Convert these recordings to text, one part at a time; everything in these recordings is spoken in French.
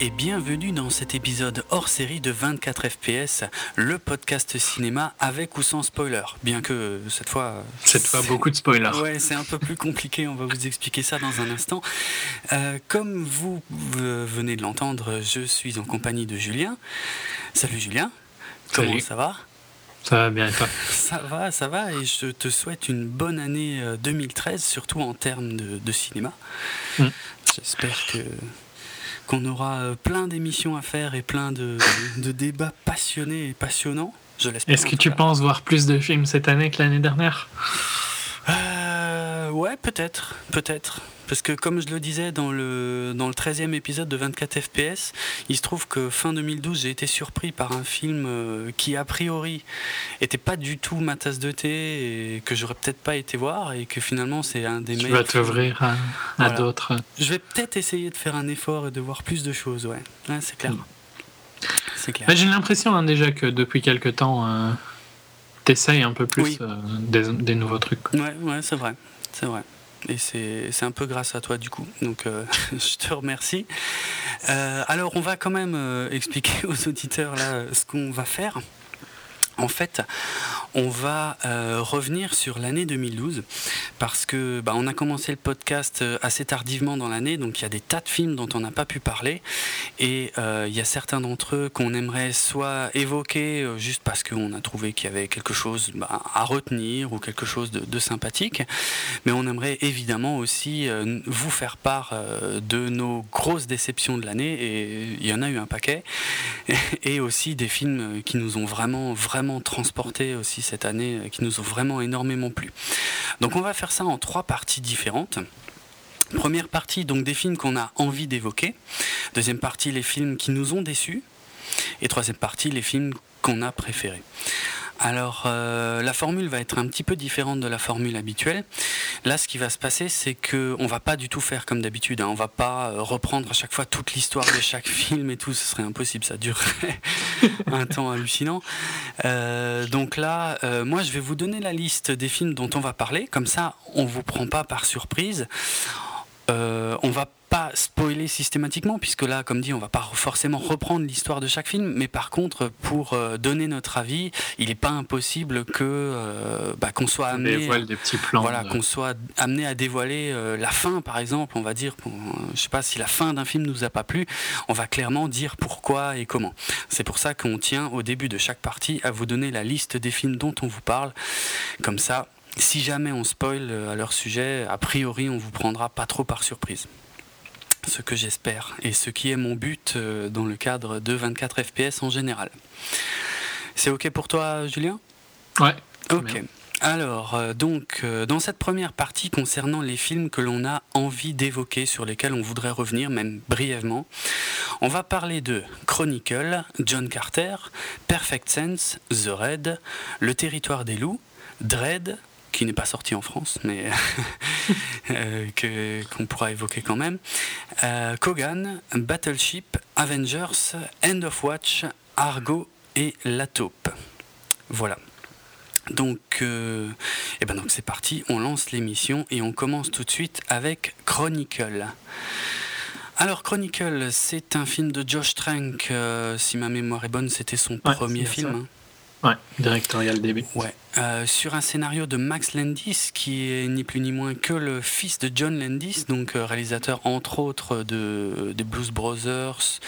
et bienvenue dans cet épisode hors série de 24 FPS, le podcast cinéma avec ou sans spoiler. Bien que cette fois. Cette fois, beaucoup de spoilers. Ouais, c'est un peu plus compliqué, on va vous expliquer ça dans un instant. Euh, comme vous venez de l'entendre, je suis en compagnie de Julien. Salut Julien, comment ça va? Ça va bien et toi? Ça va, ça va, et je te souhaite une bonne année 2013, euh, surtout en termes de, cinéma. Mm. J'espère que qu'on aura euh, plein d'émissions à faire et plein de, débats passionnés et passionnants. Je l'espère. Est-ce que tu penses voir plus de films cette année que l'année dernière? Euh, Ouais, peut-être, peut-être. Parce que comme je le disais dans le, dans le 13e épisode de 24 FPS, il se trouve que fin 2012, j'ai été surpris par un film euh, qui a priori était pas du tout ma tasse de thé et que j'aurais peut-être pas été voir et que finalement c'est un des meilleurs. Tu vas t'ouvrir à, d'autres. Je vais peut-être essayer de faire un effort et de voir plus de choses, ouais. c'est clair. Mm. C'est clair. J'ai l'impression hein, déjà que depuis quelque temps, euh, tu essayes un peu plus euh, des, des, nouveaux trucs. Ouais, ouais c'est vrai. C'est vrai. Et c'est un peu grâce à toi du coup. Donc euh, je te remercie. Euh, alors on va quand même euh, expliquer aux auditeurs là ce qu'on va faire. En fait, on va euh, revenir sur l'année 2012 parce que bah, on a commencé le podcast euh, assez tardivement dans l'année, donc il y a des tas de films dont on n'a pas pu parler et euh, il y a certains d'entre eux qu'on aimerait soit évoquer juste parce qu'on a trouvé qu'il y avait quelque chose bah, à retenir ou quelque chose de, sympathique, mais on aimerait évidemment aussi vous faire part de nos grosses déceptions de l'année et il y en a eu un paquet et aussi des films qui nous ont vraiment vraiment transporté aussi cette année, euh, qui nous ont vraiment énormément plu. Donc on va faire ça en trois parties différentes. Première partie, donc des films qu'on a envie d'évoquer. Deuxième partie, les films qui nous ont déçus. Et troisième partie, les films qu'on a préférés. Alors, euh, la formule va être un petit peu différente de la formule habituelle. Là, ce qui va se passer, c'est que on va pas du tout faire comme d'habitude. Hein. On va pas euh, reprendre à chaque fois toute l'histoire de chaque film et tout. Ce serait impossible. Ça durerait un temps hallucinant. Euh, donc là, moi, je vais vous donner la liste des films dont on va parler. Comme ça, on vous prend pas par surprise. on va pas spoiler systématiquement, puisque là, comme dit, on va pas forcément reprendre l'histoire de chaque film, mais par contre, pour euh, donner notre avis, il n'est pas impossible que euh, bah, qu'on soit amené, des petits plans, voilà, qu'on soit amené à dévoiler euh, la fin, par exemple. On va dire, je sais pas si la fin d'un film nous a pas plu, on va clairement dire pourquoi et comment. C'est pour ça qu'on tient au début de chaque partie à vous donner la liste des films dont on vous parle, comme ça. Si jamais on spoil à leur sujet, a priori on vous prendra pas trop par surprise ce que j'espère et ce qui est mon but euh, dans le cadre de 24 FPS en général. C'est ok pour toi, Julien? Ouais. Ok. Alors, euh, donc, euh, dans cette première partie concernant les films que l'on a envie d'évoquer, sur lesquels on voudrait revenir, même brièvement, on va parler de Chronicle, John Carter, Perfect Sense, The Red, Le Territoire des Loups, Dread, qui n'est pas sorti en France, mais euh, que, qu'on pourra évoquer quand même. Euh, Kogan, Battleship, Avengers, End of Watch, Argo et La Taupe. Voilà. Donc, euh, eh ben donc c'est parti, on lance l'émission et on commence tout de suite avec Chronicle. Alors Chronicle, c'est un film de Josh Trank, si ma mémoire est bonne, c'était son premier film. Hein. Ouais, directorial début. Ouais. Euh, sur un scénario de Max Landis, qui est ni plus ni moins que le fils de John Landis, donc euh, réalisateur entre autres de, des Blues Brothers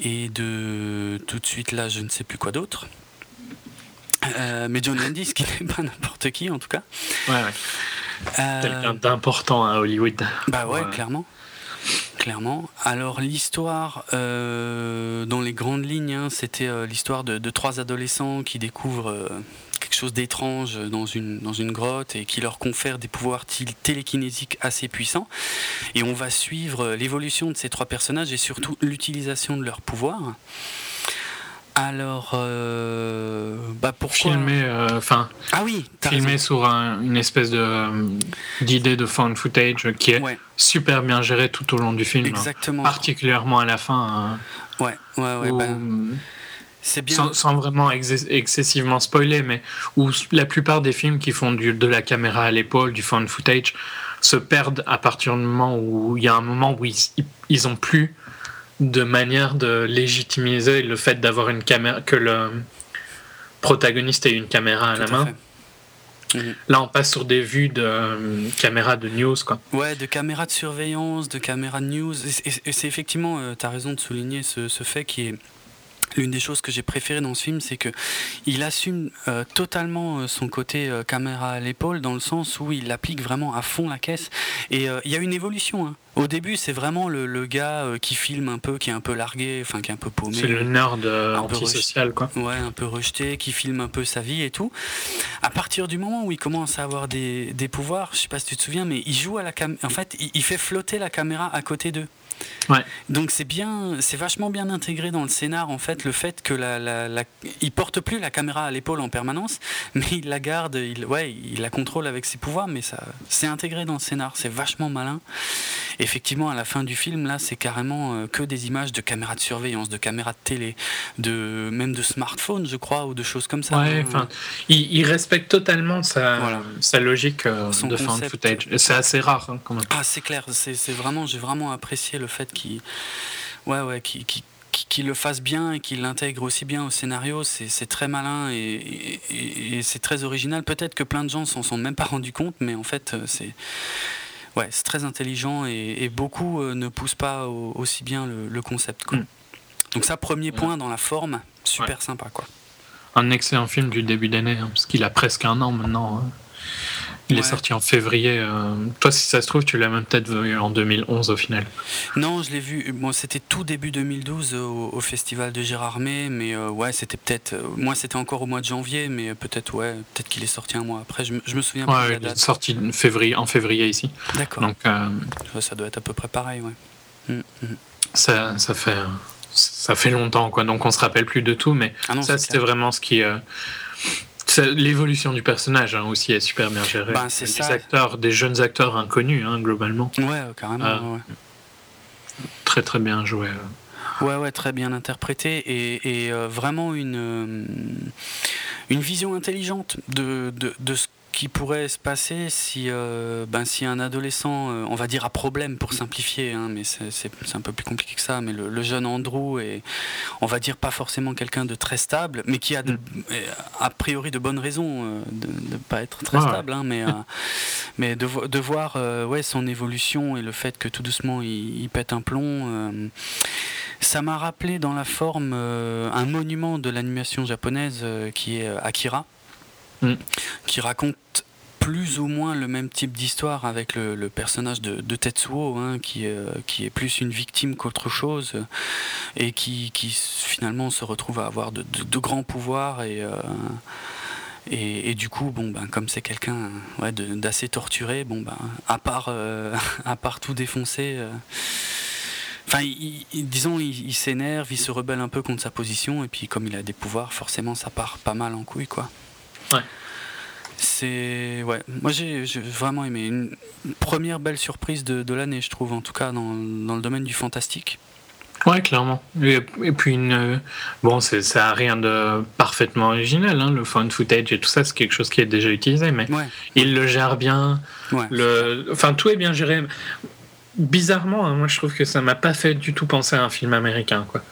et de tout de suite là, je ne sais plus quoi d'autre. Euh, mais John Landis, qui n'est pas n'importe qui en tout cas. Ouais, ouais. Quelqu'un d'important à Hollywood. Bah ouais, clairement clairement. Alors l'histoire, euh, dans les grandes lignes, hein, c'était l'histoire de, trois adolescents qui découvrent chose d'étrange dans une, dans une grotte et qui leur confère des pouvoirs télékinésiques assez puissants. Et on va suivre l'évolution de ces trois personnages et surtout l'utilisation de leurs pouvoirs. Alors, euh, bah pourquoi Filmé, euh, enfin, ah oui, filmé sur une espèce de euh, d'idée de found footage qui est super bien gérée tout au long du film. Exactement. particulièrement à la fin. ouais, ouais, ouais. Bah, c'est bien. Sans, vraiment excessivement spoiler, mais où la plupart des films qui font du, de la caméra à l'épaule, du found footage, se perdent à partir du moment où il y a un moment où ils, ils ont plus de manière de légitimiser le fait d'avoir une caméra, que le protagoniste ait une caméra à la main. Mhm. Là, on passe sur des vues de euh, caméras de news, quoi. Ouais, de caméras de surveillance, de caméras de news. Et, c'est effectivement, euh, tu as raison de souligner ce, ce fait qui est L'une des choses que j'ai préférées dans ce film, c'est que il assume euh, totalement euh, son côté euh, caméra à l'épaule, dans le sens où il applique vraiment à fond la caisse. Et il y a une évolution. Hein. Au début, c'est vraiment le, gars qui filme un peu, qui est un peu largué, enfin qui est un peu paumé. C'est le nerd antisocial, quoi. Ouais, un peu rejeté, qui filme un peu sa vie et tout. À partir du moment où il commence à avoir des, des pouvoirs, je sais pas si tu te souviens, mais il joue à la caméra. En fait, il fait flotter la caméra à côté d'eux. Donc c'est bien, c'est vachement bien intégré dans le scénar en fait le fait que la, la, il porte plus la caméra à l'épaule en permanence, mais il la garde, il, ouais, il la contrôle avec ses pouvoirs, mais ça, c'est intégré dans le scénar, c'est vachement malin. Effectivement, à la fin du film là, c'est carrément euh, que des images de caméras de surveillance, de caméras de télé, de même de smartphones, je crois, ou de choses comme ça. Ouais, enfin, il, respecte totalement sa, sa logique euh, de fan footage. C'est assez rare hein, quand même. Ah, c'est clair, c'est vraiment, j'ai vraiment apprécié le fait qui, ouais, ouais, le fasse bien et qu'il l'intègre aussi bien au scénario, c'est très malin et, et, c'est très original. Peut-être que plein de gens s'en sont même pas rendus compte, mais en fait, euh, c'est ouais, très intelligent et, beaucoup euh, ne poussent pas aussi bien le, concept. Quoi. Mm. Donc ça, premier point dans la forme, super sympa. quoi. Un excellent film du début d'année, hein, parce qu'il a presque un an maintenant. Hein. Il est sorti en février. Euh, toi, si ça se trouve, tu l'as même peut-être vu en 2011 au final. Non, je l'ai vu. Bon, c'était tout début 2012 au, festival de Gérardmer, mais euh, ouais, c'était peut-être. Euh, moi, c'était encore au mois de janvier, mais peut-être ouais, peut-être qu'il est sorti un mois après. Je, me souviens pas. Il est sorti en février, en février ici. D'accord. Donc, ça doit être à peu près pareil, ouais. Mm, mm. Ça, ça fait ça fait longtemps, quoi. Donc on se rappelle plus de tout, mais ah ça, c'était vraiment ce qui L'évolution du personnage hein, aussi est super bien gérée. Ben, des acteurs, des jeunes acteurs inconnus hein, globalement. Ouais, carrément. Euh, très très bien joué. Euh. Ouais, ouais, très bien interprété et, et euh, vraiment une, une vision intelligente de, de, de ce qui pourrait se passer si, euh, ben, si un adolescent, euh, on va dire à problème pour simplifier, hein, mais c'est un peu plus compliqué que ça, mais le, jeune Andrew est, on va dire, pas forcément quelqu'un de très stable, mais qui a a priori de bonnes raisons euh, de ne pas être très stable, hein, mais, mais de, de voir ouais, son évolution et le fait que tout doucement il, il pète un plomb. ça m'a rappelé dans la forme un monument de l'animation japonaise qui est Akira. Mm. qui raconte plus ou moins le même type d'histoire avec le, personnage de, Tetsuo, hein, qui, euh, qui est plus une victime qu'autre chose, et qui, finalement se retrouve à avoir de, grands pouvoirs et, euh, et, du coup, bon, ben, comme c'est quelqu'un d'assez torturé, bon, ben, à, part, euh, à part tout défoncer. Disons, il, s'énerve, il se rebelle un peu contre sa position, et puis comme il a des pouvoirs, forcément, ça part pas mal en couille, quoi. C'est ouais, moi j'ai vraiment aimé une première belle surprise de, l'année, je trouve en tout cas dans, dans, le domaine du fantastique. Ouais, clairement. Et, puis une bon, c'est ça a rien de parfaitement original, hein, le found footage et tout ça, c'est quelque chose qui est déjà utilisé, mais il le gère bien. Le, enfin, tout est bien géré. Bizarrement, hein, moi je trouve que ça m'a pas fait du tout penser à un film américain, quoi.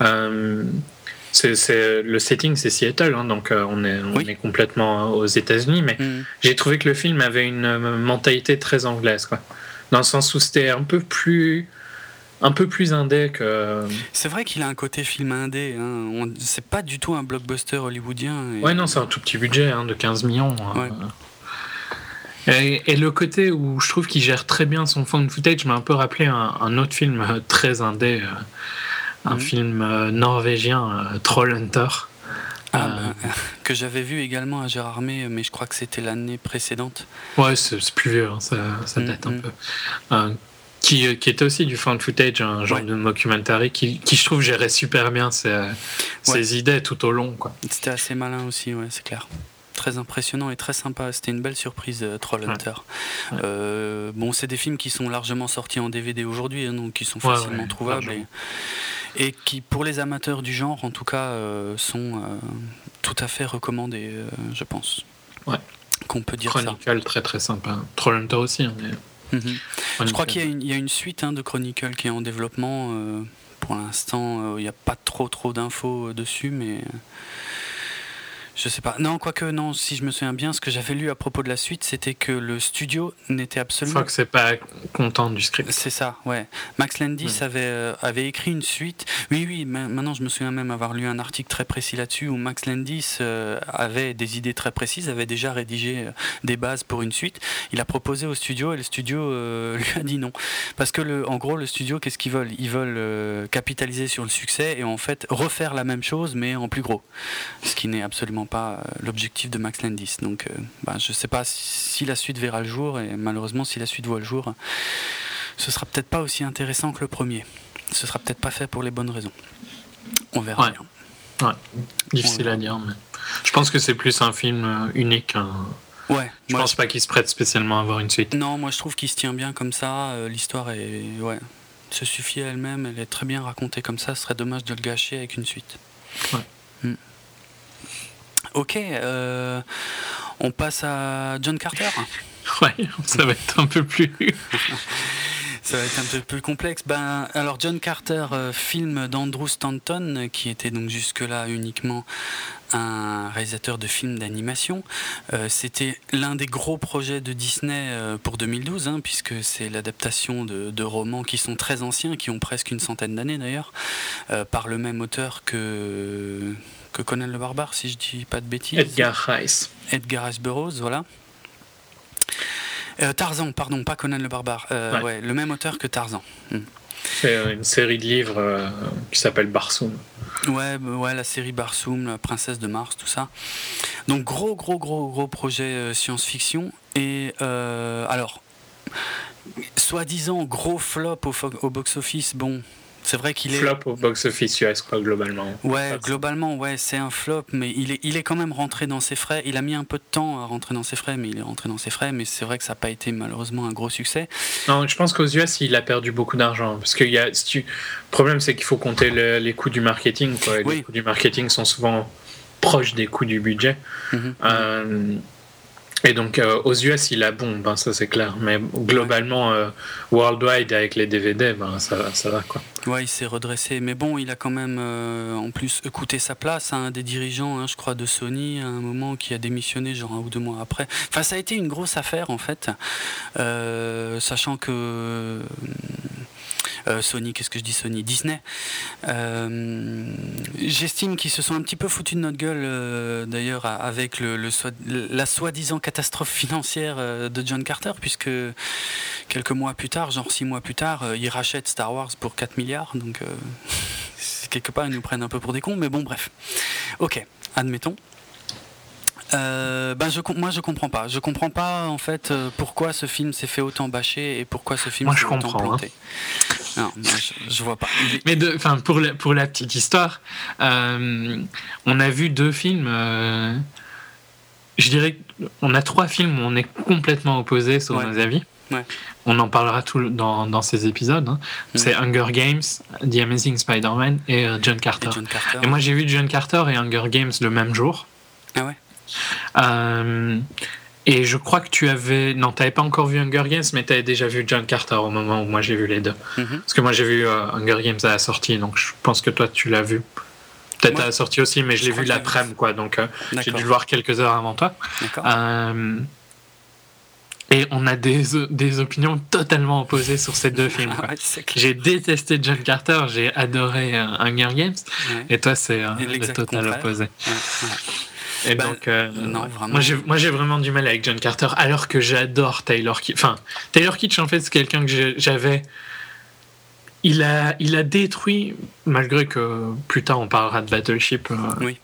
Euh, c'est, le setting, c'est Seattle, hein, donc euh, on, est, on est complètement aux États-Unis, mais mm. j'ai trouvé que le film avait une euh, mentalité très anglaise, quoi. Dans le sens où c'était un peu plus un peu plus indé que. C'est vrai qu'il a un côté film indé. Hein. C'est pas du tout un blockbuster hollywoodien. Ouais, non, c'est un tout petit budget hein, de 15 millions. Et, le côté où je trouve qu'il gère très bien son de footage m'a un peu rappelé un, autre film euh, très indé un mhm. film euh, norvégien, euh, Troll Hunter. Ah, euh, bah, que j'avais vu également à Gérardmer, mais je crois que c'était l'année précédente. Ouais, c'est plus vieux, hein, ça, ça, date un mhm. peu. qui, qui, était aussi du fan footage, un genre de documentary qui, qui, je trouve gérait super bien ses, ses idées tout au long. C'était assez malin aussi, ouais, c'est clair très impressionnant et très sympa. C'était une belle surprise, Trollhunter. Euh, bon, c'est des films qui sont largement sortis en DVD aujourd'hui, hein, donc qui sont facilement trouvables et, qui, pour les amateurs du genre, en tout cas, euh, sont tout à fait recommandés, je pense. Ouais. Qu'on peut dire Chronicle, très très sympa. Trollhunter aussi, hein, mais Mhm. Je crois qu'il y, a une suite hein, de Chronicle qui est en développement. pour l'instant, il n'y a pas trop trop d'infos dessus, mais je sais pas. Non, quoique, non, si je me souviens bien, ce que j'avais lu à propos de la suite, c'était que le studio n'était absolument. Je que c'est pas content du script. C'est ça, ouais. Max Landis avait, euh, avait écrit une suite. Oui, oui, maintenant je me souviens même avoir lu un article très précis là-dessus où Max Landis euh, avait des idées très précises, avait déjà rédigé euh, des bases pour une suite. Il a proposé au studio et le studio lui a dit non. Parce que, le, en gros, le studio, qu'est-ce qu'ils veulent? Ils veulent capitaliser sur le succès et en fait refaire la même chose mais en plus gros. Ce qui n'est absolument pas euh, l'objectif de Max Landis. Donc euh, bah, je ne sais pas si la suite verra le jour, et malheureusement si la suite voit le jour, ce sera peut-être pas aussi intéressant que le premier. Ce sera peut-être pas fait pour les bonnes raisons. On verra bien. Difficile à dire, mais je pense que c'est plus un film euh, unique. Ouais. Je pense pas qu'il se prête spécialement à avoir une suite. Non, moi je trouve qu'il se tient bien comme ça. L'histoire est ouais, se suffit à elle-même. Elle est très bien racontée comme ça. Ce serait dommage de le gâcher avec une suite. Ouais. Hmm. Ok, euh, on passe à John Carter. Ouais, ça va être un peu plus. ça va être un peu plus complexe. Ben, alors John Carter, euh, film d'Andrew Stanton, qui était donc jusque-là uniquement un réalisateur de films d'animation. Euh, c'était l'un des gros projets de Disney pour 2012, hein, puisque c'est l'adaptation de, romans qui sont très anciens, qui ont presque une centaine d'années d'ailleurs, par le même auteur que que Conan le Barbare, si je dis pas de bêtises. Edgar Rice. Edgar Rice Burroughs, voilà. Euh, Tarzan, pardon, pas Conan le Barbare. Euh, ouais. le même auteur que Tarzan. Hmm. C'est une série de livres euh, qui s'appelle Barsoum. Ouais, bah, ouais, la série Barsoum, la princesse de Mars, tout ça. Donc gros, gros, gros, gros projet science-fiction. Et alors, soi-disant gros flop au, au box-office, bon, c'est vrai qu'il est. Flop au box-office US, quoi, globalement. Ouais, globalement, ouais, c'est un flop, mais il est, il est quand même rentré dans ses frais. Il a mis un peu de temps à rentrer dans ses frais, mais il est rentré dans ses frais. Mais c'est vrai que ça n'a pas été malheureusement un gros succès. Non, je pense qu'aux US, il a perdu beaucoup d'argent. Parce que y a, le problème, c'est qu'il faut compter les coûts du marketing. Les coûts du marketing sont souvent proches des coûts du budget. Euh, et donc euh, aux US, il a bon, ben ça c'est clair. Mais globalement, euh, worldwide avec les DVD, ben ça, ça va quoi. Ouais, il s'est redressé. Mais bon, il a quand même euh, en plus coûté sa place un des dirigeants, hein, je crois, de Sony à un moment qui a démissionné genre un ou deux mois après. Enfin, ça a été une grosse affaire en fait, sachant que Sony, qu'est-ce que je dis Sony Disney. Euh, j'estime qu'ils se sont un petit peu foutus de notre gueule, euh, d'ailleurs, avec la soi-disant catastrophe financière de John Carter, puisque quelques mois plus tard, genre six mois plus tard, ils rachètent Star Wars pour 4 milliards. Donc, quelque part, ils nous prennent un peu pour des cons, mais bon, bref. Ok, admettons. Euh, ben je, moi je comprends pas. Je comprends pas en fait euh, pourquoi ce film s'est fait autant bâcher et pourquoi ce film s'est autant hein. planté. Non, je, vois pas. Mais enfin pour la, pour la petite histoire, euh, on a vu deux films. je dirais, on a trois films où on est complètement opposés sur nos avis. On en parlera tout dans, dans ces épisodes. Hein. C'est Hunger Games, The Amazing Spider-Man et John Carter. Et, John Carter. et moi j'ai vu John Carter et Hunger Games le même jour. Ah ouais euh, et je crois que tu avais. Non, tu n'avais pas encore vu Hunger Games, mais tu avais déjà vu John Carter au moment où moi j'ai vu les deux. Mhm. Parce que moi j'ai vu euh, Hunger Games à la sortie, donc je pense que toi tu l'as vu. Peut-être à la sortie aussi, mais je l'ai vu l'après-midi, quoi. Donc euh, j'ai dû le voir quelques heures avant toi. et on a des, des opinions totalement opposées sur ces deux films. j'ai détesté John Carter, j'ai adoré Hunger Games, et toi c'est le total opposé. Et bah, donc, euh, non, vraiment. Moi, j'ai vraiment du mal avec John Carter, alors que j'adore Taylor Kitsch. Enfin, Taylor Kitsch, en fait, c'est quelqu'un que j'avais. Il a, il a détruit, malgré que plus tard on parlera de Battleship. Euh, oui.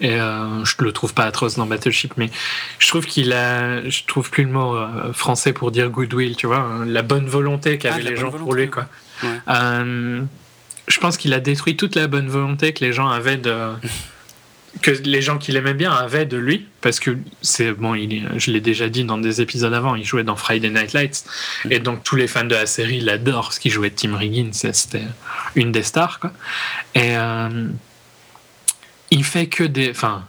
Et euh, je le trouve pas atroce dans Battleship, mais je trouve qu'il a. Je trouve plus le mot français pour dire goodwill, tu vois, la bonne volonté qu'avaient ah, les gens pour lui, quoi. je pense qu'il a détruit toute la bonne volonté que les gens avaient de. que les gens qui l'aimaient bien avaient de lui, parce que c'est bon, il, je l'ai déjà dit dans des épisodes avant, il jouait dans Friday Night Lights, mm. et donc tous les fans de la série l'adorent, parce qu'il jouait Tim Riggins, c'était une des stars, quoi. Et euh, il fait que des, enfin,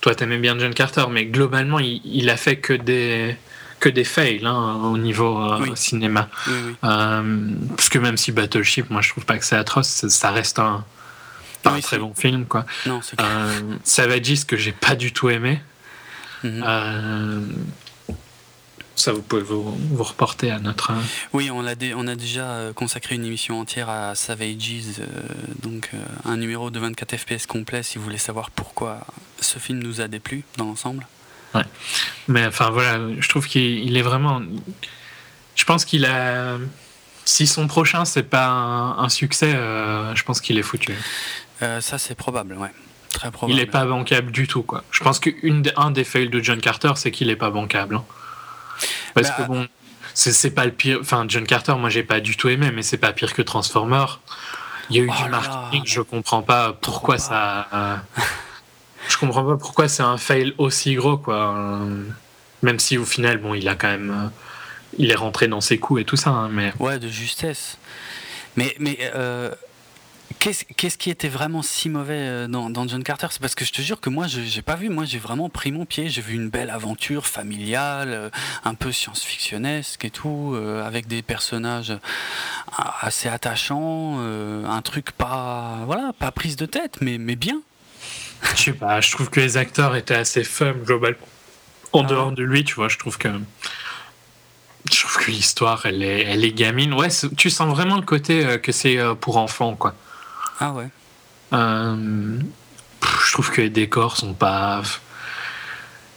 toi t'aimais bien John Carter, mais globalement il, il a fait que des que des fails hein, au niveau cinéma. parce que même si Battleship, moi je trouve pas que c'est atroce, ça reste un, un très bon film quoi. Non, Savages que j'ai pas du tout aimé. Mhm. Ça, vous pouvez vous, vous reporter à notre. Oui, on a, on a déjà euh, consacré une émission entière à Savages, euh, donc euh, un numéro de 24 FPS complet si vous voulez savoir pourquoi ce film nous a déplu dans l'ensemble. Ouais. Mais enfin voilà, je trouve qu'il est vraiment. Je pense qu'il a. Si son prochain c'est pas un, succès, je pense qu'il est foutu. Ça c'est probable, ouais. Très probable. Il est pas bancable du tout, quoi. Je pense qu'un des fails de John Carter, c'est qu'il est pas bancable. Hein. Parce que bah, bon, c'est pas le pire. Enfin, John Carter, moi j'ai pas du tout aimé, mais c'est pas pire que Transformer. Il y a eu oh du marketing, je comprends pas pourquoi ça. je comprends pas pourquoi c'est un fail aussi gros, quoi. Même si au final, bon, il a quand même. Euh, il est rentré dans ses coups et tout ça, hein, mais. Ouais, de justesse. Mais, mais euh, Qu'est-ce qui était vraiment si mauvais euh, dans, John Carter? C'est parce que je te jure que moi, je n'ai pas vu. Moi, j'ai vraiment pris mon pied. J'ai vu une belle aventure familiale, euh, un peu science-fictionnesque et tout, euh, avec des personnages assez attachants, un truc pas, voilà, pas prise de tête, mais, mais bien. Je sais pas. Je trouve que les acteurs étaient assez fun global. En ah dehors de lui, tu vois, je trouve que je trouve que l'histoire, elle est, elle est gamine. Ouais, tu sens vraiment le côté que c'est pour enfants, quoi. Ah ouais. Euh, je trouve que les décors sont pas.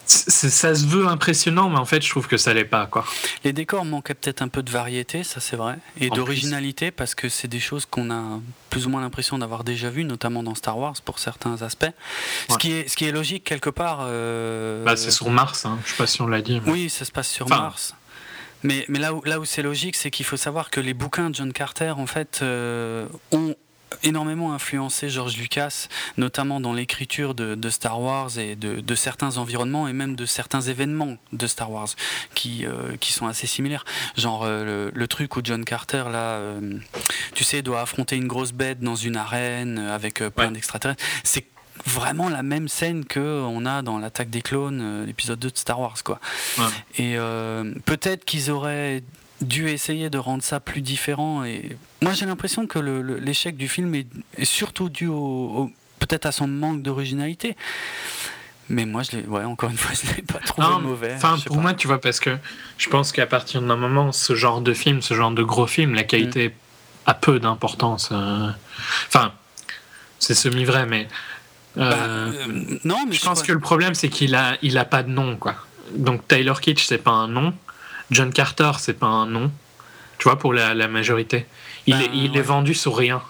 Ça se veut impressionnant, mais en fait, je trouve que ça l'est pas. Quoi. Les décors manquaient peut-être un peu de variété, ça c'est vrai, et d'originalité, parce que c'est des choses qu'on a plus ou moins l'impression d'avoir déjà vues, notamment dans Star Wars pour certains aspects. Ce, qui, est, ce qui est logique quelque part. Euh, bah, c'est sur Mars, hein. je sais pas si on l'a dit. Oui, ça se passe sur Mars. Mais, mais là où, là où c'est logique, c'est qu'il faut savoir que les bouquins de John Carter, en fait, euh, ont énormément influencé George Lucas, notamment dans l'écriture de, Star Wars et de, certains environnements et même de certains événements de Star Wars qui, euh, qui sont assez similaires. Genre euh, le, truc où John Carter, là, euh, tu sais, doit affronter une grosse bête dans une arène avec plein d'extraterrestres. C'est vraiment la même scène que on a dans l'attaque des clones, l'épisode 2 de Star Wars, quoi. Et peut-être qu'ils auraient dû essayer de rendre ça plus différent. Et moi, j'ai l'impression que l'échec du film est, surtout dû au, peut-être à son manque d'originalité. Mais moi, je ouais, encore une fois, je ne l'ai pas trouvé mauvais. Enfin, pour moi, tu vois, parce que je pense qu'à partir d'un moment, ce genre de film, ce genre de gros film, la qualité mm. a peu d'importance. Euh. Enfin, c'est semi-vrai, mais. Euh, bah, euh, non, mais je, pense que le problème, c'est qu'il a, il a pas de nom, quoi. Donc Taylor Kitsch, c'est pas un nom. John Carter, c'est pas un nom, tu vois, pour la, majorité. Il, ben, est, il est vendu sur rien.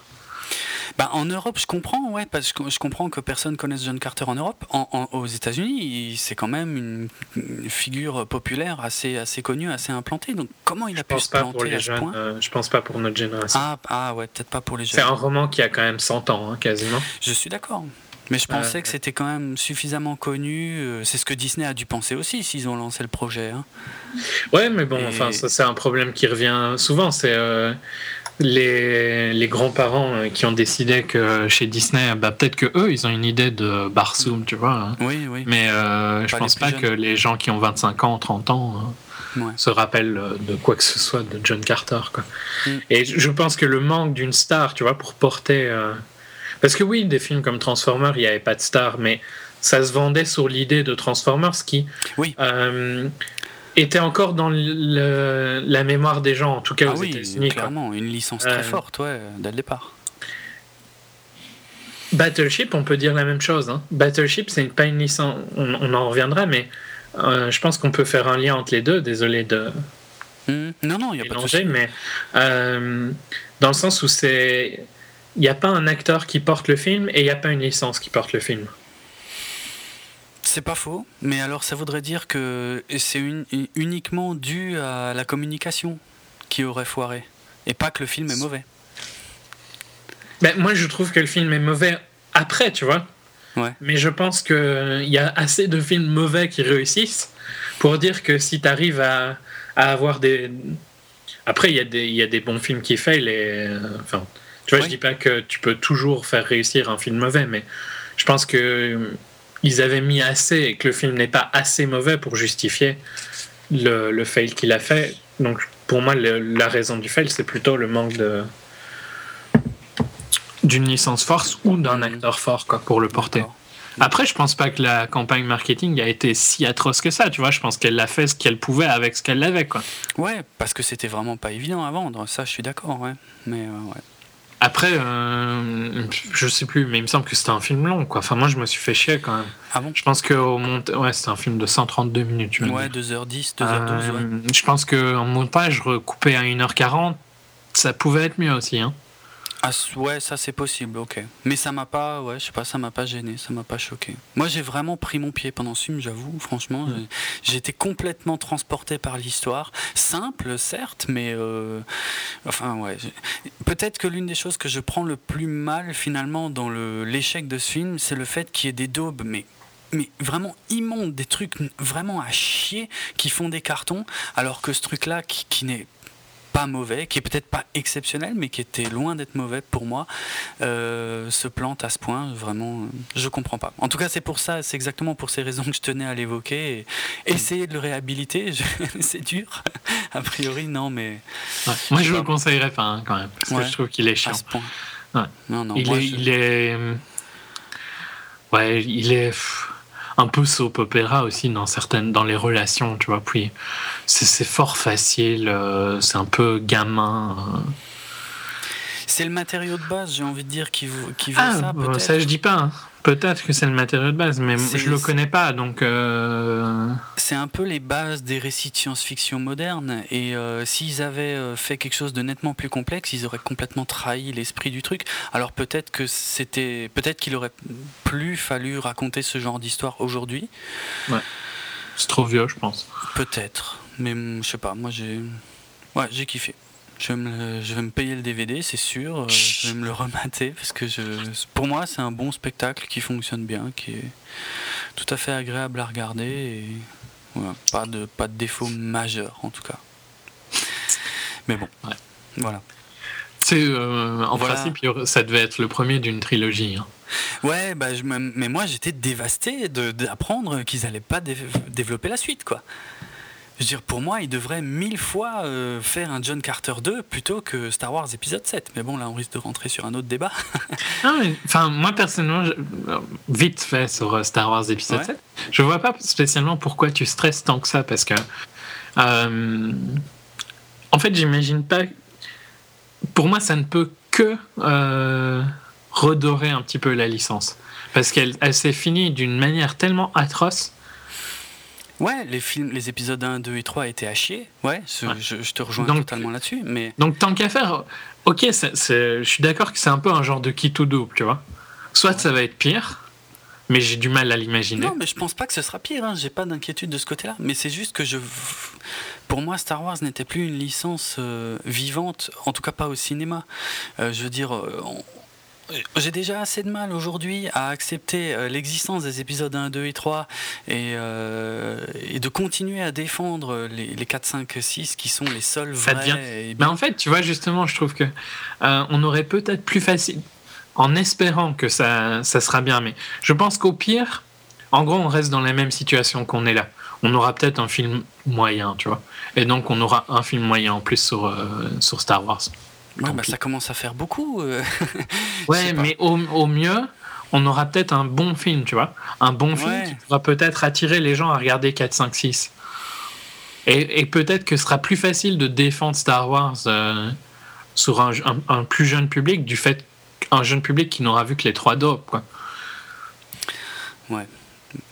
Bah, en Europe, je comprends, ouais, parce que je comprends que personne connaisse John Carter en Europe. aux États-Unis, c'est quand même une, figure populaire assez, assez connue, assez implantée. Donc, comment il a pu se planter à ce point euh, Je pense pas pour notre génération. Ah, ah ouais, peut-être pas pour les jeunes. C'est un roman qui a quand même 100 ans, hein, quasiment. Je suis d'accord. Mais je pensais que c'était quand même suffisamment connu. Euh, c'est ce que Disney a dû penser aussi s'ils ont lancé le projet. Hein. Ouais, mais bon, enfin, ça c'est un problème qui revient souvent. C'est euh, les, les grands-parents euh, qui ont décidé que chez Disney, bah, peut-être que eux, ils ont une idée de Barsoom, tu vois. Hein. Oui, oui. Mais je pense pas que les gens qui ont 25 ans, 30 ans. se rappellent de quoi que ce soit de John Carter. Quoi. Mm. Et je pense que le manque d'une star, tu vois, pour porter parce que oui, des films comme Transformers, il n'y avait pas de star, mais ça se vendait sur l'idée de Transformers qui euh, était encore dans la mémoire des gens, en tout cas ah aux États-Unis. Clairement, une licence très euh, forte, ouais, dès le départ. Battleship, on peut dire la même chose. Hein. Battleship, c'est pas une licence, on, en reviendra, mais euh, je pense qu'on peut faire un lien entre les deux. Désolé de. Hmm. Non, non, il n'y a pas de mais dans le sens où c'est il n'y a pas un acteur qui porte le film et il n'y a pas une licence qui porte le film. C'est pas faux, mais alors ça voudrait dire que c'est uniquement dû à la communication qui aurait foiré, et pas que le film est mauvais. Ben, moi, je trouve que le film est mauvais après, tu vois. Ouais. Mais je pense qu'il y a assez de films mauvais qui réussissent pour dire que si tu arrives à, avoir des. Après, il y, y, a des bons films qui faillent, et. Enfin, tu vois, je dis pas que tu peux toujours faire réussir un film mauvais, mais je pense que euh, ils avaient mis assez et que le film n'est pas assez mauvais pour justifier le, le fail qu'il a fait. Donc pour moi, la raison du fail, c'est plutôt le manque de d'une licence force ou d'un mm. acteur fort quoi, pour le porter. Après, je pense pas que la campagne marketing a été si atroce que ça, tu vois. Je pense qu'elle a fait ce qu'elle pouvait avec ce qu'elle avait, quoi. Ouais, parce que c'était vraiment pas évident à vendre, ça, je suis d'accord, ouais. Mais euh, ouais. Après, euh, je sais plus, mais il me semble que c'était un film long, quoi. Enfin, moi, je me suis fait chier quand même. Ah bon? Je pense qu'au montage. Ouais, c'était un film de 132 minutes. Ouais, 2h10, 2h12. Euh, je pense qu'en montage, recoupé à 1h40, ça pouvait être mieux aussi, hein. Ah ouais, ça c'est possible, ok. Mais ça m'a pas, ouais, je sais pas, ça m'a pas gêné, ça m'a pas choqué. Moi j'ai vraiment pris mon pied pendant ce film, j'avoue, franchement, mm. j'ai été complètement transporté par l'histoire. Simple, certes, mais euh, enfin ouais. Peut-être que l'une des choses que je prends le plus mal finalement dans l'échec de ce film, c'est le fait qu'il y ait des daubes, mais mais vraiment immondes, des trucs vraiment à chier qui font des cartons, alors que ce truc-là qui, qui n'est pas mauvais, qui est peut-être pas exceptionnel, mais qui était loin d'être mauvais pour moi, euh, se plante à ce point. Vraiment, je comprends pas. En tout cas, c'est pour ça, c'est exactement pour ces raisons que je tenais à l'évoquer. essayer de le réhabiliter, c'est dur. a priori, non, mais. Moi, je le conseillerais pas hein, quand même, parce que je trouve qu'il est chiant. À ce point. Non, non, il, est, il est. Ouais, il est un peu soap opéra aussi dans certaines dans les relations tu vois puis c'est fort facile euh, c'est un peu gamin euh. C'est le matériau de base j'ai envie de dire qui, qui veut ah, ça peut ça je dis pas hein. Peut-être que c'est le matériau de base, mais je le connais pas, donc. Euh, c'est un peu les bases des récits de science-fiction modernes, et euh, s'ils avaient euh, fait quelque chose de nettement plus complexe, ils auraient complètement trahi l'esprit du truc. Alors peut-être que c'était, peut-être qu'il aurait plus fallu raconter ce genre d'histoire aujourd'hui. Ouais. C'est trop vieux, je pense. Peut-être, mais je sais pas. Moi, j'ai, ouais, j'ai kiffé. Je vais, me payer le DVD, c'est sûr. Euh, je vais me le remater parce que je, pour moi, c'est un bon spectacle qui fonctionne bien, qui est tout à fait agréable à regarder et pas de pas de défaut majeur en tout cas. Mais bon, voilà. C'est euh, en principe, ça devait être le premier d'une trilogie. Hein. Ouais, bah, mais moi j'étais dévasté d'apprendre qu'ils n'allaient pas développer la suite, quoi. Je veux dire, pour moi, il devrait mille fois euh, faire un John Carter 2 plutôt que Star Wars épisode 7. Mais bon, là, on risque de rentrer sur un autre débat. enfin, moi, personnellement, vite fait sur euh, Star Wars épisode 7, je vois pas spécialement pourquoi tu stresses tant que ça, parce que. Euh, en fait, j'imagine pas. Pour moi, ça ne peut que redorer un petit peu la licence. Parce qu'elle elle, s'est finie d'une manière tellement atroce Ouais, les films, les épisodes 1, 2 et 3 étaient à chier. Ouais, Je, te rejoins totalement là-dessus. Mais... Donc, tant qu'à faire, ok, je suis d'accord que c'est un peu un genre de kit ou double, tu vois. Soit ça va être pire, mais j'ai du mal à l'imaginer. Non, mais je pense pas que ce sera pire. Hein. J'ai pas d'inquiétude de ce côté-là. Mais c'est juste que je, pour moi, Star Wars n'était plus une licence euh, vivante, en tout cas pas au cinéma. Euh, je veux dire, euh, j'ai déjà assez de mal aujourd'hui à accepter euh, l'existence des épisodes 1, 2 et 3 euh, et, de continuer à défendre les, les, 4, 5, 6 qui sont les seuls vrais. Mais en fait, tu vois, justement, je trouve que euh, on aurait peut-être plus facile, en espérant que ça, ça sera bien, mais je pense qu'au pire, en gros, on reste dans la même situation qu'on est là. On aura peut-être un film moyen, tu vois. Et donc, on aura un film moyen en plus sur, sur Star Wars. Ouais, bah, ça commence à faire beaucoup. Euh. ouais, mais au, au, mieux, on aura peut-être un bon film, tu vois. Un bon film qui pourra peut-être attirer les gens à regarder 4, 5, 6. Et, et peut-être que ce sera plus facile de défendre Star Wars euh, sur un, un, plus jeune public du fait qu'un jeune public qui n'aura vu que les trois dopes, quoi. Ouais.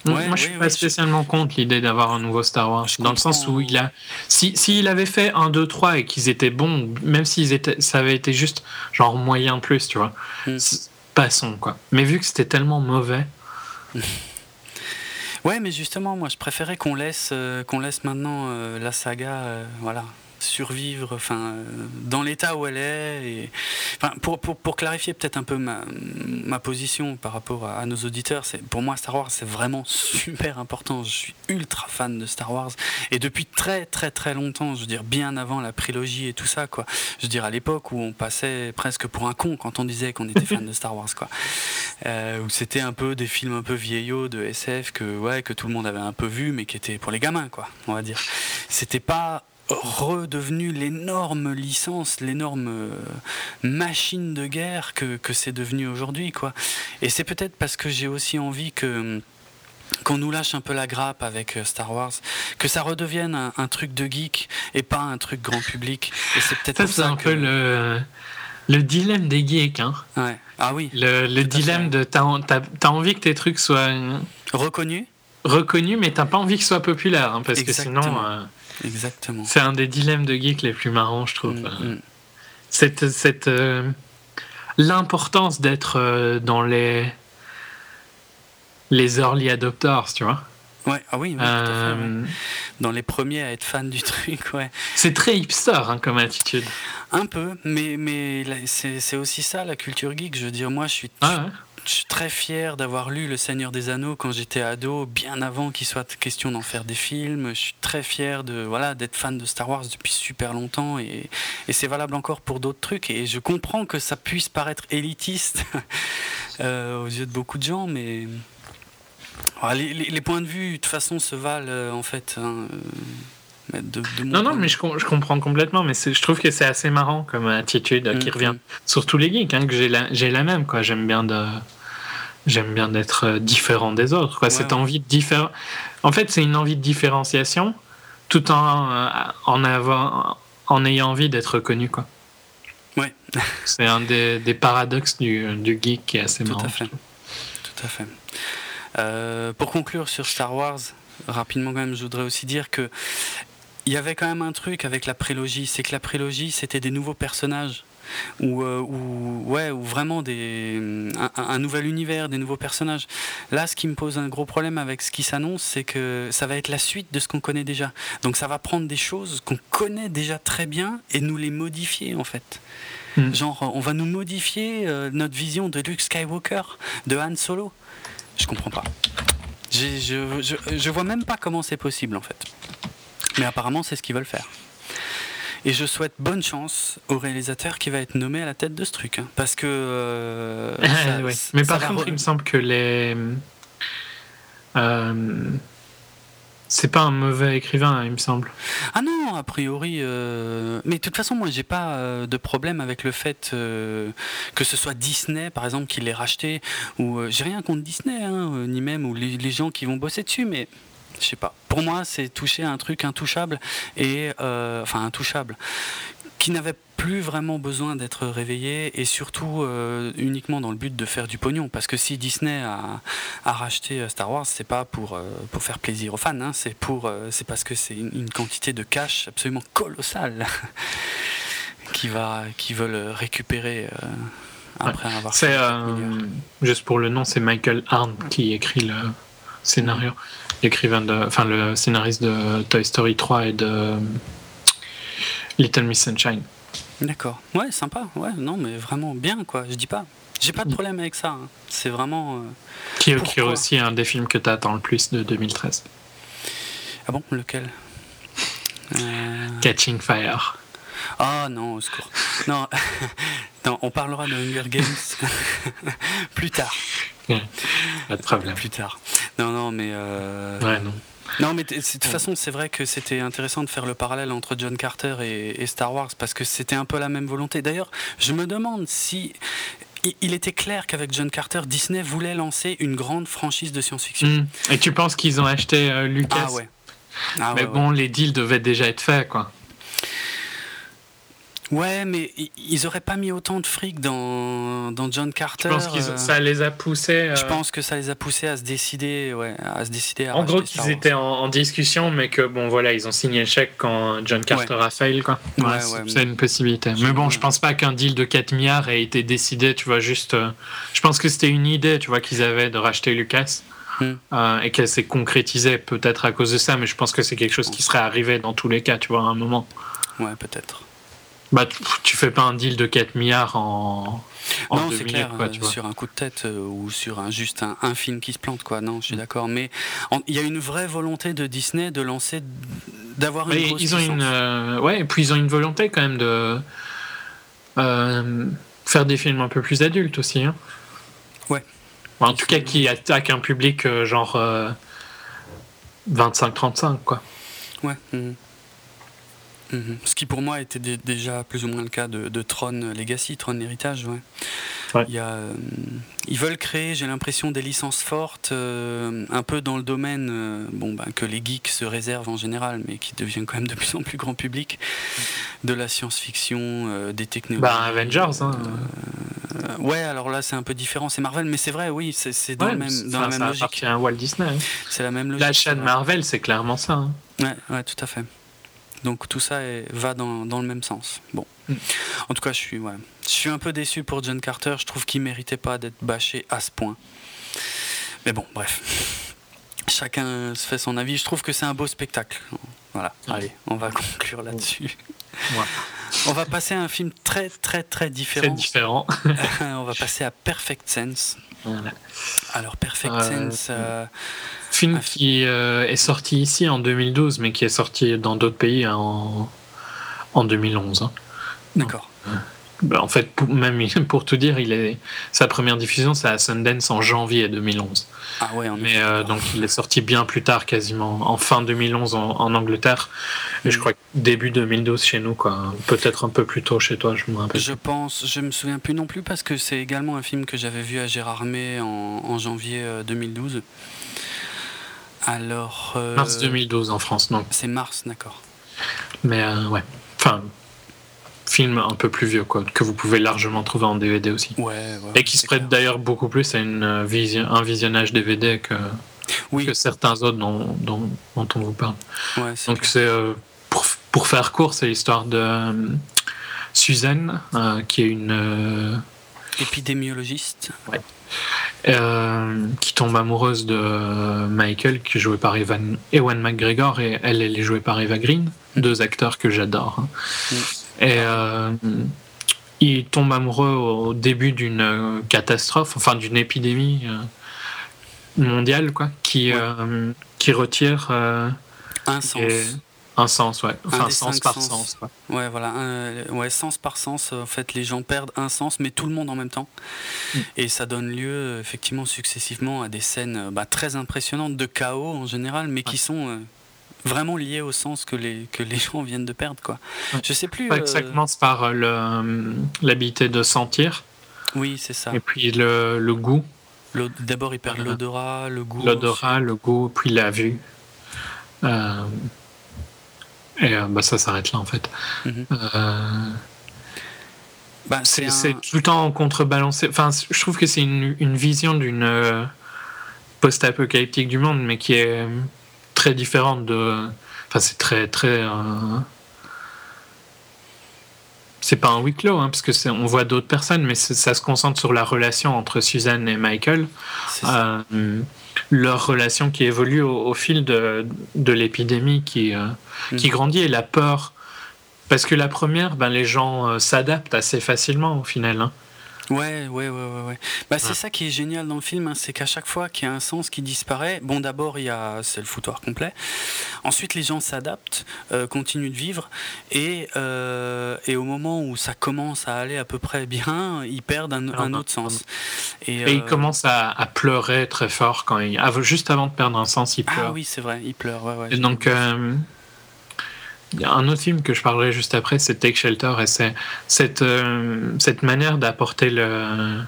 Moi, je suis pas spécialement contre l'idée d'avoir un nouveau Star Wars, dans le sens où il a, si s'il avait fait un, 2, 3 et qu'ils étaient bons, même s'ils étaient, ça avait été juste genre moyen plus, tu vois, mm. passons quoi. Mais vu que c'était tellement mauvais. ouais, mais justement, moi, je préférais qu'on laisse, euh, qu'on laisse maintenant euh, la saga, euh, voilà, survivre, enfin, dans l'état où elle est. Et, pour, pour, pour clarifier peut-être un peu ma, ma, position par rapport à, nos auditeurs, c'est pour moi Star Wars c'est vraiment super important. Je suis ultra fan de Star Wars et depuis très très très longtemps, je veux dire bien avant la prélogie et tout ça, quoi. Je veux dire à l'époque où on passait presque pour un con quand on disait qu'on était fan de Star Wars, quoi. Euh, où c'était un peu des films un peu vieillots de SF que ouais que tout le monde avait un peu vu, mais qui étaient pour les gamins, quoi. On va dire. C'était pas redevenu l'énorme licence, l'énorme euh, machine de guerre que, que c'est devenu aujourd'hui, quoi. Et c'est peut-être parce que j'ai aussi envie que qu'on nous lâche un peu la grappe avec euh, Star Wars, que ça redevienne un, truc de geek et pas un truc grand public. Et c'est peut-être ça, c'est un peu le, le dilemme des geeks. Hein. Ouais. Ah oui. Le, le dilemme de t'as, as, envie que tes trucs soient reconnus, reconnus, mais t'as pas envie qu'ils soient populaires, hein, parce que sinon. Euh, Exactement. C'est un des dilemmes de geek les plus marrants, je trouve. Mm, mm. Cette, cette euh, l'importance d'être dans les les early adopters, tu vois. Ouais, ah oui, euh, dans les premiers à être fan du truc, ouais. C'est très hipster hein, comme attitude. Un peu, mais, mais c'est aussi ça la culture geek. Je veux dire, moi je suis, ah je suis très fier d'avoir lu Le Seigneur des Anneaux quand j'étais ado, bien avant qu'il soit question d'en faire des films. Je suis très fier de voilà d'être fan de Star Wars depuis super longtemps et, et c'est valable encore pour d'autres trucs. Et je comprends que ça puisse paraître élitiste euh, aux yeux de beaucoup de gens, mais les, points de vue, de toute façon, se valent euh, en fait. Hein, euh, non, non, mais je, je, comprends complètement, mais je trouve que c'est assez marrant comme attitude qui mm, revient. Mm. sur tous les geeks, hein, que j'ai la, la, même, quoi. J'aime bien de. J'aime bien d'être différent des autres. Quoi. Cette envie de différen... En fait, c'est une envie de différenciation tout en, en, avoir, en ayant envie d'être reconnu. Quoi. Ouais. c'est un des, des paradoxes du, du, geek qui est assez tout marrant. À fait. Tout à fait. Euh, pour conclure sur Star Wars, rapidement quand même, je voudrais aussi dire que il y avait quand même un truc avec la prélogie, c'est que la prélogie c'était des nouveaux personnages. Ou, euh, ouais, ou vraiment des, un, nouvel univers, des nouveaux personnages. Là, ce qui me pose un gros problème avec ce qui s'annonce, c'est que ça va être la suite de ce qu'on connaît déjà. Donc ça va prendre des choses qu'on connaît déjà très bien et nous les modifier en fait. Hmm. Genre, on va nous modifier euh, notre vision de Luke Skywalker, de Han Solo. Je comprends pas. Je, je, je, vois même pas comment c'est possible en fait. Mais apparemment, c'est ce qu'ils veulent faire. Et je souhaite bonne chance au réalisateur qui va être nommé à la tête de ce truc. Hein. parce que. Euh, Mais par contre, il me semble que les. Euh, c'est pas un mauvais écrivain, il me semble. Ah non, a priori. Euh, mais de toute façon, moi, j'ai pas euh, de problème avec le fait euh, que ce soit Disney, par exemple, qui l'ait racheté. Ou j'ai rien contre Disney, hein, ni même ou les, gens qui vont bosser dessus, mais je sais pas. Pour moi, c'est toucher un truc intouchable et enfin intouchable qui n'avait plus vraiment besoin d'être réveillé et surtout euh, uniquement dans le but de faire du pognon. Parce que si Disney a, racheté euh, Star Wars, c'est pas pour, euh, pour faire plaisir aux fans, hein, c'est pour c'est parce que c'est une, quantité de cash absolument colossale qui va qui veulent récupérer après avoir. C'est juste pour le nom, c'est Michael Arndt qui écrit le scénario, l'écrivain de, enfin le scénariste de Toy Story 3 et de Little Miss Sunshine. D'accord. Ouais, sympa. Ouais, non, mais vraiment bien, quoi. Je dis pas. J'ai pas de problème avec ça. Hein. C'est vraiment. Euh, qui, est aussi un des films que tu attends le plus de 2013. Ah bon Lequel? Euh, Catching Fire. Ah non, au secours. non, non, on parlera de Hunger Games plus tard. pas de problème. Plus tard. Non, non, mais. Euh, ouais, non. Non, mais de toute façon, c'est vrai que c'était intéressant de faire le parallèle entre John Carter et, Star Wars parce que c'était un peu la même volonté. D'ailleurs, je me demande si il était clair qu'avec John Carter, Disney voulait lancer une grande franchise de science-fiction. Hmm. Et tu penses qu'ils ont acheté euh, Lucas? Ah ouais. Ah mais bon, les deals devaient déjà être faits, quoi. Ouais, mais ils auraient pas mis autant de fric dans, dans John Carter. Je pense que ça les a poussés. Je euh, pense que ça les a poussés à se décider, ouais, à se décider. À en gros, qu'ils étaient en, discussion, mais que bon, voilà, ils ont signé le chèque quand John Carter a fail, quoi. Ouais, c'est une possibilité. Mais bon, je pense pas qu'un deal de 4 milliards ait été décidé, tu vois, juste. Euh, je pense que c'était une idée, tu vois, qu'ils avaient de racheter Lucas. Hmm. Euh, et qu'elle s'est concrétisée peut-être à cause de ça, mais je pense que c'est quelque chose qui serait arrivé dans tous les cas, tu vois, à un moment. ouais, peut-être. Bah, tu, fais pas un deal de 4 milliards en. non, c'est clair, euh, sur un coup de tête euh, ou sur un, juste un, film qui se plante, quoi. Non, je suis mm. d'accord. Mais il y a une vraie volonté de Disney de lancer, d'avoir une grosse ils ont une, euh, Ouais, et puis ils ont une volonté quand même de faire des films un peu plus adultes aussi. Hein. Ouais. En tout cas, qui attaquent un public genre 25-35, quoi. Ouais. Mm. Mhm. Ce qui pour moi était déjà plus ou moins le cas de, Tron Legacy, Tron Héritage. Ouais. Il y euh, ils veulent créer, j'ai l'impression, des licences fortes, euh, un peu dans le domaine euh, bon, ben, que les geeks se réservent en général, mais qui deviennent quand même de plus en plus grand public, de la science-fiction, des technologies. Bah, Avengers, hein. ouais, alors là c'est un peu différent, c'est Marvel, mais c'est vrai, oui, c'est dans, même, dans la même logique. C'est Walt Disney. Hein. C'est la même logique. La chaîne Marvel, c'est clairement ça. Hein. Ouais, ouais, tout à fait. Donc tout ça va dans, le même sens. Bon. Mm. En tout cas, je suis, je suis un peu déçu pour John Carter. Je trouve qu'il méritait pas d'être bâché à ce point. Mais bon, bref. Chacun se fait son avis. Je trouve que c'est un beau spectacle. Voilà. Allez, on va conclure là-dessus. On va passer à un film très très très différent. Très différent. on va passer à Perfect Sense. Alors Perfect euh, Sense. Euh, film qui euh, est sorti ici en 2012, mais qui est sorti dans d'autres pays en, en 2011. Hein. D'accord. En fait, pour, même pour tout dire, il est, sa première diffusion, c'est à Sundance en janvier 2011. Ah ouais, Mais euh, donc il est sorti bien plus tard, quasiment en fin 2011 en, Angleterre, et je mm. crois que début 2012 chez nous, quoi. Peut-être un peu plus tôt chez toi, je me rappelle. Je pense, je me souviens plus non plus parce que c'est également un film que j'avais vu à Gérardmer en, en janvier 2012. Euh, alors. Euh, mars 2012 en France, non. C'est mars, d'accord. Mais ouais. Enfin, film un peu plus vieux, quoi, que vous pouvez largement trouver en DVD aussi. Et qui se prête d'ailleurs beaucoup plus à une euh, vision, un visionnage DVD que, que certains autres dont, dont, on vous parle. Donc c'est euh, pour, pour, faire court, c'est l'histoire de euh, Suzanne, qui est une épidémiologiste. qui tombe amoureuse de Michael, qui est joué par Evan, Ewan McGregor, et elle, elle est jouée par Eva Green, mm. deux acteurs que j'adore. Hein. Mm. Et euh, il tombe amoureux au début d'une euh, catastrophe, enfin d'une épidémie euh, mondiale, quoi, qui, qui retire un sens. Un sens, ouais. Enfin, sens par sens. Ouais, voilà. ouais, sens par sens. En fait, les gens perdent un sens, mais tout le monde en même temps. Mm. Et ça donne lieu, effectivement, successivement à des scènes bah, très impressionnantes de chaos en général, mais qui sont vraiment lié au sens que les, que les gens viennent de perdre. Quoi. Je sais plus. Euh... Ça commence par euh, l'habilité de sentir. Oui, c'est ça. Et puis le, le goût. D'abord, il perd l'odorat, le goût. L'odorat, le goût, puis la vue. Euh, et euh, bah, ça s'arrête là, en fait. Mhm. Bah, c'est tout le temps contrebalancé. Enfin, je trouve que c'est une, une, vision d'une post-apocalyptique du monde, mais qui est très différente de. Enfin, c'est très, très. Euh, c'est pas un huis clos, hein, parce que c'est, on voit d'autres personnes, mais ça se concentre sur la relation entre Suzanne et Michael. Euh, leur relation qui évolue au, fil de, de l'épidémie qui, euh, qui mm. grandit et la peur. Parce que la première, ben, les gens s'adaptent assez facilement au final. Hein. Ouais, ouais, ouais, ouais. ouais. Bah, c'est ça qui est génial dans le film, hein, c'est qu'à chaque fois qu'il y a un sens qui disparaît, bon, d'abord, il y a, c'est le foutoir complet. Ensuite, les gens s'adaptent, euh, continuent de vivre, et, euh, et au moment où ça commence à aller à peu près bien, ils perdent un, un autre sens. Et, et ils euh, commencent à, à, pleurer très fort quand ils, juste avant de perdre un sens, ils ah pleurent. Ah oui, c'est vrai, ils pleurent. Ouais, donc. Il y a un autre film que je parlerai juste après, c'est Take Shelter, et c'est cette, euh, cette manière d'apporter le,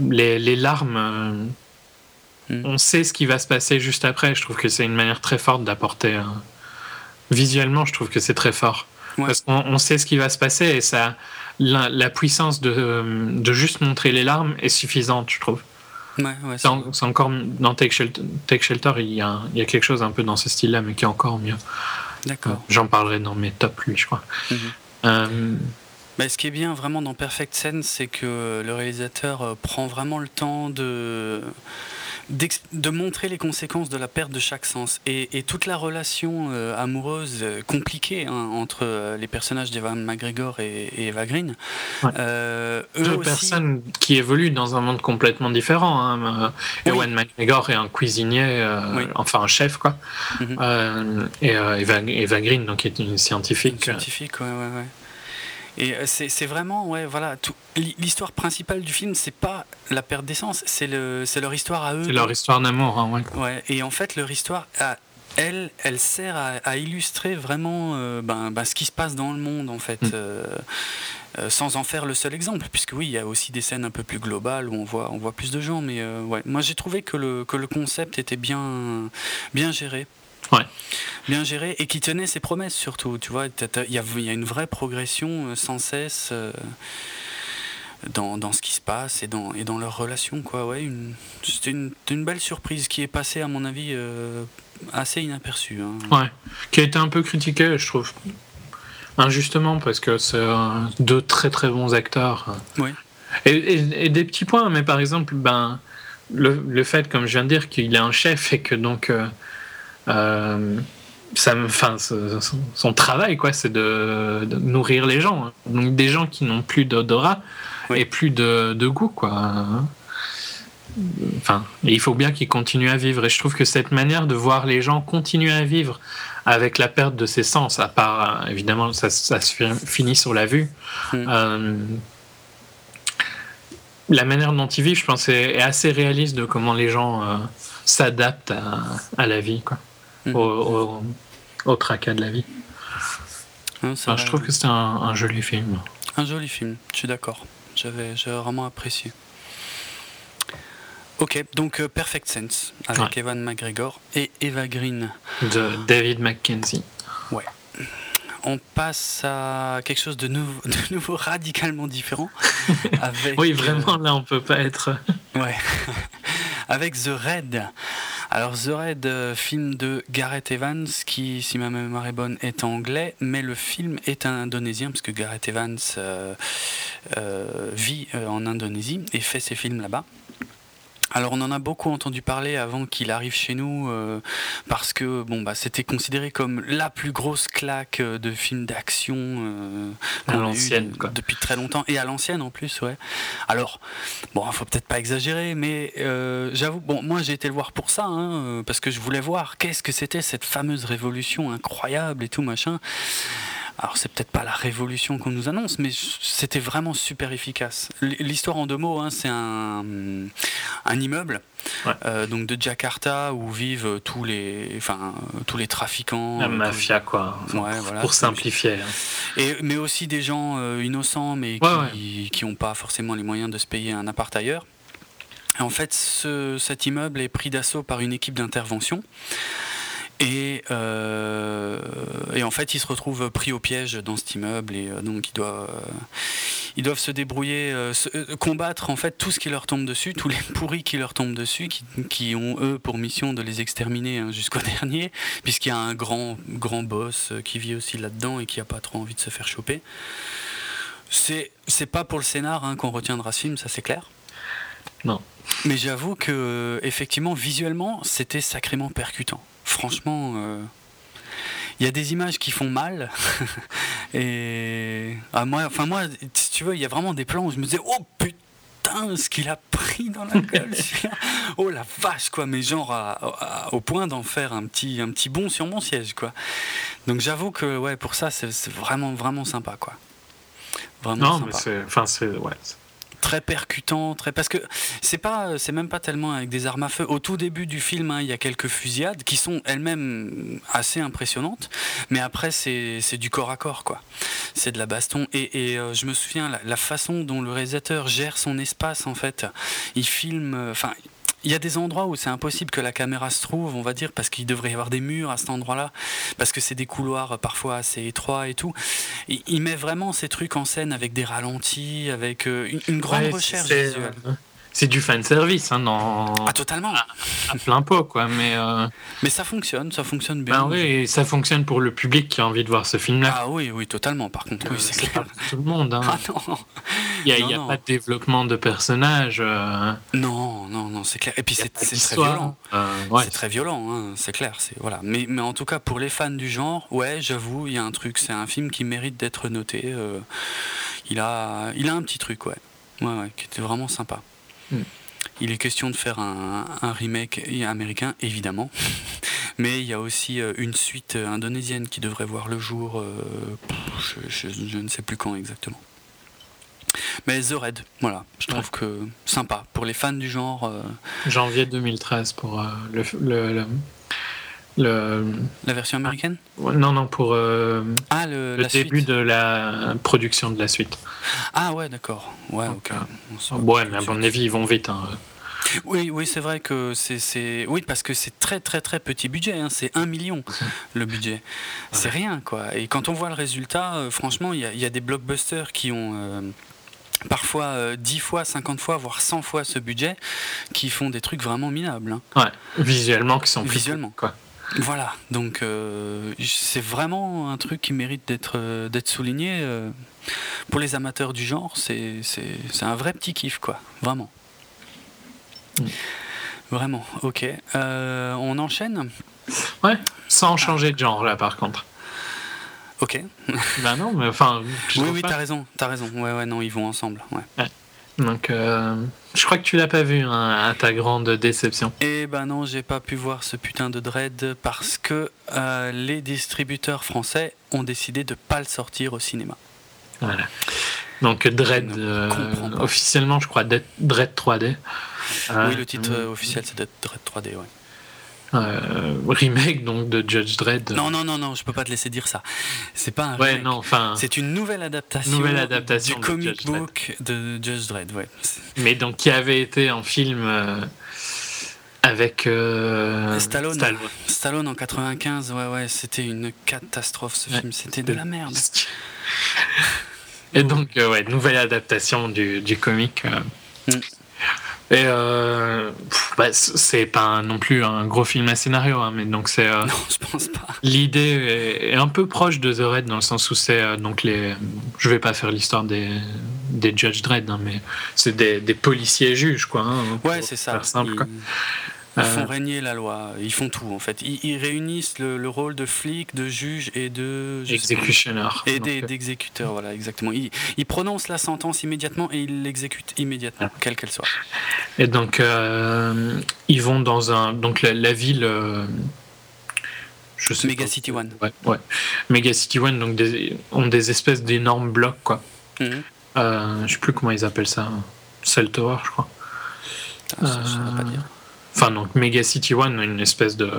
les, les larmes. Hmm. On sait ce qui va se passer juste après. Je trouve que c'est une manière très forte d'apporter. Euh, visuellement, je trouve que c'est très fort. Parce qu'on on sait ce qui va se passer et ça, la, la puissance de, de, juste montrer les larmes est suffisante, je trouve. Ouais, c'est encore dans Take Shelter, Take Shelter il, y a, il y a quelque chose un peu dans ce style-là, mais qui est encore mieux. D'accord. J'en parlerai dans mes tops, lui, je crois. Mhm. Euh, ce qui est bien vraiment dans Perfect Sense, c'est que le réalisateur euh, prend vraiment le temps de de montrer les conséquences de la perte de chaque sens et, toute la relation euh, amoureuse euh, compliquée hein, entre euh, les personnages d'Evan McGregor et, Eva Green. Deux personnes qui évoluent dans un monde complètement différent. Hein. Ewan McGregor est un cuisinier, enfin un chef quoi, mhm. et Eva, Green donc est une scientifique. Une scientifique, ouais, ouais, ouais. Et euh, c'est vraiment, ouais, voilà, l'histoire principale du film, c'est pas la perte d'essence, c'est le, leur histoire à eux. C'est leur histoire d'amour, hein, ouais. ouais. Et en fait, leur histoire, elle, elle sert à, illustrer vraiment euh, ben, ben, ce qui se passe dans le monde, en fait. Mm. Euh, sans en faire le seul exemple, puisque oui, il y a aussi des scènes un peu plus globales où on voit, on voit plus de gens, mais ouais, moi j'ai trouvé que le, que le concept était bien, bien géré. Ouais. Bien géré et qui tenait ses promesses surtout. Tu vois, il y, a une vraie progression euh, sans cesse euh, dans, dans, ce qui se passe et dans, et dans leurs relations. Quoi. Ouais, c'était une, une, belle surprise qui est passée, à mon avis, euh, assez inaperçue. Hein. Ouais, qui a été un peu critiquée, je trouve. Injustement, parce que c'est deux très très bons acteurs. Et, et, des petits points, mais par exemple, ben, le, le fait, comme je viens de dire, qu'il est un chef et que donc. Euh, ça, enfin, son, travail, quoi, c'est de, nourrir les gens. Donc des gens qui n'ont plus d'odorat et plus de, goût, quoi. Enfin, il faut bien qu'ils continuent à vivre. Et je trouve que cette manière de voir les gens continuer à vivre avec la perte de ses sens, à part évidemment ça, ça se finit sur la vue. Mm. Euh, la manière dont ils vivent, je pense, est, assez réaliste de comment les gens euh, s'adaptent à, à, la vie, quoi. Mm. au, au, tracas de la vie. je trouve que c'est un, joli film. Un joli film, je suis d'accord. J'avais vraiment apprécié. Ok, donc euh, Perfect Sense avec Evan McGregor et Eva Green. De David Mackenzie. Ouais. On passe à quelque chose de nouveau, de nouveau radicalement différent. Avec, oui, vraiment, là, on peut pas être. ouais. avec The Red. Alors The Red, euh, film de Gareth Evans, qui, si ma mémoire est bonne, est anglais, mais le film est indonésien, parce que Gareth Evans euh, euh, vit en Indonésie et fait ses films là-bas. Alors on en a beaucoup entendu parler avant qu'il arrive chez nous euh, parce que bon bah c'était considéré comme la plus grosse claque euh, de film d'action euh, depuis très longtemps et à l'ancienne en plus ouais. Alors bon il faut peut-être pas exagérer mais j'avoue bon moi j'ai été le voir pour ça hein, parce que je voulais voir qu'est-ce que c'était cette fameuse révolution incroyable et tout machin. Alors c'est peut-être pas la révolution qu'on nous annonce, mais c'était vraiment super efficace. L'histoire en deux mots, hein, c'est un, un, immeuble euh, donc de Jakarta où vivent tous les, enfin tous les trafiquants. La euh, mafia quoi. pour simplifier. Hein. Et mais aussi des gens euh, innocents mais qui n'ont pas forcément les moyens de se payer un appart ailleurs. en fait, cet immeuble est pris d'assaut par une équipe d'intervention. Et, euh, et, en fait, ils se retrouvent pris au piège dans cet immeuble et euh, donc ils doivent, euh, ils doivent se débrouiller, combattre en fait tout ce qui leur tombe dessus, tous les pourris qui leur tombent dessus, qui, qui ont eux pour mission de les exterminer hein, jusqu'au dernier, puisqu'il y a un grand, grand boss qui vit aussi là-dedans et qui a pas trop envie de se faire choper. C'est, c'est pas pour le scénar hein, qu'on retiendra ce film, ça c'est clair. Non. Mais j'avoue que effectivement, visuellement, c'était sacrément percutant franchement, il euh, y a des images qui font mal. et ah, moi, enfin moi, si tu veux, il y a vraiment des plans où je me disais, oh putain, ce qu'il a pris dans la gueule. oh la vache, quoi. Mais genre au point d'en faire un petit, un petit bond sur mon siège, quoi. Donc j'avoue que ouais, pour ça, c'est vraiment, vraiment sympa, quoi. Vraiment non, mais c'est, enfin c'est, ouais, très percutant, très parce que c'est pas, c'est même pas tellement avec des armes à feu. Au tout début du film, hein, il y a quelques fusillades qui sont elles-mêmes assez impressionnantes, mais après c'est, du corps à corps quoi. C'est de la baston et, euh, je me souviens la, façon dont le réalisateur gère son espace en fait. Il filme, enfin il y a des endroits où c'est impossible que la caméra se trouve, on va dire, parce qu'il devrait y avoir des murs à cet endroit-là, parce que c'est des couloirs parfois assez étroits et tout. Il, met vraiment ces trucs en scène avec des ralentis, avec euh, une, grande recherche visuelle. Euh, c'est du fan service hein, dans ah totalement à, plein pot quoi mais euh, mais ça fonctionne ça fonctionne bien ben oui et ça fonctionne pour le public qui a envie de voir ce film là ah oui oui totalement par contre oui, c'est clair tout le monde hein. ah non Il n'y a, pas de développement de personnage. Non, non, non, c'est clair. Et puis c'est très violent. C'est très violent, c'est clair. Voilà. Mais, mais en tout cas, pour les fans du genre, ouais, j'avoue, il y a un truc. C'est un film qui mérite d'être noté. il, a, il a un petit truc, ouais. Ouais, ouais, qui était vraiment sympa. Hmm. Il est question de faire un, remake américain, évidemment. Mais il y a aussi euh, une suite euh, indonésienne qui devrait voir le jour, euh, je, ne sais plus quand exactement. Mais The Red, voilà, je trouve que sympa. Pour les fans du genre. Janvier 2013 pour le, le, La version américaine Non, non, pour ah, le, début de la production de la suite. Ah ouais, d'accord. Ouais, ok. ouais, mais à mon avis, ils vont vite. Hein. Oui, oui, c'est vrai que c'est, oui, parce que c'est très très très petit budget. Hein. c'est 1 million le budget. C'est rien quoi. Et quand on voit le résultat, euh, franchement, il y, a des blockbusters qui ont euh, parfois 10 euh, fois, 50 fois, voire 100 fois ce budget, qui font des trucs vraiment minables. Hein. Ouais, visuellement qui sont visuellement quoi. Voilà, donc c'est vraiment un truc qui mérite d'être d'être souligné. pour les amateurs du genre, c'est un vrai petit kiff, quoi, vraiment. Vraiment, ok. Euh, on enchaîne? Ouais, sans changer de genre là par contre. Ok. bah non, mais enfin. Oui, oui, t'as raison, t'as raison. Ouais, ouais, non, ils vont ensemble. Ouais. Donc, euh, je crois que tu l'as pas vu, hein, à ta grande déception. Eh ben non, j'ai pas pu voir ce putain de Dread parce que euh, les distributeurs français ont décidé de pas le sortir au cinéma. Voilà. Donc, Dread, officiellement, je crois, Dread 3D. oui, le titre euh, officiel, c'est Dread 3D, ouais. Euh, remake donc de Judge Dredd. Non non non non, je peux pas te laisser dire ça. C'est pas un remake. non, enfin. C'est une nouvelle adaptation. Nouvelle adaptation du comic book de Judge Dredd, ouais. Mais donc qui avait été en film euh, avec Stallone, Stallone. Stallone. en 95, ouais ouais, c'était une catastrophe ce film, c'était de la merde. Et donc ouais, nouvelle adaptation du, du comic. Mm. Et euh, bah, c'est pas non plus un gros film à scénario, hein, mais donc c'est. Euh, non, je pense pas. L'idée est, un peu proche de The Red dans le sens où c'est euh, donc les. Je vais pas faire l'histoire des des Judge Dredd, hein, mais c'est des, des, policiers juges quoi. Hein, ouais, c'est ça. Simple, quoi. Ils font euh, régner la loi, ils font tout en fait. Ils, réunissent le, rôle de flic, de juge et de. Exécutionneur. Et euh, d'exécuteur, voilà, exactement. Ils, prononcent la sentence immédiatement et ils l'exécutent immédiatement, quelle qu'elle soit. Et donc, euh, ils vont dans un. Donc, la, ville. je sais Mega City One. Ouais, ouais. Mega City One, donc, des, ont des espèces d'énormes blocs, quoi. Mhm. je sais plus comment ils appellent ça. Cell Tower, je crois. Ah, ça, pas dire. Enfin, donc Mega City One, une espèce de.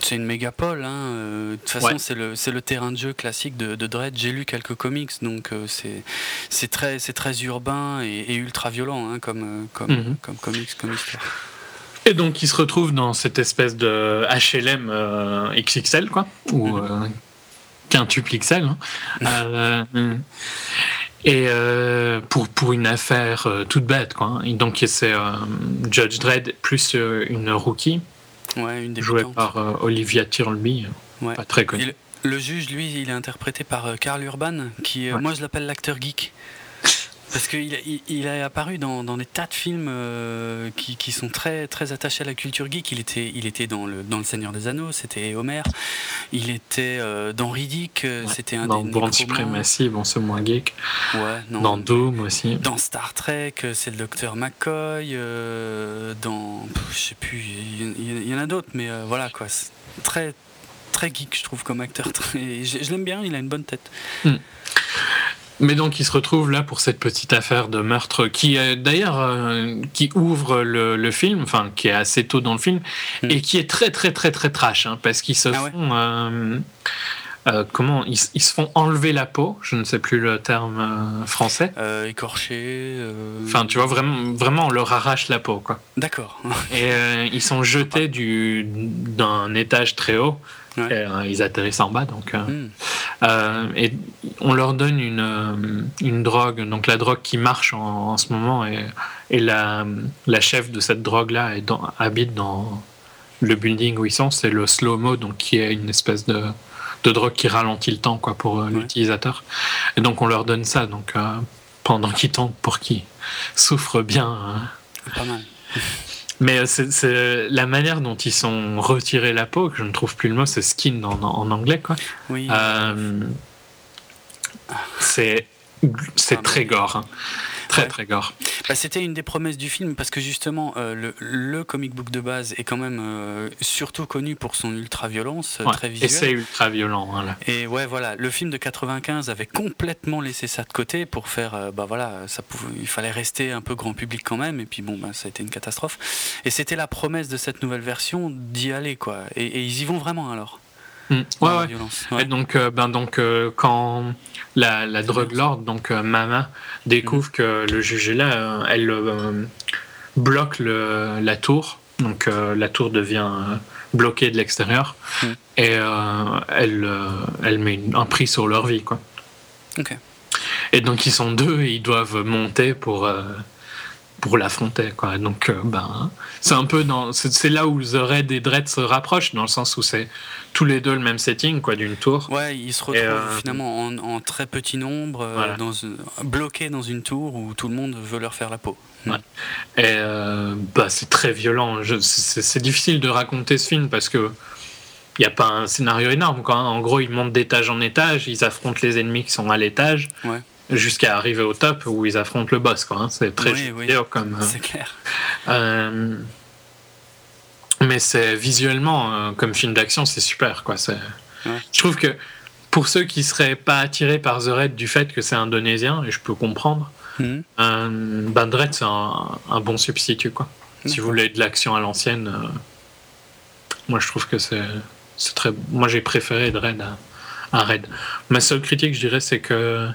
C'est une mégapole, hein. Euh, de toute façon, c'est le, le, terrain de jeu classique de, de Dredd. J'ai lu quelques comics, donc euh, c'est très, très urbain et, ultra violent hein, comme, euh, comme, mhm. comme comics, comme histoire. Et donc, il se retrouve dans cette espèce de HLM XXL, quoi, ou mhm. quintuple XL. Hein. Et euh, pour, pour une affaire euh, toute bête, quoi. Et donc, c'est euh, Judge Dredd plus une rookie. Ouais, une Jouée par Olivia Thirlby. Pas très connue. Le, juge, lui, il est interprété par Carl Urban, qui, moi, je l'appelle l'acteur geek. Parce qu'il il, a apparu dans, des tas de films euh, qui, sont très, très attachés à la culture geek. Il était, il était dans, le, dans Le Seigneur des Anneaux, c'était Homer. Il était euh, dans Riddick, euh, c'était un dans des Dans Supremacy, bon, c'est moins geek. Ouais, Dans Doom aussi. Dans Star Trek, c'est le docteur McCoy. dans. Je sais plus, il y, en a d'autres, mais voilà quoi. Très, très geek, je trouve, comme acteur. je, l'aime bien, il a une bonne tête. Hmm. Mais donc il se retrouve là pour cette petite affaire de meurtre qui d'ailleurs euh, qui ouvre le, film, enfin qui est assez tôt dans le film hmm. et qui est très très très très trash hein, parce qu'ils se ah font euh, euh, comment ils, se font enlever la peau, je ne sais plus le terme français. écorché. Enfin tu vois vraiment vraiment on leur arrache la peau quoi. D'accord. et ils sont jetés du d'un étage très haut euh, ils atterrissent en bas, donc. Euh, hmm. euh, et on leur donne une, une drogue, donc la drogue qui marche en, ce moment, et, et la, la, chef de cette drogue-là habite dans le building où ils sont, c'est le slow-mo, donc qui est une espèce de, de drogue qui ralentit le temps quoi, pour l'utilisateur. Et donc on leur donne ça donc, pendant qu'ils tombent pour qu'ils souffrent bien. Hein. Pas mal. Mais c'est la manière dont ils sont retirés la peau, que je ne trouve plus le mot, c'est skin en, en, anglais. Quoi. Oui. c'est très gore. Hein. Très très gore. Bah, c'était une des promesses du film parce que justement euh, le, comic book de base est quand même euh, surtout connu pour son ultra violence euh, très visuelle. Et c'est ultra violent. Hein, et ouais voilà, le film de 95 avait complètement laissé ça de côté pour faire bah voilà, ça pouvait, il fallait rester un peu grand public quand même et puis bon bah, ça a été une catastrophe. Et c'était la promesse de cette nouvelle version d'y aller quoi. et ils y vont vraiment alors? Mm. Ouais, ouais. Et donc, euh, ben donc euh, quand la, la drogue lord, donc euh, Mama, découvre que le juge est là, elle bloque le, la tour. Donc la tour devient bloquée de l'extérieur mm. et elle, elle met un prix sur leur vie, quoi. Ok. Et donc ils sont deux et ils doivent monter pour pour l'affronter quoi donc ben c'est un peu dans c'est là où The Red et Dread se rapprochent dans le sens où c'est tous les deux le même setting, quoi, d'une tour. Ouais, ils se retrouvent euh, finalement en, très petit nombre, euh, dans, bloqués dans une tour où tout le monde veut leur faire la peau. Ouais. Et euh, bah, c'est très violent. C'est difficile de raconter ce film parce que il n'y a pas un scénario énorme. Quoi. En gros, ils montent d'étage en étage, ils affrontent les ennemis qui sont à l'étage. Jusqu'à arriver au top où ils affrontent le boss. Quoi. Hein. C'est très oui, comme. C'est clair. Mais c'est visuellement, euh, comme film d'action, c'est super. Quoi. Je trouve que pour ceux qui seraient pas attirés par The Red du fait que c'est indonésien, et je peux comprendre, mm Red, c'est un, bon substitut. Quoi. Si vous voulez de l'action à l'ancienne, euh, moi je trouve que c'est très. Moi j'ai préféré Dread à, à, Red. Ma seule critique, je dirais, c'est que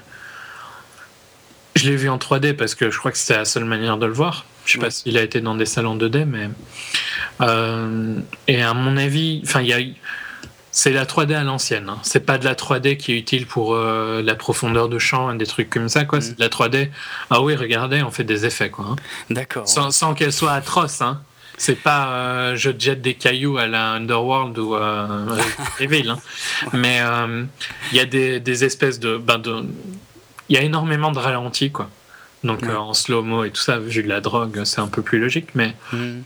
je l'ai vu en 3D parce que je crois que c'était la seule manière de le voir. Je sais pas s'il a été dans des salons 2D, mais euh, et à mon avis, enfin, il c'est la 3D à l'ancienne. Hein. C'est pas de la 3D qui est utile pour euh, la profondeur de champ et des trucs comme ça. Quoi. Mm. C'est de la 3D. Ah oui, regardez, on fait des effets. Quoi, hein. D'accord. Sans, qu'elle soit atroce. Hein. C'est pas euh, je jette des cailloux à la Underworld ou à Evil. Hein. Mais il y a des, des espèces de. Ben de il y a énormément de ralentis. Quoi. Donc en slow-mo et tout ça, vu que la drogue, c'est un peu plus logique. Mais. Mm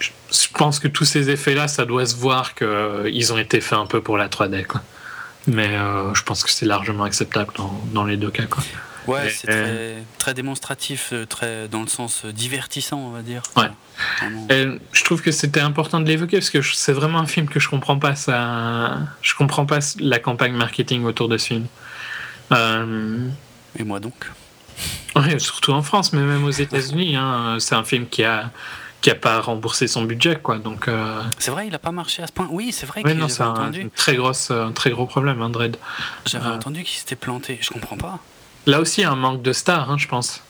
je pense que tous ces effets-là, ça doit se voir qu'ils euh, ont été faits un peu pour la 3D. Quoi. Mais euh, je pense que c'est largement acceptable dans, dans, les deux cas. Quoi. Ouais, c'est très, très, démonstratif, euh, très, dans le sens divertissant, on va dire. Ouais. Et je trouve que c'était important de l'évoquer parce que c'est vraiment un film que je comprends pas. Ça, je comprends pas la campagne marketing autour de ce film. Et moi donc Ouais, surtout en France, mais même aux États-Unis. Hein, c'est un film qui a qui a pas remboursé son budget, quoi. Donc. Euh, c'est vrai, il a pas marché à ce point. Oui, c'est vrai. Oui, non, c'est un, très grosse, un très gros problème, hein, Dredd. J'avais euh, entendu qu'il s'était planté. Je comprends pas. Là aussi, un manque de stars, hein, je pense.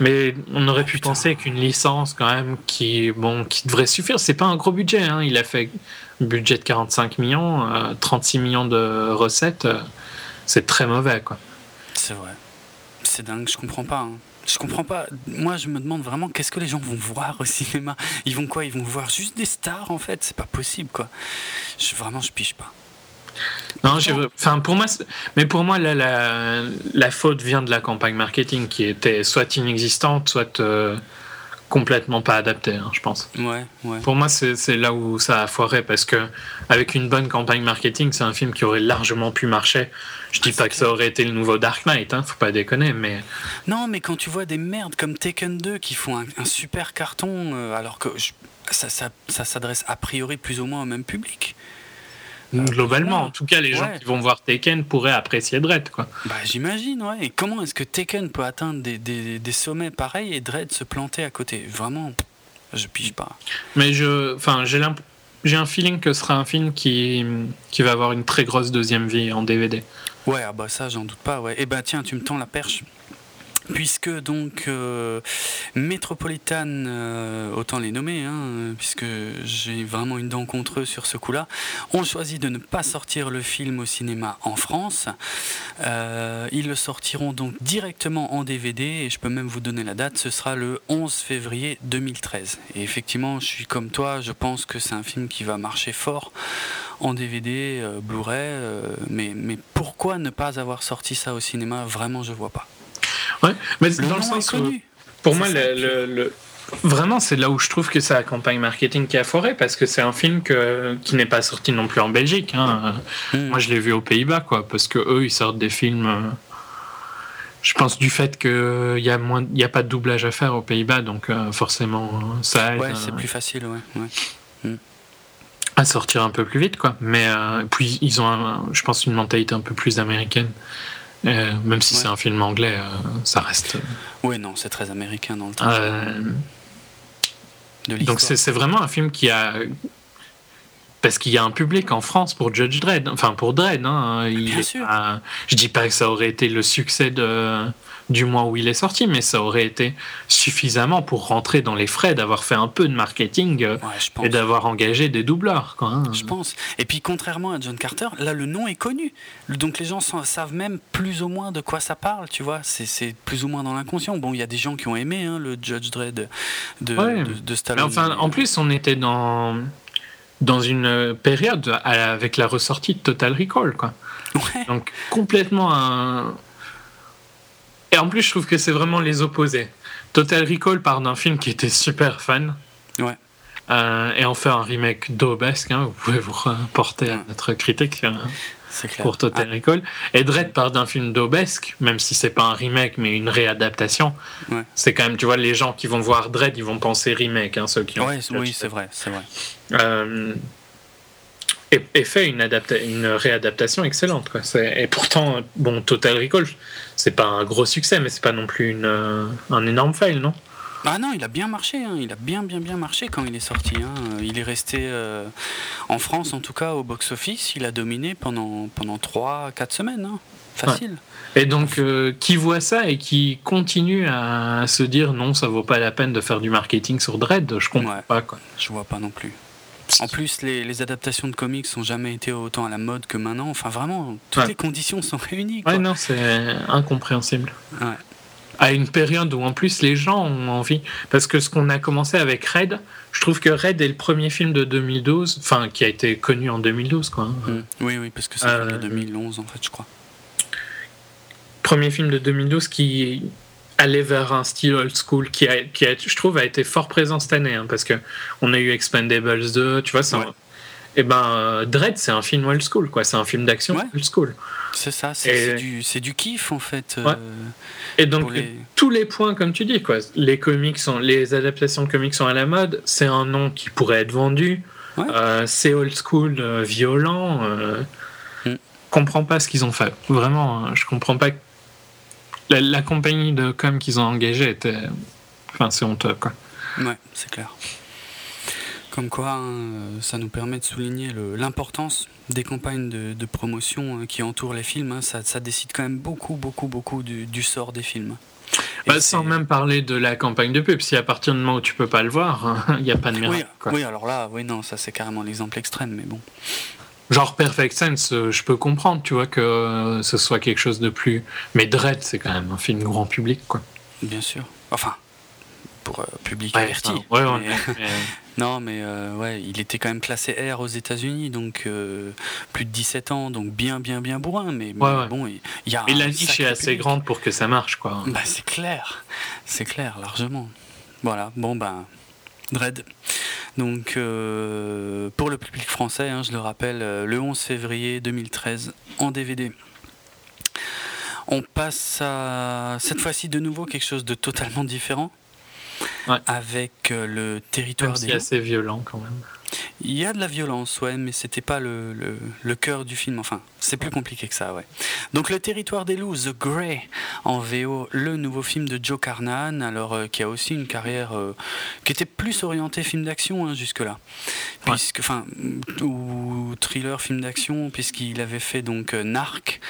Mais on aurait pu penser qu'une licence, quand même, qui, bon, qui devrait suffire. C'est pas un gros budget. Hein. Il a fait un budget de 45 millions, 36 euh, millions de recettes. c'est très mauvais, quoi. C'est vrai. C'est dingue, je comprends pas. Hein. Je comprends pas. Moi, je me demande vraiment qu'est-ce que les gens vont voir au cinéma? Ils vont quoi? Ils vont voir juste des stars en fait? C'est pas possible quoi. Je, vraiment, je piche pas. Non, enfin pour moi, mais pour moi là, la, la, faute vient de la campagne marketing qui était soit inexistante, soit euh, complètement pas adapté, hein, je pense. Ouais, ouais. Pour moi, c'est là où ça a foiré parce que avec une bonne campagne marketing, c'est un film qui aurait largement pu marcher. Je dis ah, pas que ça aurait été le nouveau Dark Knight, hein, faut pas déconner, mais. Non, mais quand tu vois des merdes comme Taken 2 qui font un, super carton, euh, alors que ça, ça, ça s'adresse a priori plus ou moins au même public. Globalement, en tout cas, les gens qui vont voir Tekken pourraient apprécier Dredd. Quoi. Bah, J'imagine, ouais. Et comment est-ce que Tekken peut atteindre des, des, des, sommets pareils et Dredd se planter à côté? Vraiment, je pige pas. Mais je, enfin, j'ai j'ai un feeling que ce sera un film qui, qui va avoir une très grosse deuxième vie en DVD. Ouais, ah bah ça, j'en doute pas. Ouais. Et eh bah tiens, tu me tends la perche. Puisque donc euh, euh, autant les nommer, hein, puisque j'ai vraiment une dent contre eux sur ce coup-là, ont choisi de ne pas sortir le film au cinéma en France. Euh, ils le sortiront donc directement en DVD, et je peux même vous donner la date, ce sera le 11 février 2013. Et effectivement, je suis comme toi, je pense que c'est un film qui va marcher fort en DVD, Blu-ray, mais, mais pourquoi ne pas avoir sorti ça au cinéma? Vraiment, je vois pas. Ouais, mais dans le sens où, pour moi, le, vraiment, c'est là où je trouve que c'est la campagne marketing qui a foiré, parce que c'est un film que, qui n'est pas sorti non plus en Belgique. Hein. Hmm. Moi, je l'ai vu aux Pays-Bas, quoi, parce que eux, ils sortent des films. Euh, je pense du fait qu'il n'y a, moins, y a pas de doublage à faire aux Pays-Bas, donc euh, forcément, ça aide. Ouais, c'est plus facile, ouais. Hmm. À sortir un peu plus vite, quoi. Mais euh, puis, ils ont, je pense, une mentalité un peu plus américaine. Euh, même si c'est un film anglais, euh, ça reste. Euh, oui, non, c'est très américain dans le temps. donc c'est vraiment un film qui a. Parce qu'il y a un public en France pour Judge Dredd, enfin pour Dredd. Hein, Bien sûr. je dis pas que ça aurait été le succès de du mois où il est sorti, mais ça aurait été suffisamment pour rentrer dans les frais d'avoir fait un peu de marketing euh, et d'avoir engagé des doubleurs. Quoi, hein. Je pense. Et puis contrairement à John Carter, là le nom est connu, donc les gens savent même plus ou moins de quoi ça parle, tu vois. C'est plus ou moins dans l'inconscient. Bon, il y a des gens qui ont aimé hein, le Judge Dredd de, de, Stallone. enfin, en plus, on était dans dans une période avec la ressortie de Total Recall, quoi. Donc complètement un et en plus, je trouve que c'est vraiment les opposés. Total Recall part d'un film qui était super fan. Ouais. Euh, et en fait un remake d'Obesque. Hein, vous pouvez vous reporter à notre critique hein, pour Total ah. Recall. Et Dredd part d'un film d'Obesque, même si c'est pas un remake mais une réadaptation. Ouais. C'est quand même, tu vois, les gens qui vont voir Dredd, ils vont penser remake, hein, ceux qui ont. Ouais, oui, c'est vrai, c'est vrai. Euh, et, fait une, une réadaptation excellente. Quoi. Et pourtant, bon, Total Recall, c'est pas un gros succès, mais c'est pas non plus une, euh, un énorme fail, non? Ah non, il a bien marché, hein. il a bien bien bien marché quand il est sorti. Hein. Il est resté euh, en France en tout cas au box-office, il a dominé pendant, pendant 3-4 semaines, hein. facile. Et donc euh, qui voit ça et qui continue à se dire non, ça vaut pas la peine de faire du marketing sur Dread, je comprends pas. Quoi. Je vois pas non plus. En plus, les, adaptations de comics n'ont jamais été autant à la mode que maintenant. Enfin, vraiment, toutes les conditions sont réunies. Ouais, non, c'est incompréhensible. À une période où, en plus, les gens ont envie. Parce que ce qu'on a commencé avec Red, je trouve que Red est le premier film de 2012, enfin, qui a été connu en 2012, quoi. Mmh. Oui, oui, parce que c'est euh... 2011, en fait, je crois. Premier film de 2012 qui aller vers un style old school qui, a, qui a, je trouve, a été fort présent cette année, hein, parce que on a eu Expendables 2, tu vois, ça. Et eh ben, euh, Dread, c'est un film old school, quoi. C'est un film d'action old school. C'est ça, c'est du, du, kiff, en fait. Euh, et donc, tous les points, comme tu dis, quoi. Les comics sont, les adaptations de comics sont à la mode, c'est un nom qui pourrait être vendu, euh, c'est old school, violent. Mm. comprends pas ce qu'ils ont fait. Vraiment, hein, je comprends pas la, compagnie de com qu'ils ont engagée était. Enfin, c'est honteux, quoi. Ouais, c'est clair. Comme quoi, hein, ça nous permet de souligner l'importance des campagnes de, promotion hein, qui entourent les films. Hein. ça, décide quand même beaucoup, beaucoup, beaucoup du, sort des films. Bah, sans même parler de la campagne de pub, si à partir du moment où tu peux pas le voir, il n'y a pas de miracle. Oui, oui, alors là, oui, non, ça c'est carrément l'exemple extrême, mais bon. Genre Perfect Sense, euh, je peux comprendre, tu vois, que euh, ce soit quelque chose de plus. Mais Dread, c'est quand même un film grand public, quoi. Bien sûr. Enfin, pour euh, public averti. ouais, non, mais ouais, il était quand même classé R aux États-Unis, donc plus de 17 ans, donc bien, bien, bien bourrin. Mais, bon, il y a. Et la niche est assez grande pour que ça marche, quoi. Bah, c'est clair, c'est clair, largement. Voilà, bon, ben. Dread. Donc euh, pour le public français, hein, je le rappelle, euh, le 11 février 2013 en DVD. On passe à cette fois-ci de nouveau quelque chose de totalement différent. Avec euh, le territoire des. C'est assez violent quand même. Il y a de la violence, ouais, mais c'était pas le, le, cœur du film. Enfin, c'est plus compliqué que ça, ouais. Donc, Le Territoire des loups, The Grey, en VO, le nouveau film de Joe Carnahan, alors euh, qui a aussi une carrière euh, qui était plus orientée film d'action hein, jusque-là, puisque, enfin, ou thriller film d'action, puisqu'il avait fait donc euh, Narc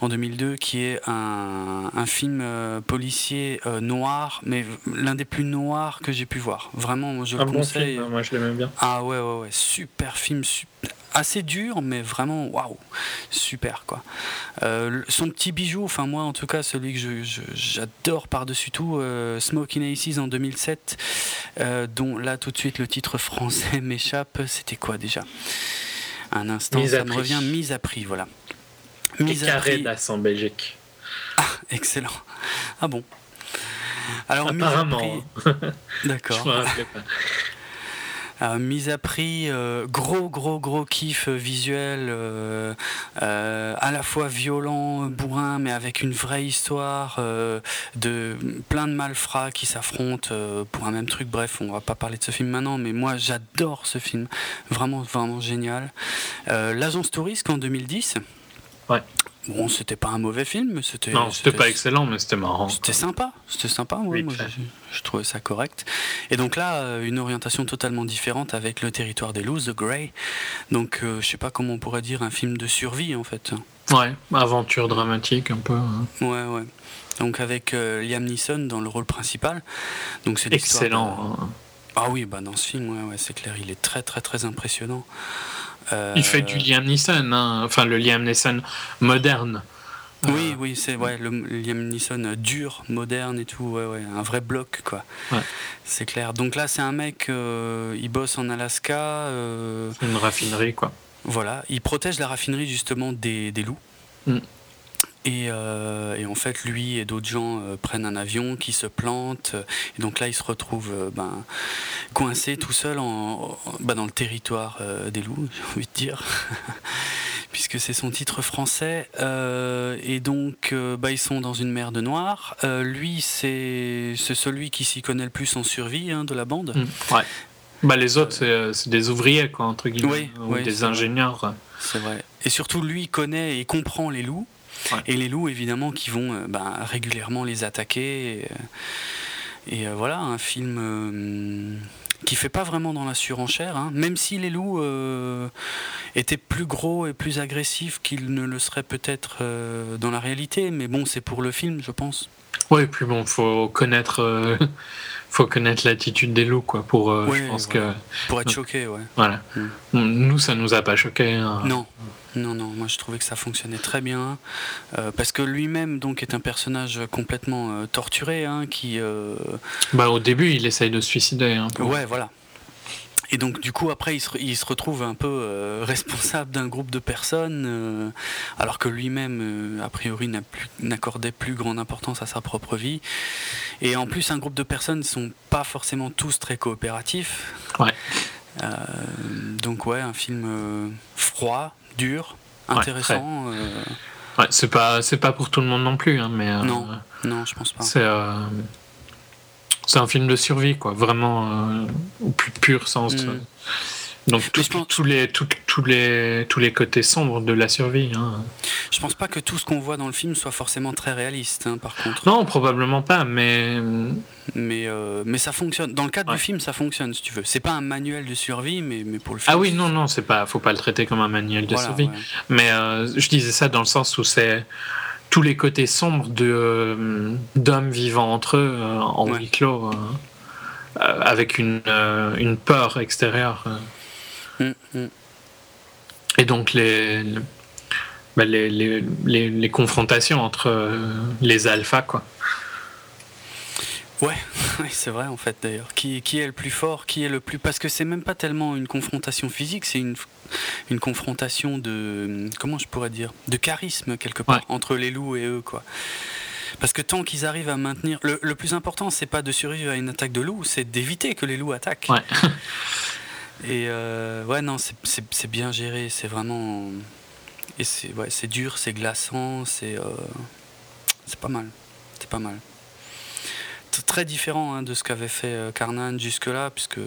en 2002, qui est un, un film policier noir, mais l'un des plus noirs que j'ai pu voir. Vraiment, je un conseille. Hein, moi, je l'aime bien. Ah ouais, ouais, ouais, super film, assez dur, mais vraiment, waouh, super quoi. son petit bijou, enfin moi en tout cas, celui que j'adore par-dessus tout, Smoking Aces en 2007, dont là tout de suite le titre français m'échappe. C'était quoi déjà? Un instant, ça me revient. Mise à prix, voilà. Mise à prix. en Belgique. Ah, excellent. Ah bon. Alors, Apparemment. D'accord. Euh, mise à prix, euh, gros gros gros kiff visuel, euh, à la fois violent, bourrin, mais avec une vraie histoire, de plein de malfrats qui s'affrontent pour un même truc. Bref, on va pas parler de ce film maintenant, mais moi j'adore ce film, vraiment vraiment génial. L'agence touriste en 2010. Ouais. Bon, c'était pas un mauvais film, mais c'était. Non, c'était pas excellent, mais c'était marrant. C'était sympa, c'était sympa, moi, je, trouvais ça correct. Et donc là, euh, une orientation totalement différente avec Le territoire des loups, The Grey. Donc, euh, je sais pas comment on pourrait dire un film de survie, en fait. Ouais, aventure dramatique un peu. Hein. Ouais, ouais. Donc avec euh, Liam Neeson dans le rôle principal. Donc c'est excellent. Hein. Ah oui, bah dans ce film, ouais, ouais c'est clair, il est très très très impressionnant. Il fait du Liam Neeson, hein. enfin le Liam Neeson moderne. Oui, oui, c'est ouais, le Liam Neeson dur, moderne et tout, ouais, ouais, un vrai bloc, quoi. C'est clair. Donc là, c'est un mec, euh, il bosse en Alaska. Euh, une raffinerie, quoi. Voilà, il protège la raffinerie justement des, des loups. Mm. Euh, et, en fait, lui et d'autres gens euh, prennent un avion qui se plante. Et donc là, il se retrouve euh, ben, coincé tout seul en, ben, dans le territoire des loups, j'ai envie de dire. Puisque c'est son titre français. et donc, ben, ils sont dans une mer de noir. lui, c'est celui qui s'y connaît le plus en survie hein, de la bande. Mmh, ouais. Bah, les autres, c'est des ouvriers, quoi, entre guillemets, ou des ingénieurs. C'est vrai. Et surtout, lui connaît et comprend les loups. Et les loups, évidemment, qui vont euh, ben, régulièrement les attaquer. Et, euh, voilà, un film qui fait pas vraiment dans la surenchère, hein. même si les loups euh, étaient plus gros et plus agressifs qu'ils ne le seraient peut-être dans la réalité, mais bon, c'est pour le film, je pense. Oui, et puis bon, faut connaître, faut connaître l'attitude des loups, quoi, pour, je pense que pour être choqué, ouais. Voilà. Mm. Nous, ça nous a pas choqué. Hein. Non. Non, non, moi je trouvais que ça fonctionnait très bien. Euh, parce que lui-même donc est un personnage complètement euh, torturé, hein, qui. Euh, bah au début il essaye de se suicider. Hein, ouais, voilà. Et donc du coup après il se, retrouve un peu responsable d'un groupe de personnes, alors que lui-même a priori n'accordait plus, plus grande importance à sa propre vie. Et en plus un groupe de personnes ne sont pas forcément tous très coopératifs. Ouais. donc ouais, un film froid, dur, intéressant. Euh. Ouais, c'est pas c'est pas pour tout le monde non plus, hein, mais euh, non, non, je pense pas. C'est euh, c'est un film de survie, quoi, vraiment au plus pur sens. Mm. Donc tous les, tous, les, tous les côtés sombres de la survie. Hein. Je pense pas que tout ce qu'on voit dans le film soit forcément très réaliste, hein, par contre. Non, probablement pas, mais... Mais, euh, mais ça fonctionne. Dans le cadre du film, ça fonctionne, si tu veux. C'est pas un manuel de survie, mais, mais pour le film... Ah oui, non, non, c'est pas, faut pas le traiter comme un manuel de survie. Mais euh, je disais ça dans le sens où c'est tous les côtés sombres euh, d'hommes vivant entre eux en huis clos, avec une, une peur extérieure. Et donc les, bah, les, les, les, confrontations entre euh, les alphas, quoi. Ouais, c'est vrai en fait d'ailleurs. Qui, qui, est le plus fort Qui est le plus Parce que c'est même pas tellement une confrontation physique, c'est une, une confrontation de comment je pourrais dire de charisme quelque part entre les loups et eux quoi. Parce que tant qu'ils arrivent à maintenir, le, le plus important c'est pas de survivre à une attaque de loups, c'est d'éviter que les loups attaquent. Ouais. Et euh, ouais, non, c'est bien géré, c'est vraiment. Et c'est ouais, dur, c'est glaçant, c'est. Euh, c'est pas mal. C'est pas mal. Très différent hein, de ce qu'avait fait euh, Carnan jusque-là, puisque.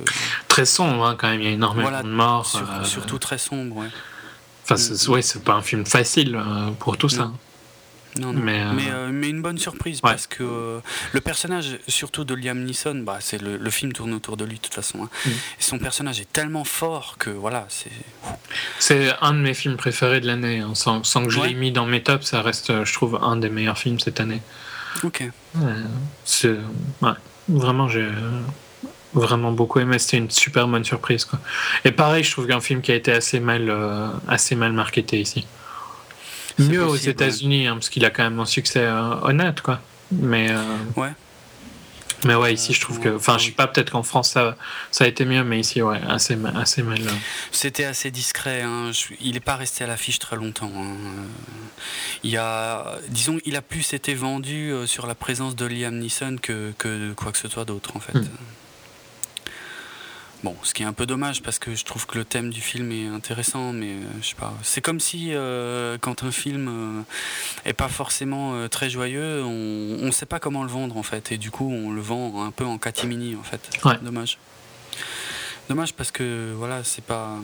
Très sombre, hein, quand même, il y a énormément de morts. Surtout très sombre, ouais. Enfin, c'est mm. ouais, pas un film facile pour tout ça. Non, non. Mais, mais, mais, une bonne surprise parce que le personnage, surtout de Liam Neeson, bah, c'est le, film tourne autour de lui de toute façon. Hein. Mm. Et son personnage est tellement fort que voilà, c'est. C'est un de mes films préférés de l'année. Hein. Sans, sans, que je l'ai mis dans mes tops, ça reste, je trouve, un des meilleurs films cette année. Ok. c'est vraiment j'ai vraiment beaucoup aimé. C'était une super bonne surprise. Quoi. Et pareil, je trouve qu'un film qui a été assez mal, euh, assez mal marketé ici. Mieux aux États-Unis, hein, parce qu'il a quand même un succès euh, honnête, quoi. Mais euh, ouais. Mais ouais, ici je trouve que. Enfin, je sais pas, peut-être qu'en France ça, ça a été mieux, mais ici, ouais, assez, assez mal. C'était assez discret. Hein. Il n'est pas resté à l'affiche très longtemps. Hein. Il y a, disons, il a plus été vendu sur la présence de Liam Neeson que, que quoi que ce soit d'autre, en fait. Hmm. Bon, ce qui est un peu dommage parce que je trouve que le thème du film est intéressant, mais euh, je sais pas. C'est comme si euh, quand un film euh, est pas forcément très joyeux, on ne sait pas comment le vendre en fait, et du coup on le vend un peu en catimini en fait. Dommage. Dommage parce que voilà, c'est pas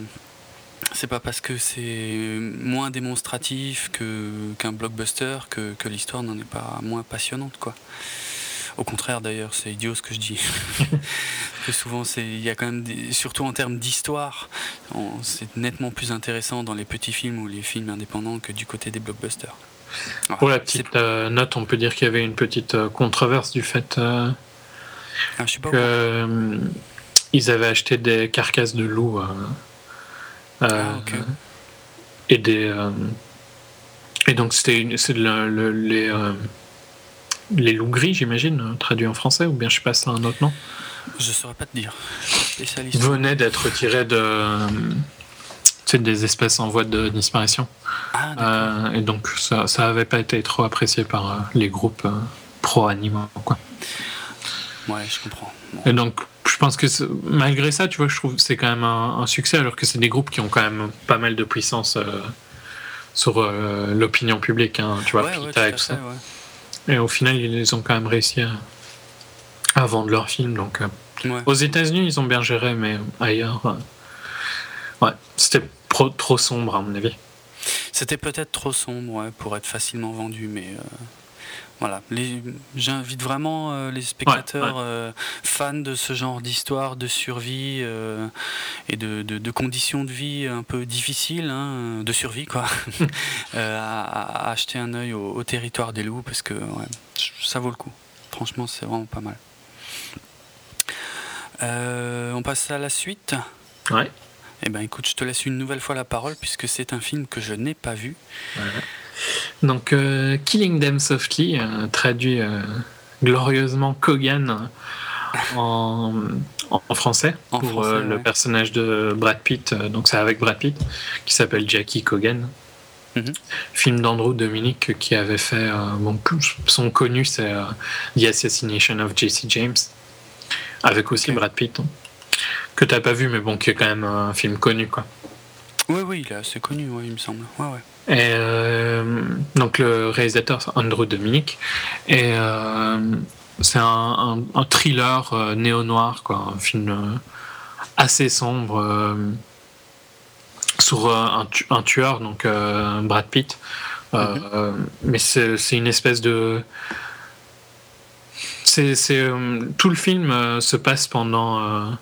c'est pas parce que c'est moins démonstratif que qu'un blockbuster que, que l'histoire n'en est pas moins passionnante quoi. Au contraire, d'ailleurs, c'est idiot ce que je dis. que souvent, il y a quand même, surtout en termes d'histoire, c'est nettement plus intéressant dans les petits films ou les films indépendants que du côté des blockbusters. Pour la petite euh, note, on peut dire qu'il y avait une petite euh, controverse du fait euh, ah, qu'ils avaient acheté des carcasses de loups ah, et des et donc c'était c'est le, les les loups gris, j'imagine, euh, traduit en français, ou bien je passe à un autre nom Je saurais pas te dire. Venait d'être tiré de. C'est des espèces en voie de disparition. Ah, euh, et donc ça n'avait pas été trop apprécié par euh, les groupes pro-animaux. Quoi. Ouais, je comprends. Et donc je pense que malgré ça, tu vois, je trouve que c'est quand même un, succès, alors que c'est des groupes qui ont quand même pas mal de puissance sur l'opinion publique. Hein, tu vois, ouais, tout ça. Et au final, ils ont quand même réussi à, vendre leur film. Donc, euh, Aux États-Unis, ils ont bien géré, mais ailleurs, euh, ouais, c'était trop sombre, à mon avis. C'était peut-être trop sombre ouais, pour être facilement vendu, mais euh, voilà, j'invite vraiment euh, les spectateurs euh, fans de ce genre d'histoire, de survie euh, et de, conditions de vie un peu difficiles, hein, de survie quoi, à, acheter un œil au, territoire des loups parce que ça vaut le coup. Franchement, c'est vraiment pas mal. on passe à la suite. Ouais. Eh ben écoute, je te laisse une nouvelle fois la parole puisque c'est un film que je n'ai pas vu. Donc, euh, Killing Them Softly, euh, traduit euh, glorieusement Kogan en, français pour le personnage de Brad Pitt. donc, c'est avec Brad Pitt qui s'appelle Jackie Kogan. Mhm. Film d'Andrew Dominic qui avait fait. bon, son connu, c'est The Assassination of Jesse James, avec aussi Brad Pitt. Hein, que t'as pas vu, mais bon, qui est quand même un film connu, quoi. Oui, oui, il est assez connu, il me semble. Ouais, ouais. Et euh, donc le réalisateur c'est Andrew Dominic et euh, c'est un, thriller euh, néo-noir quoi, un film assez sombre sur un, tueur donc Brad Pitt, mhm. mais c'est une espèce de c'est tout le film se passe pendant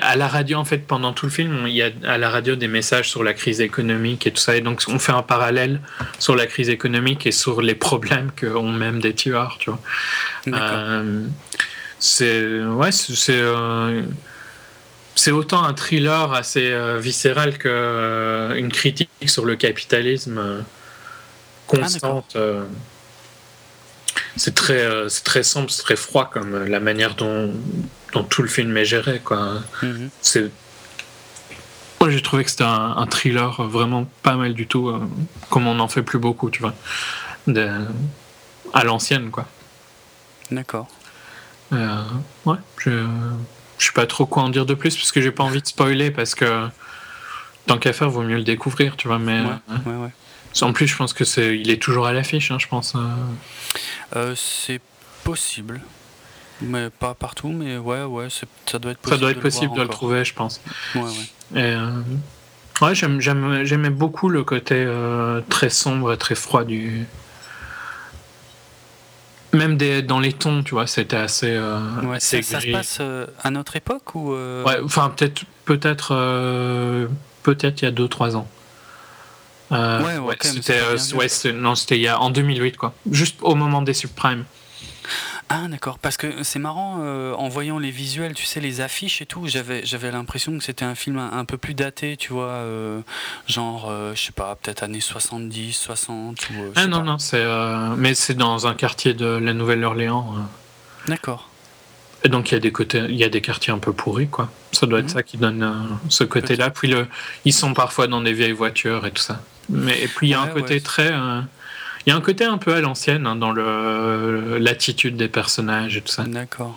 à la radio, en fait, pendant tout le film, il y a à la radio des messages sur la crise économique et tout ça. Et donc, on fait un parallèle sur la crise économique et sur les problèmes qu'ont même des tueurs, tu vois. Euh, c'est. Ouais, c'est. Euh, c'est autant un thriller assez euh, viscéral qu'une critique sur le capitalisme constante. Ah, c'est très, c'est très sombre, c'est très froid comme la manière dont, dont tout le film est géré. Quoi. C'est moi, j'ai trouvé que c'était un, thriller vraiment pas mal du tout, euh, comme on n'en fait plus beaucoup, tu vois, à l'ancienne, quoi. D'accord. Euh, ouais, je, je sais pas trop quoi en dire de plus, parce que j'ai pas envie de spoiler, parce que tant qu'à faire, vaut mieux le découvrir, tu vois, mais... Ouais, ouais, En plus, je pense que c'est, il est toujours à l'affiche, hein, je pense. Euh, c'est possible. Mais pas partout, mais ouais, ouais, ça doit être possible. Ça doit être possible de, le, trouver, je pense. Ouais, ouais. Et euh, ouais, j'aimais beaucoup le côté euh, très sombre et très froid du, même des, dans les tons, tu vois, c'était assez. ouais, ça, se passe à notre époque ou Ouais, enfin peut-être, peut-être, peut-être il y a 2-3 ans. Ouais, ouais, c'était, ouais, c'était il y a en 2008 quoi, juste au moment des subprimes. Ah d'accord, parce que c'est marrant, euh, en voyant les visuels, tu sais, les affiches et tout, j'avais, j'avais l'impression que c'était un film un, peu plus daté, tu vois, euh, genre, euh, je sais pas, peut-être années 70, 60 ou... ah non, non, c'est, mais c'est dans un quartier de la Nouvelle-Orléans. D'accord. Et donc il y a des côtés, il y a des quartiers un peu pourris, quoi. Ça doit être mhm. ça qui donne ce côté-là. Puis le, ils sont parfois dans des vieilles voitures et tout ça. Mais et puis il y a un côté très il y a un côté un peu à l'ancienne hein, dans l'attitude des personnages et tout ça. D'accord.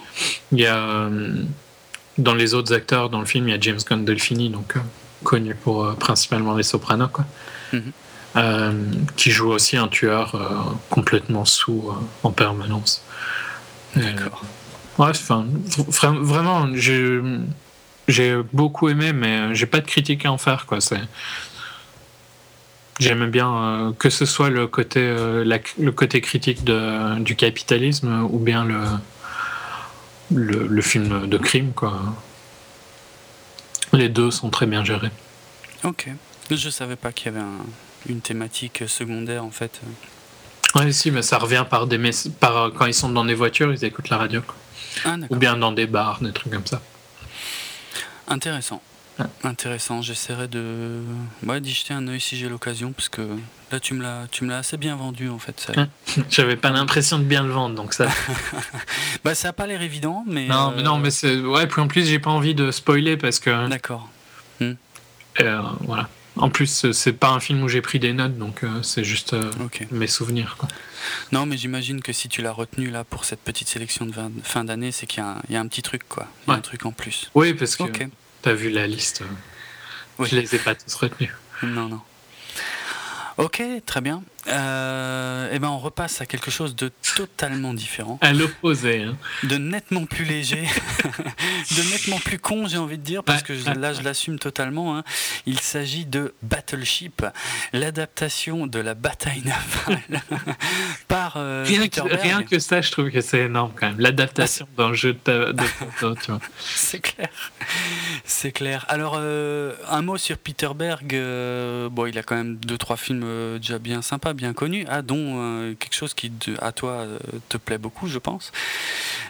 Il y a euh, dans les autres acteurs dans le film, il y a James Gandolfini, donc euh, connu pour euh, principalement les Sopranos, quoi. Mhm. qui joue aussi un tueur complètement sous en permanence. D'accord. Ouais, enfin, vraiment, j'ai beaucoup aimé, mais j'ai pas de critique à en faire, quoi. C'est J'aime bien euh, que ce soit le côté, euh, le côté critique de, du capitalisme ou bien le, le, film de crime. Quoi. Les deux sont très bien gérés. Ok. Je savais pas qu'il y avait une thématique secondaire en fait. Oui, si, mais ça revient par des par quand ils sont dans des voitures, ils écoutent la radio. Ah, ou bien dans des bars, des trucs comme ça. Intéressant. Intéressant, j'essaierai de ouais, d'y jeter un œil si j'ai l'occasion, parce que là tu me l'as tu me l'as assez bien vendu en fait. J'avais pas l'impression de bien le vendre, donc ça. bah ça a pas l'air évident, mais. Non, mais non, euh, mais c'est ouais. Puis en plus j'ai pas envie de spoiler parce que. D'accord. Hmm. Euh, voilà. En plus c'est pas un film où j'ai pris des notes, donc euh, c'est juste mes souvenirs quoi. Non, mais j'imagine que si tu l'as retenu là pour cette petite sélection de fin d'année, c'est qu'il y, a un petit truc quoi, il y a un truc en plus. Oui, parce que. T'as vu la liste oui. Je les ai pas tous retenus. Non, non. Ok, très bien. Euh, eh ben on repasse à quelque chose de totalement différent. À l'opposé. Hein. De nettement plus léger, de nettement plus con, j'ai envie de dire, parce que là je l'assume totalement. Hein. Il s'agit de Battleship, l'adaptation de la bataille navale par euh, rien, que, rien, que, ça, je trouve que c'est énorme quand même. L'adaptation d'un jeu de, de tu vois. C'est clair. C'est clair. Alors, euh, un mot sur Peter Berg. bon, il a quand même deux, trois films déjà bien sympas bien connu, ah, dont euh, quelque chose qui à toi euh, te plaît beaucoup, je pense,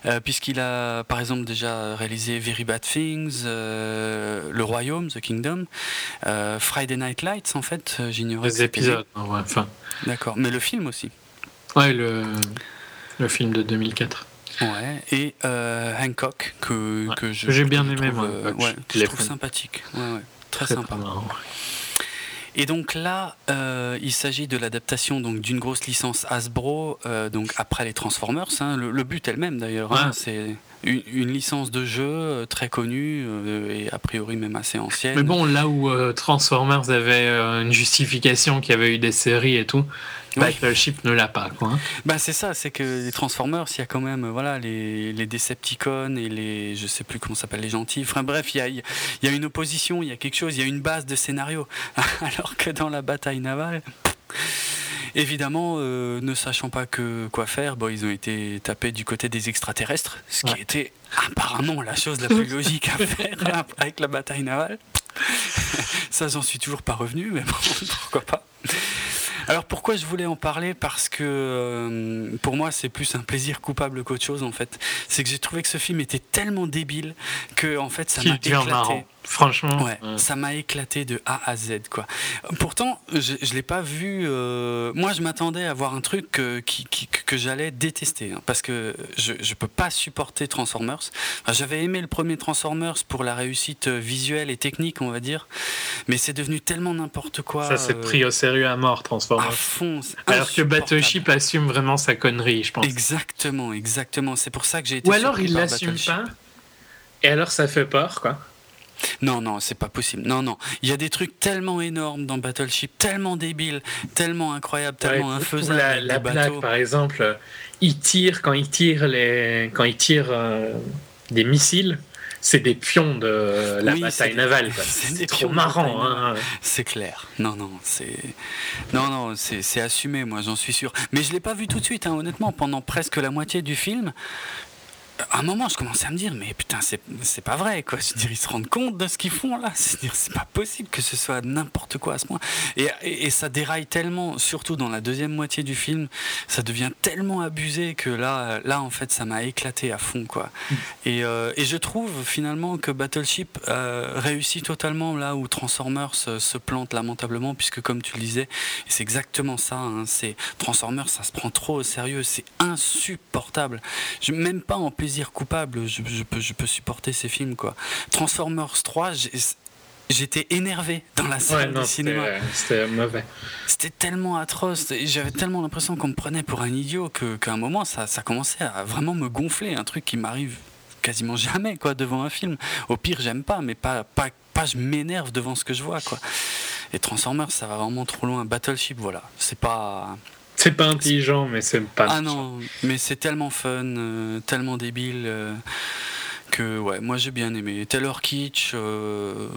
euh, puisqu'il a par exemple déjà réalisé Very Bad Things, Le Royaume, The Kingdom, Friday Night Lights en fait, j'ignorais. Les épisodes, enfin. D'accord, mais le film aussi. Ouais, le, le film de 2004. Ouais, et Hancock, que, que j'ai bien aimé, moi. ouais, je trouve sympathique. Ouais, ouais, très, sympa. Et donc là, euh, il s'agit de l'adaptation donc d'une grosse licence Hasbro, euh, donc après les Transformers. Hein. le, but est le même d'ailleurs. Hein. c'est une, licence de jeu euh, très connue et a priori même assez ancienne. Mais bon, là où Transformers avait une justification, qu'il y avait eu des séries et tout, Battleship ne l'a pas, quoi. Hein. Bah, c'est ça, c'est que les Transformers, il y a quand même voilà, les, les Decepticons et les. Je sais plus comment s'appelle les gentils. Enfin bref, il y a, y a, une opposition, il y a quelque chose, il y a une base de scénario. Alors que dans la bataille navale. Évidemment, euh, ne sachant pas que quoi faire, bon, ils ont été tapés du côté des extraterrestres, ce qui était apparemment la chose la plus logique à faire avec la bataille navale. Ça, j'en suis toujours pas revenu, mais bon, pourquoi pas. Alors pourquoi je voulais en parler? Parce que euh, pour moi c'est plus un plaisir coupable qu'autre chose en fait. C'est que j'ai trouvé que ce film était tellement débile que en fait ça m'a éclaté. Franchement, ouais, ça m'a éclaté de A à Z quoi. Pourtant, je, je l'ai pas vu. Euh, moi, je m'attendais à voir un truc que, que j'allais détester hein, parce que je, je peux pas supporter Transformers. J'avais aimé le premier Transformers pour la réussite visuelle et technique, on va dire, mais c'est devenu tellement n'importe quoi. Ça s'est pris au sérieux à mort, Transformers. À fond. Alors que Battleship assume vraiment sa connerie, je pense. Exactement, exactement. C'est pour ça que j'ai été. Ou alors il l'assume pas. Et alors ça fait peur, quoi. Non, non, c'est pas possible. Non, non. Il y a des trucs tellement énormes dans Battleship, tellement débiles, tellement incroyables, tellement infaisables. La, la blague, par exemple, euh, il tire, quand il tire, les, quand il tire euh, des missiles, c'est des pions de la bataille navale. C'est trop marrant. Hein. C'est clair. Non, non, c'est non, non, c'est assumé. Moi, j'en suis sûr. Mais je l'ai pas vu tout de suite. Hein, honnêtement, pendant presque la moitié du film, à un moment, je commençais à me dire, mais putain, c'est pas vrai, quoi. Je veux dire, ils se rendent compte de ce qu'ils font là. C'est pas possible que ce soit n'importe quoi à ce point. Et, et, ça déraille tellement, surtout dans la deuxième moitié du film, ça devient tellement abusé que là, là en fait, ça m'a éclaté à fond, quoi. Mm. Et, euh, et, je trouve finalement que Battleship euh, réussit totalement là où Transformers se, plante lamentablement, puisque comme tu le disais, c'est exactement ça. Hein, c'est Transformers, ça se prend trop au sérieux, c'est insupportable. Je, même pas en plaisir coupable, je, peux, je peux supporter ces films. quoi. Transformers 3, j'étais énervé dans la salle de cinéma. C'était mauvais. C'était tellement atroce. J'avais tellement l'impression qu'on me prenait pour un idiot qu'à un moment, ça, ça commençait à vraiment me gonfler. Un truc qui m'arrive quasiment jamais quoi devant un film. Au pire, j'aime pas, mais pas, pas, pas je m'énerve devant ce que je vois. quoi. Et Transformers, ça va vraiment trop loin. Battleship, voilà. C'est pas. C'est pas intelligent, mais c'est pas. Ah non, mais c'est tellement fun, euh, tellement débile. Euh, que ouais, moi j'ai bien aimé. Taylor Kitsch, euh,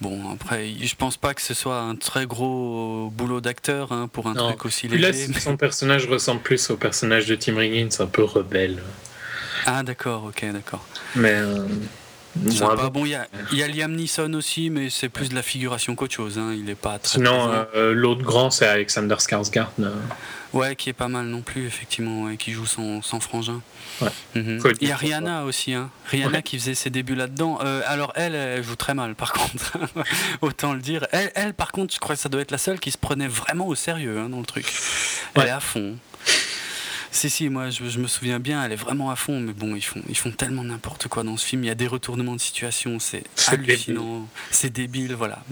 bon après, je pense pas que ce soit un très gros boulot d'acteur hein, pour un truc aussi léger. Là, son personnage ressemble plus au personnage de Tim Riggins, un peu rebelle. Ah d'accord, ok, d'accord. Mais bon, il y, a Liam Neeson aussi, mais c'est plus de la figuration qu'autre chose. Hein. Il est pas très. Sinon, euh, l'autre grand, c'est Alexander Skarsgård. Euh. Ouais, qui est pas mal non plus, effectivement, qui joue son, frangin. Mhm. Il y a Rihanna aussi, hein. Rihanna qui faisait ses débuts là-dedans. Euh, alors elle, elle joue très mal, par contre, autant le dire. Elle, elle, par contre, je crois que ça doit être la seule qui se prenait vraiment au sérieux hein, dans le truc. Elle est à fond. Si, si, moi je, me souviens bien, elle est vraiment à fond, mais bon, ils font, ils font tellement n'importe quoi dans ce film. Il y a des retournements de situation, c'est hallucinant, c'est débile, voilà.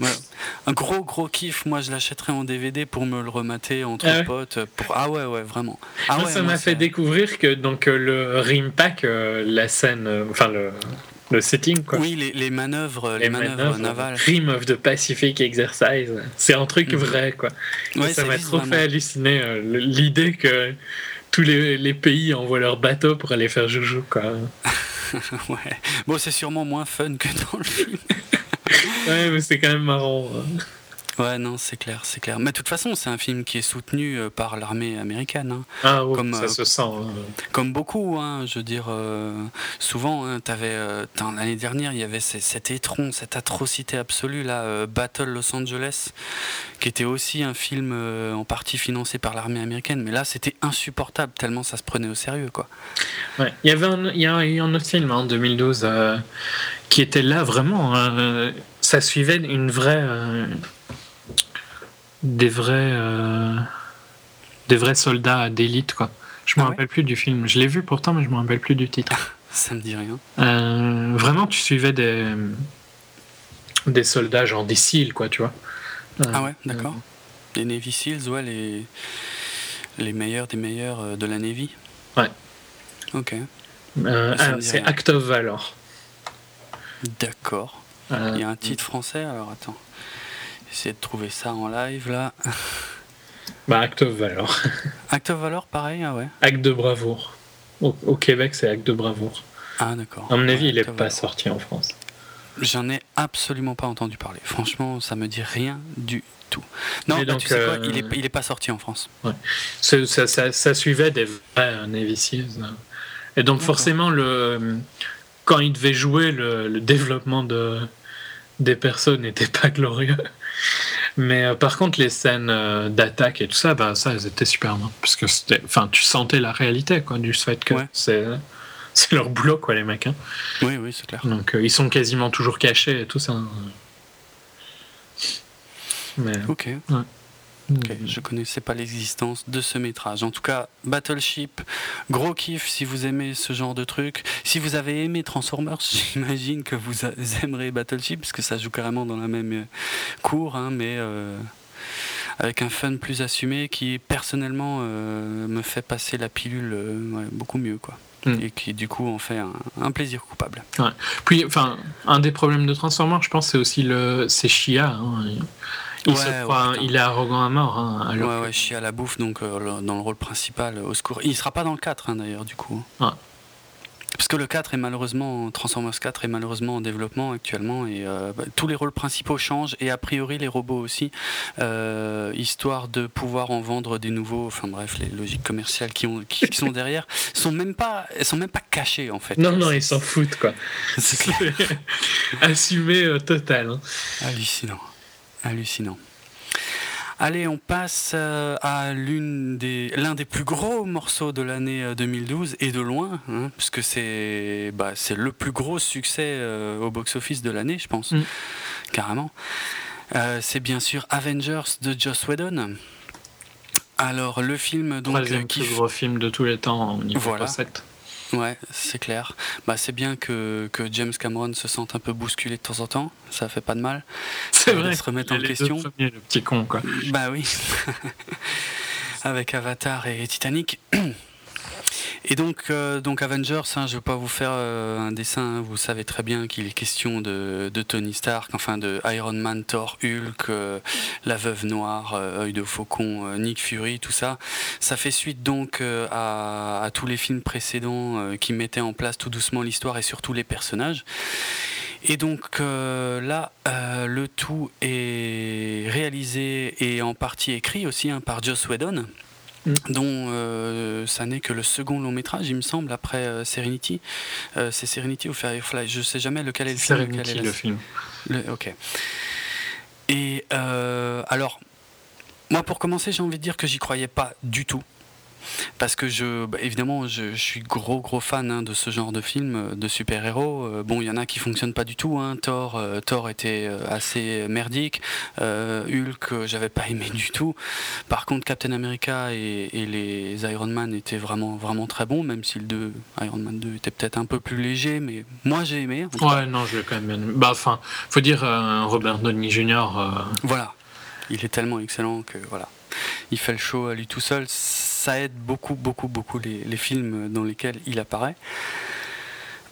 un gros, gros kiff, moi je l'achèterais en DVD pour me le remater entre ah potes. Pour... Ah ouais, ouais, vraiment. Ah ça m'a fait découvrir que donc euh, le Rimpack, euh, la scène, euh, enfin le le setting quoi. Oui, les, manœuvres, les, manœuvres, navales. Rim of the Pacific Exercise, c'est un truc mhm. vrai quoi. ça m'a trop fait halluciner l'idée que tous les, pays envoient leurs bateaux pour aller faire joujou, quoi. ouais. Bon, c'est sûrement moins fun que dans le film. ouais, mais c'est quand même marrant. Hein. Ouais, non, c'est clair, c'est clair. Mais de toute façon, c'est un film qui est soutenu euh, par l'armée américaine. Hein. Ah oui, comme, ça euh, se sent. Hein. Comme beaucoup, hein, je veux dire, euh, souvent, hein, avais, l'année dernière, il y avait cet étron, cette atrocité absolue, là, Battle Los Angeles, qui était aussi un film en partie financé par l'armée américaine. Mais là, c'était insupportable, tellement ça se prenait au sérieux, quoi. Ouais, il y avait un, il y a eu un autre film en 2012 qui était là vraiment. ça suivait une vraie des vrais, euh, des vrais soldats d'élite, quoi. Je me ah rappelle plus du film. Je l'ai vu pourtant, mais je me rappelle plus du titre. Ça me dit rien. Euh, vraiment, tu suivais des, des soldats, genre des SEAL, quoi, tu vois. Euh, ah ouais, d'accord. Les Navy SEALs, ouais, les, les meilleurs des meilleurs de la Navy. Ouais. Ok. c'est Act of Valor. D'accord. Il y a un titre français, alors attends. Essayer de trouver ça en live là. Bah, Acte of Valor. Acte of Valor, pareil, ah ouais. Acte de bravoure. Au, Québec, c'est Acte de bravoure. Ah, d'accord. À mon avis, il n'est pas sorti en France. J'en ai absolument pas entendu parler. Franchement, ça me dit rien du tout. Non, bah, tu sais quoi, il, euh, il est pas sorti en France. Ouais. Ça, ça, ça, suivait des vrais Navy Seals. Hein. Et donc, forcément, le, quand il devait jouer, le, le développement de, des personnes n'était pas glorieux. Mais euh, par contre, les scènes euh, d'attaque et tout ça, bah, ça, elles étaient super bien. Parce que c'était, enfin, tu sentais la réalité, quoi, du fait que c'est, c'est leur boulot, quoi, les mecs. Hein. Oui, oui, c'est clair. Donc, euh, ils sont quasiment toujours cachés et tout ça. Mais, ok. Ouais. Ok, je connaissais pas l'existence de ce métrage. En tout cas, Battleship, gros kiff si vous aimez ce genre de truc. Si vous avez aimé Transformers, j'imagine que vous aimerez Battleship, parce que ça joue carrément dans la même euh, cour, hein, mais euh, avec un fun plus assumé qui personnellement euh, me fait passer la pilule beaucoup mieux, quoi. Hmm. Et qui du coup en fait un, plaisir coupable. Ouais. Puis, enfin, un des problèmes de Transformers, je pense, c'est aussi le, c'est Shia. Hein. Il, il est arrogant à mort. Hein, alors ouais, ouais, chie à la bouffe, donc euh, dans le rôle principal, au secours. Il sera pas dans le 4 hein, d'ailleurs, du coup. parce que le 4 est malheureusement, Transformers 4 est malheureusement en développement actuellement et euh, bah, tous les rôles principaux changent et a priori les robots aussi, euh, histoire de pouvoir en vendre des nouveaux. Enfin bref, les logiques commerciales qui, ont, qui, sont derrière sont même pas, elles sont même pas cachées en fait. Non non, ils s'en foutent quoi. C'est Assumé euh, total. Hein. Hallucinant, hallucinant. Allez, on passe euh, à l'une des, l'un des plus gros morceaux de l'année 2012 euh, et de loin, hein, puisque c'est, bah, c'est le plus gros succès euh, au box-office de l'année, je pense, mm. carrément. c'est bien sûr Avengers de Joss Whedon. Alors le film donc le plus gros film de tous les temps au niveau voilà. Ouais, c'est clair. Bah, c'est bien que, que, James Cameron se sente un peu bousculé de temps en temps. Ça fait pas de mal. C'est vrai. Se remettre en question. le petit con, quoi. Bah oui. Avec Avatar et Titanic. Et donc, euh, donc Avengers, hein, je ne vais pas vous faire euh, un dessin, hein. vous savez très bien qu'il est question de, Tony Stark, enfin de Iron Man, Thor, Hulk, euh, la Veuve Noire, Œil de Faucon, Nick Fury, tout ça. Ça fait suite donc à, tous les films précédents qui mettaient en place tout doucement l'histoire et surtout les personnages. Et donc là, le tout est réalisé et en partie écrit aussi hein, par Joss Whedon. Mm. dont euh, ça n'est que le second long métrage, il me semble, après euh, Serenity. Euh, c'est Serenity ou Firefly Je sais jamais lequel est le film. Serenity, est le film. ok. Et alors, moi, pour commencer, j'ai envie de dire que j'y croyais pas du tout parce que je, bah, évidemment, je, suis gros gros fan hein, de ce genre de film euh, de super-héros. Euh, bon, il y en a qui fonctionnent pas du tout. Hein. Thor, euh, Thor était assez merdique. Hulk, j'avais pas aimé du tout. Par contre, Captain America et, les Iron Man étaient vraiment vraiment très bons, même si le 2, Iron Man 2 était peut-être un peu plus léger, mais moi j'ai aimé. Ouais, non, je l'ai quand même bien. Bah, enfin, faut dire Robert Downey Jr. Voilà, il est tellement excellent que voilà, il fait le show à lui tout seul ça aide beaucoup, beaucoup, beaucoup les, films dans lesquels il apparaît.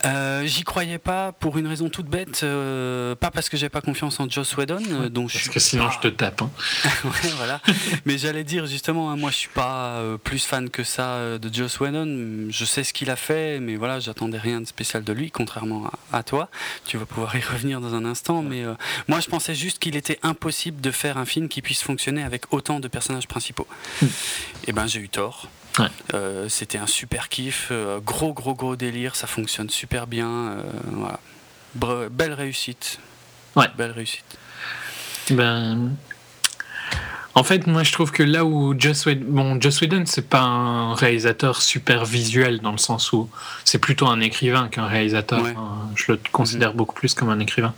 Euh, j'y croyais pas pour une raison toute bête, euh, pas parce que j'ai pas confiance en Joss Whedon, euh, dont parce que sinon je te tape. Hein. voilà. Mais j'allais dire justement, hein, moi je suis pas plus fan que ça de Joss Whedon. Je sais ce qu'il a fait, mais voilà, j'attendais rien de spécial de lui, contrairement à, toi. Tu vas pouvoir y revenir dans un instant, mais moi je pensais juste qu'il était impossible de faire un film qui puisse fonctionner avec autant de personnages principaux. Et eh ben j'ai eu tort. Euh, c'était un super kiff, euh, gros gros gros délire, ça fonctionne super bien. Euh, belle réussite. Ouais. Belle réussite. Ben, en fait, moi je trouve que là où Joss Whedon, bon, Joss Whedon c'est pas un réalisateur super visuel dans le sens où c'est plutôt un écrivain qu'un réalisateur. je le considère mhm. beaucoup plus comme un écrivain,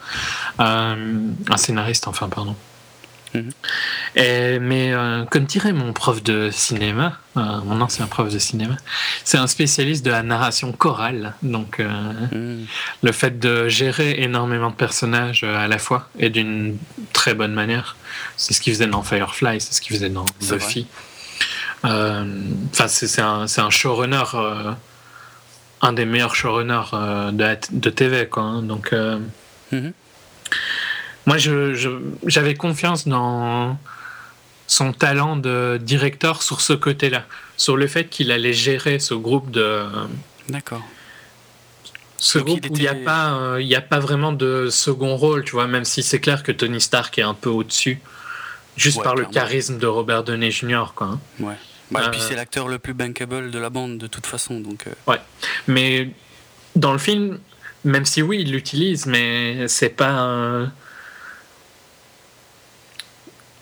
un scénariste enfin pardon. Mhm. mais euh, comme dirait mon prof de cinéma, euh, mon ancien prof de cinéma, c'est un spécialiste de la narration chorale. Donc euh, mhm. le fait de gérer énormément de personnages à la fois et d'une très bonne manière, c'est ce qu'il faisait dans Firefly, c'est ce qu'il faisait dans Buffy. Enfin, c'est un, un, showrunner, un des meilleurs showrunners de, de TV. Quoi, hein. donc. Mhm. Moi, j'avais confiance dans son talent de directeur sur ce côté-là, sur le fait qu'il allait gérer ce groupe de. D'accord. Ce groupe où il n'y a, pas, euh, il a pas vraiment de second rôle, tu vois, même si c'est clair que Tony Stark est un peu au-dessus, juste par le charisme de Robert Downey Jr. Quoi, hein. Ouais. Bah, et puis euh, c'est l'acteur le plus bankable de la bande de toute façon. Donc, euh. Ouais. Mais dans le film, même si oui, il l'utilise, mais c'est pas. Un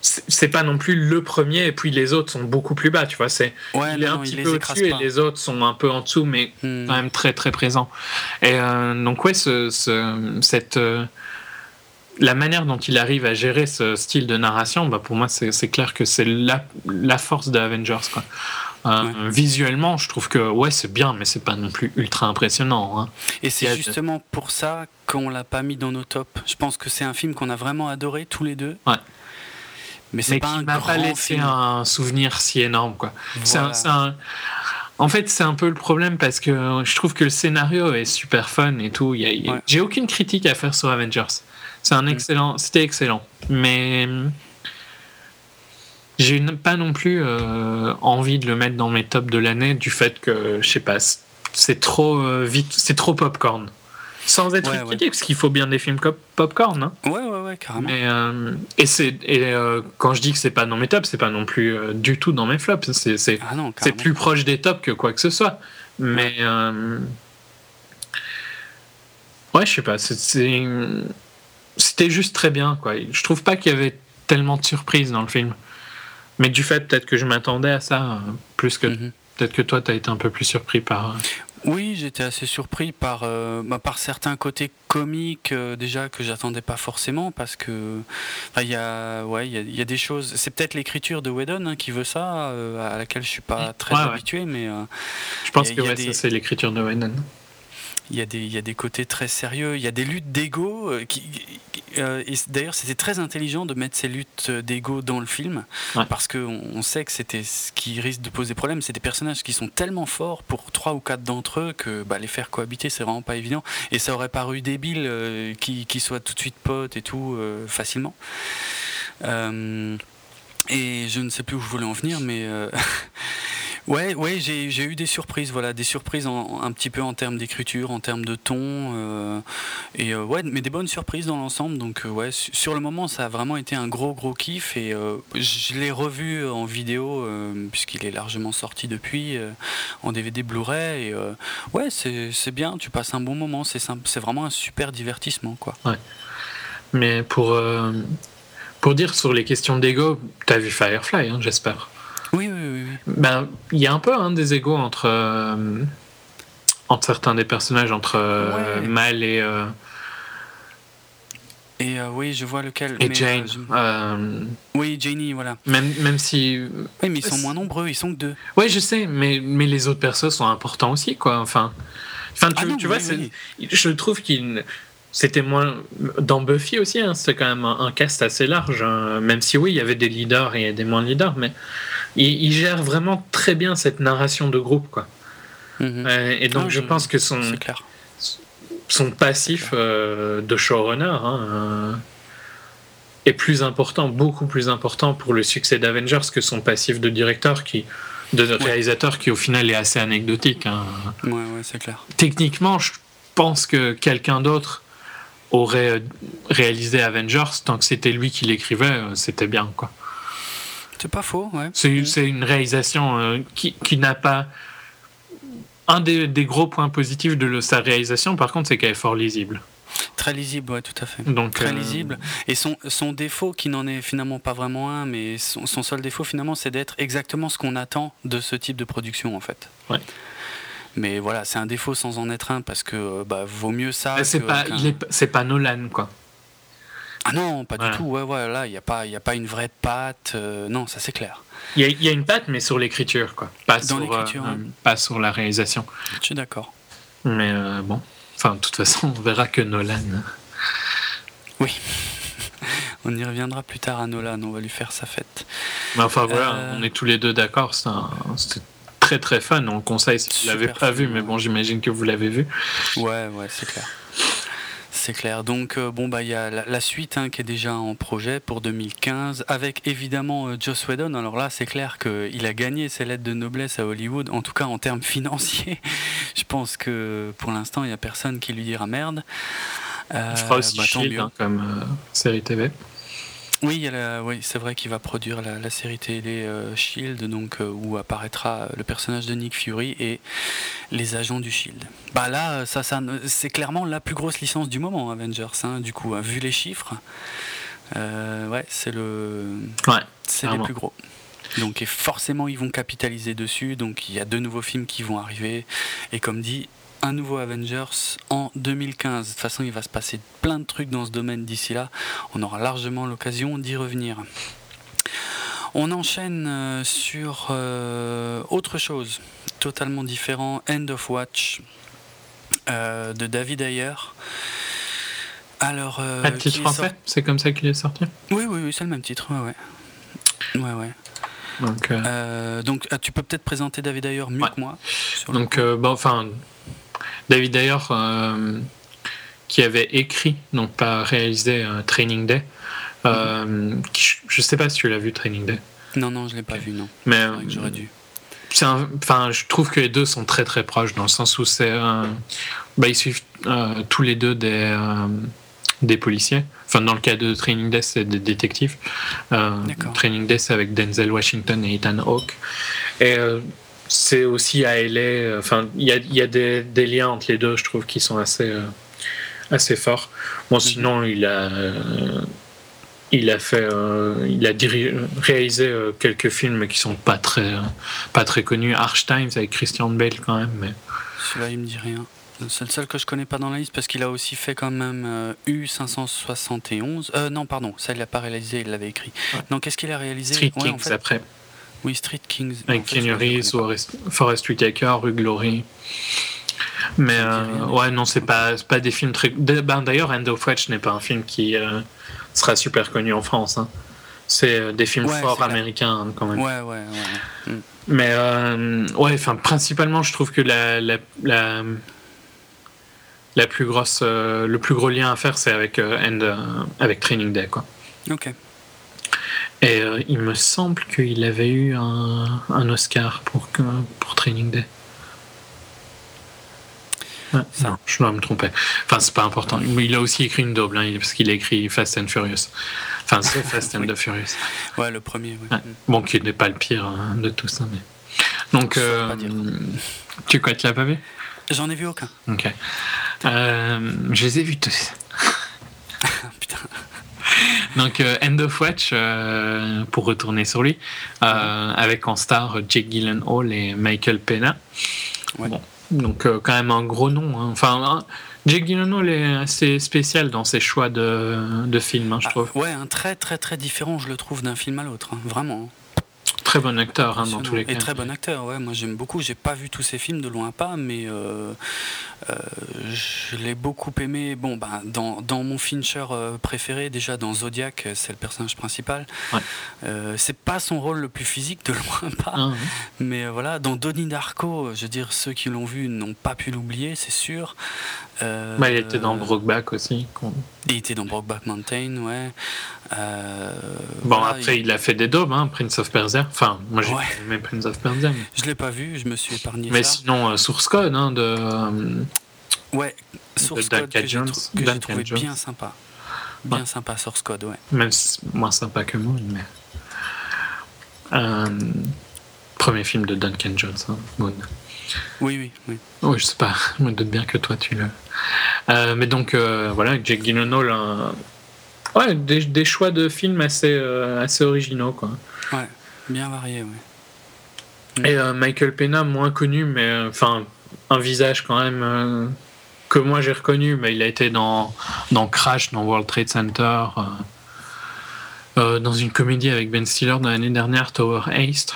c'est pas non plus le premier et puis les autres sont beaucoup plus bas tu vois c'est il est un petit peu au-dessus et les autres sont un peu en dessous mais hmm. quand même très très présents et euh, donc ouais ce, cette euh, la manière dont il arrive à gérer ce style de narration bah pour moi c'est clair que c'est la, la, force de Avengers quoi euh, Visuellement, je trouve que ouais, c'est bien, mais c'est pas non plus ultra impressionnant. Hein. Et c'est justement pour ça qu'on l'a pas mis dans nos tops. Je pense que c'est un film qu'on a vraiment adoré tous les deux. Ouais mais c'est pas qui m'a pas laissé un souvenir si énorme quoi. En fait, c'est un peu le problème parce que je trouve que le scénario est super fun et tout. J'ai aucune critique à faire sur Avengers. C'est un mm. excellent, c'était excellent, mais j'ai pas non plus euh, envie de le mettre dans mes tops de l'année du fait que je sais pas c'est trop vite, c'est trop popcorn. Sans être critique, parce qu'il faut bien des films popcorn. Hein. Ouais, ouais, ouais, carrément. et c'est, et quand je dis que c'est pas dans mes tops, c'est pas non plus du tout dans mes flops. C'est, ah plus proche des tops que quoi que ce soit. Mais. Ouais, je sais pas. C'était juste très bien, quoi. Je trouve pas qu'il y avait tellement de surprises dans le film. Mais du fait, peut-être que je m'attendais à ça, euh, plus que. Mhm. Peut-être que toi, tu as été un peu plus surpris par. Euh, oui, j'étais assez surpris par, euh, bah, par certains côtés comiques déjà que j'attendais pas forcément parce que il y a ouais il y, a des choses. C'est peut-être l'écriture de Whedon hein, qui veut ça, à laquelle je suis pas très habitué, mais je pense que ça c'est l'écriture de Whedon il y, a des, il y a des côtés très sérieux, il y a des luttes d'ego. Euh, qui, euh, d'ailleurs, c'était très intelligent de mettre ces luttes d'ego dans le film, parce qu'on on sait que c'était ce qui risque de poser problème. C'est des personnages qui sont tellement forts pour trois ou quatre d'entre eux que bah, les faire cohabiter, c'est vraiment pas évident. Et ça aurait paru débile euh, qu'ils soient tout de suite potes et tout, facilement. et je ne sais plus où je voulais en venir, mais Ouais, ouais, j'ai eu des surprises, voilà, des surprises un petit peu en termes d'écriture, en termes de ton, euh, et euh, ouais, mais des bonnes surprises dans l'ensemble. Donc euh, ouais, sur le moment, ça a vraiment été un gros gros kiff et je l'ai revu en vidéo puisqu'il est largement sorti depuis en DVD Blu-ray. Ouais, c'est bien, tu passes un bon moment, c'est c'est vraiment un super divertissement, quoi. Ouais. Mais pour pour dire sur les questions d'ego, t'as vu Firefly, hein, j'espère. Ben, il y a un peu hein, des égaux entre, euh, entre certains des personnages, entre euh, Mal et. Euh, et oui, je vois lequel. Et Jane. Oui, Janie, voilà. Même, même si. Oui, mais ils sont moins nombreux, ils sont que deux. Oui, je sais, mais, mais les autres persos sont importants aussi, quoi. Enfin, enfin tu, ah tu vois, je trouve qu'il. C'était moins. Dans Buffy aussi, hein, c'était quand même un, cast assez large. Hein. Même si, oui, il y avait des leaders et des moins leaders, mais il, gère vraiment très bien cette narration de groupe, quoi. Mhm. Euh, et donc, ah, je, pense que son, son passif euh, de showrunner hein, euh, est plus important, beaucoup plus important pour le succès d'Avengers que son passif de directeur qui de réalisateur qui au final est assez anecdotique. Ouais, ouais, c'est clair. Techniquement, je pense que quelqu'un d'autre aurait réalisé Avengers tant que c'était lui qui l'écrivait, c'était bien quoi. C'est pas faux, ouais. C'est une réalisation euh, qui, qui n'a pas. Un des, des, gros points positifs de sa réalisation, par contre, c'est qu'elle est fort lisible. Très lisible, ouais, tout à fait. Donc, Très euh, lisible. Et son, son défaut, qui n'en est finalement pas vraiment un, mais son, son seul défaut, finalement, c'est d'être exactement ce qu'on attend de ce type de production, en fait. Ouais. Mais voilà, c'est un défaut sans en être un, parce que bah, vaut mieux ça. C'est pas, pas Nolan, quoi. Ah non, pas du tout. Ouais, ouais, là, il n'y a, pas, a pas une vraie patte. Euh, non, ça c'est clair. Il y, a une patte, mais sur l'écriture, quoi. Pas, sur, euh, pas sur la réalisation. Je suis d'accord. Mais euh, bon, enfin, de toute façon, on verra que Nolan. Oui. on y reviendra plus tard à Nolan, on va lui faire sa fête. Mais enfin voilà, on est tous les deux d'accord, c'était très très fun, on le conseille si vous ne l'avez pas vu, mais bon, j'imagine que vous l'avez vu. Ouais, ouais, c'est clair. C'est clair. Donc, euh, bon, bah, il y a la, suite hein, qui est déjà en projet pour 2015, avec évidemment euh, Joss Whedon. Alors là, c'est clair qu'il a gagné ses lettres de noblesse à Hollywood, en tout cas en termes financiers. Je pense que pour l'instant, il n'y a personne qui lui dira merde. Euh, Je crois aussi bah, hein, comme euh, série TV. Oui, oui c'est vrai qu'il va produire la, série télé euh, Shield, donc euh, où apparaîtra le personnage de Nick Fury et les agents du Shield. Bah là, ça, ça c'est clairement la plus grosse licence du moment, Avengers. Hein, du coup, hein, vu les chiffres, euh, ouais, c'est le, ouais, c'est les plus gros. Donc et forcément, ils vont capitaliser dessus. Donc il y a deux nouveaux films qui vont arriver. Et comme dit, un nouveau Avengers en 2015. De toute façon, il va se passer plein de trucs dans ce domaine d'ici là. On aura largement l'occasion d'y revenir. On enchaîne euh, sur euh, autre chose, totalement différent, End of Watch euh, de David Ayer. Alors, Un titre français C'est comme ça qu'il est sorti Oui, oui, oui c'est le même titre. Ouais, ouais. ouais, ouais. Donc, donc ah, tu peux peut-être présenter David Ayer mieux que moi. Donc, bon, enfin, David d'ailleurs, euh, qui avait écrit, donc pas réalisé euh, Training Day. Euh, je sais pas si tu l'as vu Training Day. Non, non, je l'ai pas vu, non. Mais j'aurais dû. enfin, je trouve que les deux sont très très proches dans le sens où c'est, bah, ils suivent tous les deux des des policiers. Enfin, dans le cas de Training Day, c'est des détectives. Training Day, c'est avec Denzel Washington et Ethan Hawke. Et c'est aussi à LA. Enfin, il y a, y a des, des, liens entre les deux, je trouve, qui sont assez, assez forts. Bon, mhm. sinon, il a il a fait, euh, il a réalisé euh, quelques films qui sont pas très, pas très connus. Arch Times avec Christian Bale quand même, mais. Celui-là, il me dit rien. C'est le seul que je connais pas dans la liste parce qu'il a aussi fait quand même U571. Euh, non, pardon, ça il l'a pas réalisé, il l'avait écrit. Non, qu'est-ce qu'il a réalisé? Street Kings après. Oui, Street Kings. Avec Reeves, Forest Whitaker, Rue Glory. Mais ouais, non, c'est pas, pas des films très. Ben, d'ailleurs, End of Watch n'est pas un film qui sera super connu en France. Hein. C'est euh, des films forts américains hein, quand même. Ouais, ouais, ouais. Mm. Mais euh, ouais, enfin, principalement, je trouve que la, la, la, la plus grosse, euh, le plus gros lien à faire, c'est avec, End, avec Training Day. Quoi. Ok. Et il me semble qu'il avait eu un, un Oscar pour, pour Training Day. Non, je dois me tromper. Enfin, c'est pas important. Il a aussi écrit une double, hein, parce qu'il a écrit Fast and Furious. Enfin, c'est Fast and the Furious. Ouais, le premier. Bon, qui n'est pas le pire hein, de tout ça, mais. Donc, euh, tu quoi, tu l'as pas vu J'en ai vu aucun. Ok. Euh, je les ai vus tous. Putain. Donc, euh, End of Watch, pour retourner sur lui, avec en star Jake Gyllenhaal et Michael Pena. Ouais. Bon, donc euh, quand même un gros nom. Hein. Enfin, Jake Gyllenhaal est assez spécial dans ses choix de, de films, hein, je ah, trouve. ouais, un très très très différent, je le trouve, d'un film à l'autre, hein, vraiment. Très bon acteur hein, dans tous les cas. Et très bon acteur, ouais. Moi j'aime beaucoup. J'ai pas vu tous ses films de loin pas, mais euh, euh, je l'ai beaucoup aimé. Bon, ben, dans, dans mon Fincher euh, préféré, déjà dans Zodiac, c'est le personnage principal. c'est pas son rôle le plus physique de loin pas, ah, mais voilà. Dans Donnie Darko, je veux dire, ceux qui l'ont vu n'ont pas pu l'oublier, c'est sûr. Bah, il était dans Brokeback aussi. Il était dans Brokeback Mountain, ouais. Euh, bon, après, il... a fait des daubes, hein, Prince of Persia. Enfin, moi, j'ai aimé Prince of Persia. Mais... Je l'ai pas vu, je me suis épargné. Mais sinon, euh, Source Code, hein, de. Euh, ouais, Source Code que j'ai trouvé bien sympa. Bien sympa, Source Code, ouais. Même moins sympa que Moon, mais. premier film de Duncan Jones, hein, Moon. Oui, oui, oui. Oui, je sais pas, je me doute bien que toi tu le. mais donc, voilà, Jake Gyllenhaal, un Ouais, des, choix de films assez, euh, assez originaux, quoi. Ouais, bien variés, ouais. Et euh, Michael Pena, moins connu, mais euh, enfin, un visage quand même que moi j'ai reconnu, mais il a été dans, dans Crash, dans World Trade Center, dans une comédie avec Ben Stiller de l'année dernière, Tower Heist.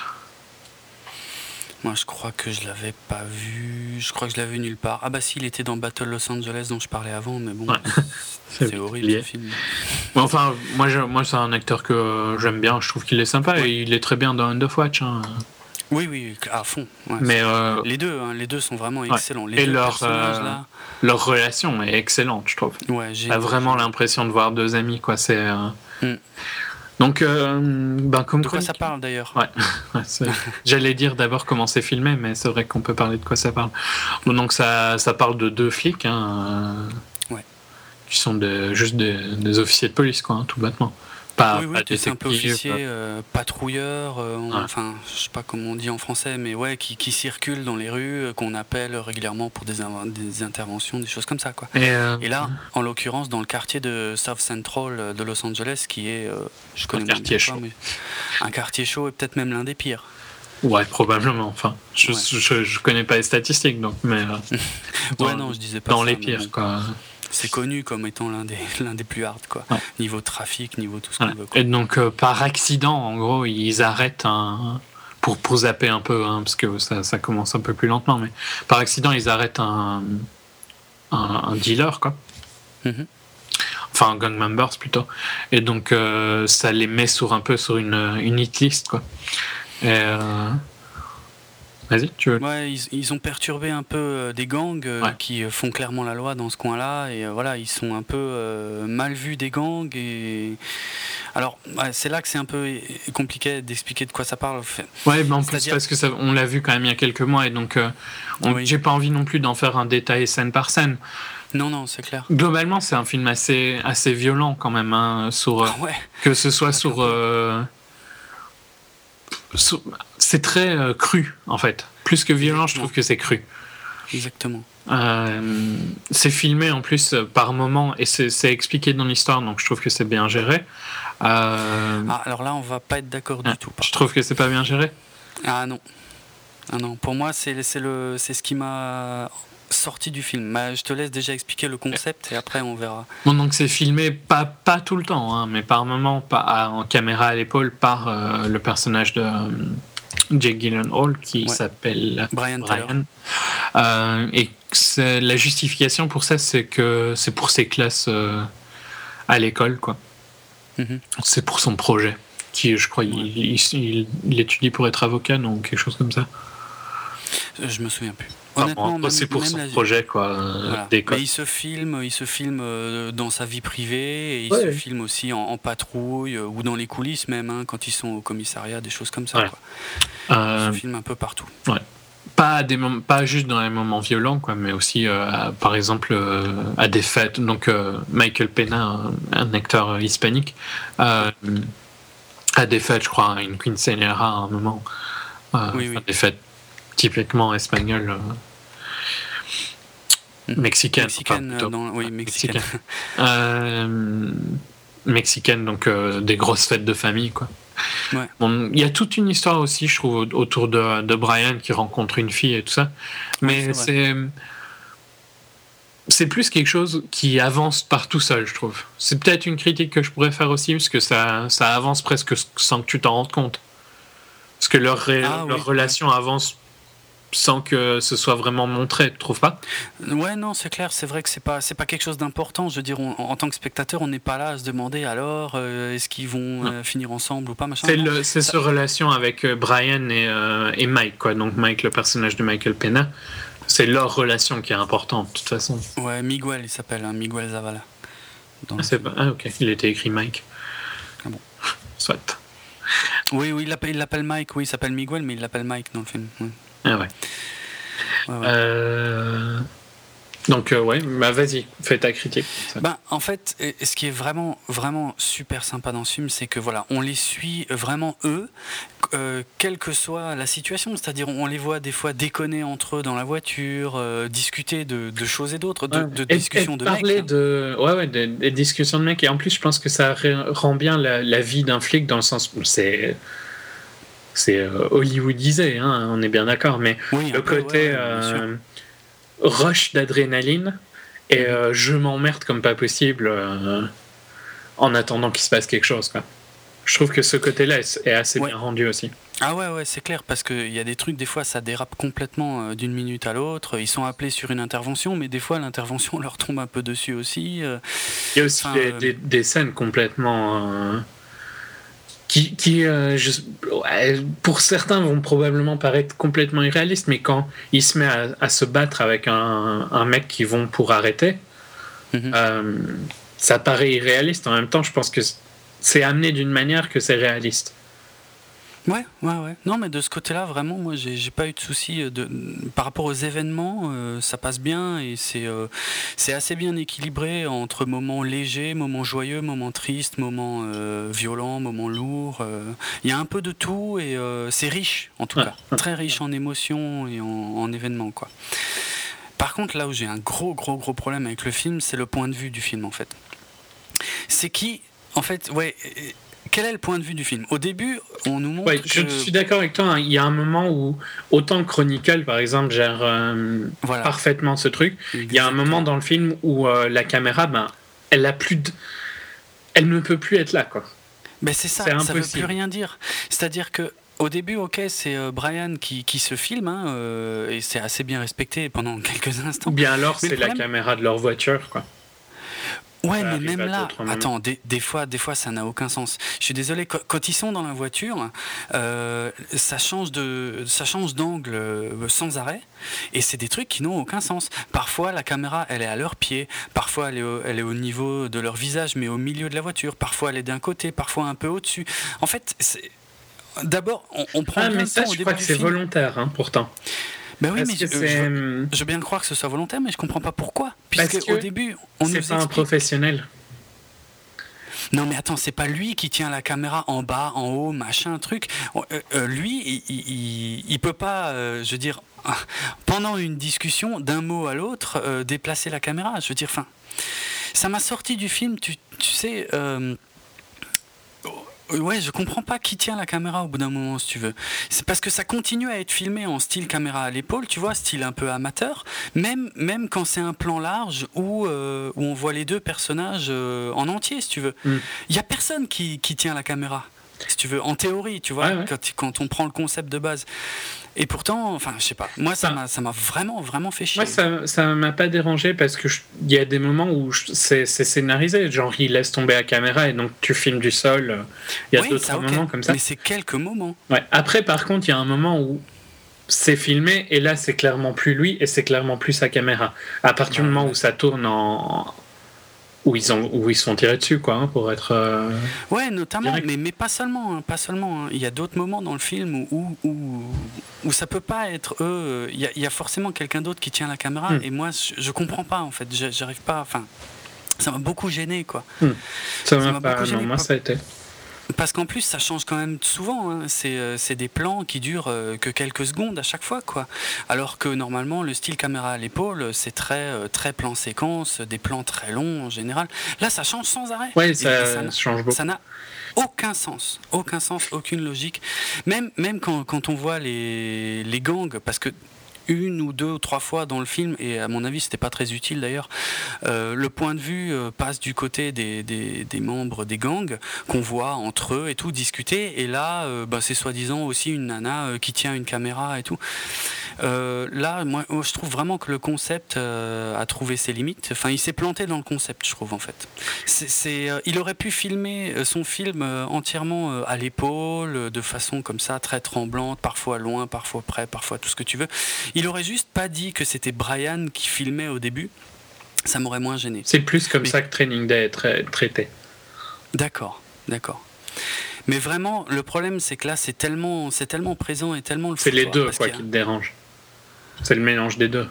Moi, je crois que je l'avais pas vu. Je crois que je l'avais vu nulle part. Ah bah si, il était dans Battle Los Angeles dont je parlais avant, mais bon, c'est horrible ce film. enfin, moi, moi c'est un acteur que j'aime bien. Je trouve qu'il est sympa et il est très bien dans End of Watch. Hein. Oui, oui, à fond. mais euh, les deux, hein, les deux sont vraiment excellents. Les et leur, euh, leur relation est excellente, je trouve. Ouais, j'ai vraiment l'impression de voir deux amis, quoi. C'est. Euh, mm. Donc, euh, ben, comme de quoi ça parle d'ailleurs? Ouais. J'allais dire d'abord comment c'est filmé, mais c'est vrai qu'on peut parler de quoi ça parle. Donc, ça, ça parle de deux flics, hein, ouais. qui sont juste des, officiers de police, quoi, hein, tout bêtement oui, oui, un peu officier, euh, patrouilleur, euh, enfin, je sais pas comment on dit en français, mais ouais, qui, qui circule dans les rues, euh, qu'on appelle régulièrement pour des, des, interventions, des choses comme ça, quoi. Et, là, en l'occurrence, dans le quartier de South Central de Los Angeles, qui est, je connais un quartier chaud, mais un quartier chaud et peut-être même l'un des pires. Ouais, probablement. Enfin, je, je, connais pas les statistiques, donc, mais. ouais, non, je disais pas Dans les pires, quoi c'est connu comme étant l'un des, l'un des plus hard, quoi. Niveau trafic, niveau tout ce qu'on veut. Et donc, euh, par accident, en gros, ils arrêtent un. Pour, pour zapper un peu, hein, parce que ça, ça, commence un peu plus lentement, mais par accident, ils arrêtent un, un, dealer, quoi. Mm-hmm. Enfin, un gang members plutôt. Et donc, euh, ça les met sur un peu sur une, une hit list, quoi. Et, euh, Vas-y, tu veux. Ouais, ils, ont perturbé un peu euh, des gangs euh, qui euh, font clairement la loi dans ce coin-là. Et voilà, ils sont un peu mal vus des gangs. Et Alors, c'est là que c'est un peu compliqué d'expliquer de quoi ça parle. Ouais, mais en plus, parce que ça, on l'a vu quand même il y a quelques mois, et donc j'ai pas envie non plus d'en faire un détail scène par scène. Non, non, c'est clair. Globalement, c'est un film assez, assez violent quand même, hein, sur, ah que ce soit euh, sur, c'est très cru en fait. Plus que violent, je trouve que c'est cru. Exactement. Euh, c'est filmé en plus euh, par moment et c'est expliqué dans l'histoire, donc je trouve que c'est bien géré. Euh, ah, alors là, on va pas être d'accord du tout. Je trouve que c'est pas bien géré. Ah non. Ah non. Pour moi, c'est ce qui m'a sorti du film. je te laisse déjà expliquer le concept et après on verra. Bon, donc c'est filmé pas, pas tout le temps, hein, mais par moment, pas, en caméra à l'épaule par le personnage de Jake Gyllenhaal qui s'appelle Brian. Euh, et la justification pour ça, c'est que c'est pour ses classes euh, à l'école, quoi. Mm-hmm. C'est pour son projet, qui, je crois, il, il, étudie pour être avocat, non, quelque chose comme ça. Je me souviens plus. Honnêtement, c'est pour son projet, quoi. Euh, mais il se filme, il se filme euh, dans sa vie privée et il se filme aussi en, patrouille euh, ou dans les coulisses même, hein, quand ils sont au commissariat, des choses comme ça. Il se filme un peu partout. Pas, des pas juste dans les moments violents, quoi, mais aussi, par exemple, à des fêtes. Donc, Michael Pena, un, acteur hispanique, à des fêtes, je crois, une quinceañera à un moment. oui, oui. Des fêtes typiquement espagnol. Euh, mexicaine. Mexicaine, oui, mexicaine. mexicaine, donc euh, des grosses fêtes de famille, quoi. Bon, il y a toute une histoire aussi, je trouve, autour de, de Brian qui rencontre une fille et tout ça. Mais c'est. C'est plus quelque chose qui avance par tout seul, je trouve. C'est peut-être une critique que je pourrais faire aussi, parce que ça, ça avance presque sans que tu t'en rendes compte. Parce que leur, ah leur relation avance sans que ce soit vraiment montré, tu trouves pas? Ouais, non, c'est clair, c'est vrai que c'est pas c'est pas quelque chose d'important. Je veux dire, en tant que spectateur, on n'est pas là à se demander alors euh, est-ce qu'ils vont euh, finir ensemble ou pas, machin. C'est ce relation avec euh, Brian et, et, Mike, quoi. Donc Mike, le personnage de Michael Pena, c'est leur relation qui est importante, de toute façon. Ouais, Miguel, il s'appelle, hein, Miguel Zavala. Ah, ah, ok, il était écrit Mike. Ah bon. Soit. Oui, oui, il l'appelle Mike, oui, il s'appelle Miguel, mais il l'appelle Mike dans le film. Ah ouais. Euh, donc, euh, ouais, bah vas-y, fais ta critique. Ben, en fait, ce qui est vraiment, vraiment super sympa dans ce film, c'est que voilà, on les suit vraiment eux, euh, quelle que soit la situation. C'est-à-dire, on les voit des fois déconner entre eux dans la voiture, discuter de, choses et d'autres, de, discussions de parler mecs. Hein. de, ouais, ouais, des discussions de mecs. Et en plus, je pense que ça rend bien la, la vie d'un flic dans le sens où c'est c'est euh, hollywoodisé, hein, on est bien d'accord, mais le côté euh, rush d'adrénaline et mhm. euh, je m'emmerde comme pas possible en attendant qu'il se passe quelque chose. Quoi. Je trouve que ce côté-là est assez bien rendu aussi. Ah ouais, ouais, c'est clair, parce qu'il y a des trucs, des fois, ça dérape complètement d'une minute à l'autre. Ils sont appelés sur une intervention, mais des fois, l'intervention leur tombe un peu dessus aussi. Il y a aussi des, scènes complètement qui, euh, pour certains vont probablement paraître complètement irréalistes, mais quand il se met à, se battre avec un, mec qui vont pour arrêter, mhm. euh, ça paraît irréaliste. En même temps, je pense que c'est amené d'une manière que c'est réaliste. Ouais, ouais, ouais. Non, mais de ce côté-là, vraiment, moi, j'ai pas eu de soucis. Euh, de... Par rapport aux événements, euh, ça passe bien et c'est euh, c'est assez bien équilibré entre moments légers, moments joyeux, moments tristes, moments violents, moments lourds. Il y a un peu de tout et c'est riche, en tout cas. Très riche en émotions et en, en événements, quoi. Par contre, là où j'ai un gros, gros, gros problème avec le film, c'est le point de vue du film, en fait. C'est qui, en fait, ouais quel est le point de vue du film? Au début, on nous montre. Je suis d'accord avec toi. Hein. Il y a un moment où, autant Chronicle, par exemple, gère euh, parfaitement ce truc, il y a un moment dans le film où euh, la caméra, ben, elle a plus de... elle ne peut plus être là, quoi. Mais c'est ça, ça ne veut plus rien dire. C'est-à-dire que au début, ok, c'est euh, Brian qui, qui, se filme, hein, et c'est assez bien respecté pendant quelques instants. Bien alors, c'est la caméra de leur voiture, quoi. Ouais, mais même là, attends, des, fois, des fois, ça n'a aucun sens. Je suis désolé, quand, ils sont dans la voiture, euh, ça change de, ça change d'angle euh, sans arrêt, et c'est des trucs qui n'ont aucun sens. Parfois, la caméra, elle est à leurs pieds, parfois, elle est, au, elle est au niveau de leur visage, mais au milieu de la voiture. Parfois, elle est d'un côté, parfois un peu au-dessus. En fait, d'abord, on, prend. Ah, mais ça, je crois que c'est volontaire, hein, pourtant. Ben oui, mais je, je, veux bien croire que ce soit volontaire, mais je comprends pas pourquoi. Puisque au début, on nous pas un professionnel. Non mais attends, c'est pas lui qui tient la caméra en bas, en haut, machin, truc. Euh, euh, lui, il, il, peut pas, euh, je veux dire, pendant une discussion, d'un mot à l'autre, déplacer la caméra. Je veux dire, enfin, ça m'a sorti du film, tu, tu sais. Ouais, je comprends pas qui tient la caméra au bout d'un moment, si tu veux. C'est parce que ça continue à être filmé en style caméra à l'épaule, tu vois, style un peu amateur, même, même quand c'est un plan large où, euh, où on voit les deux personnages euh, en entier, si tu veux. Mm. Il y a personne qui, qui, tient la caméra, si tu veux, en théorie, tu vois, Quand, quand, on prend le concept de base. Et pourtant, enfin, je sais pas. Moi, ça m'a, vraiment, vraiment fait chier. Moi, ça, m'a pas dérangé parce que il y a des moments où c'est, scénarisé. Genre, il laisse tomber la caméra et donc tu filmes du sol. Il y a d'autres moments comme ça. Mais c'est quelques moments. Ouais. Après, par contre, il y a un moment où c'est filmé et là, c'est clairement plus lui et c'est clairement plus sa caméra. À partir du moment où ça tourne en, où ils ont où ils sont tirés dessus quoi hein, pour être euh, ouais notamment mais, mais pas seulement hein, pas seulement hein. il y a d'autres moments dans le film où où, où, ça peut pas être eux il y a, il y a forcément quelqu'un d'autre qui tient la caméra hmm. et moi je, je, comprends pas en fait j'arrive pas enfin ça m'a beaucoup gêné quoi hmm. ça m'a pas non, moi ça a été parce qu'en plus, ça change quand même souvent. Hein. Euh, c'est des plans qui durent euh, que quelques secondes à chaque fois. quoi. Alors que normalement, le style caméra à l'épaule, c'est très, euh, très plan séquence, des plans très longs en général. Là, ça change sans arrêt. Oui, ça, change beaucoup. Ça n'a aucun sens, aucun sens, aucune logique. Même, même quand, quand on voit les, les gangs, parce que une ou deux ou trois fois dans le film, et à mon avis c'était pas très utile d'ailleurs, euh, le point de vue euh, passe du côté des, des, membres des gangs qu'on voit entre eux et tout discuter, et là euh, bah, c'est soi-disant aussi une nana qui tient une caméra et tout. là, moi, je trouve vraiment que le concept a trouvé ses limites. Enfin, il s'est planté dans le concept, je trouve en fait. C'est, il aurait pu filmer son film entièrement à l'épaule, de façon comme ça, très tremblante, parfois loin, parfois près, parfois tout ce que tu veux. Aurait juste pas dit que c'était Brian qui filmait au début. Ça m'aurait moins gêné. C'est plus comme ça que Training Day est traité. D'accord, d'accord. Mais vraiment, le problème, c'est que là, c'est tellement, c'est tellement présent et tellement le. C'est les deux, quoi, qui te dérangent. C'est le mélange des deux.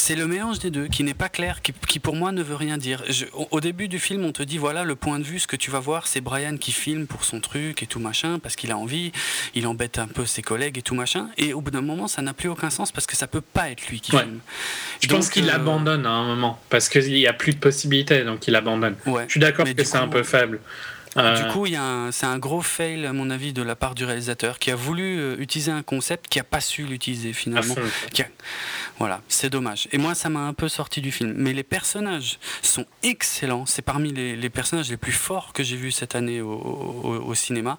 C'est le mélange des deux qui n'est pas clair, qui, pour moi ne veut rien dire. au début du film, on te dit voilà le point de vue, ce que tu vas voir, c'est Brian qui filme pour son truc et tout machin, parce qu'il a envie, il embête un peu ses collègues et tout machin. Et au bout d'un moment, ça n'a plus aucun sens parce que ça peut pas être lui qui filme. Je pense qu'il euh, abandonne à un moment parce qu'il n'y a plus de possibilités, donc il abandonne. Je suis d'accord que c'est un peu faible. Euh, du coup, c'est un gros fail, à mon avis, de la part du réalisateur qui a voulu euh, utiliser un concept qui n'a pas su l'utiliser finalement. Voilà, c'est dommage. Et moi, ça m'a un peu sorti du film. Mais les personnages sont excellents. C'est parmi les, personnages les plus forts que j'ai vus cette année au, cinéma.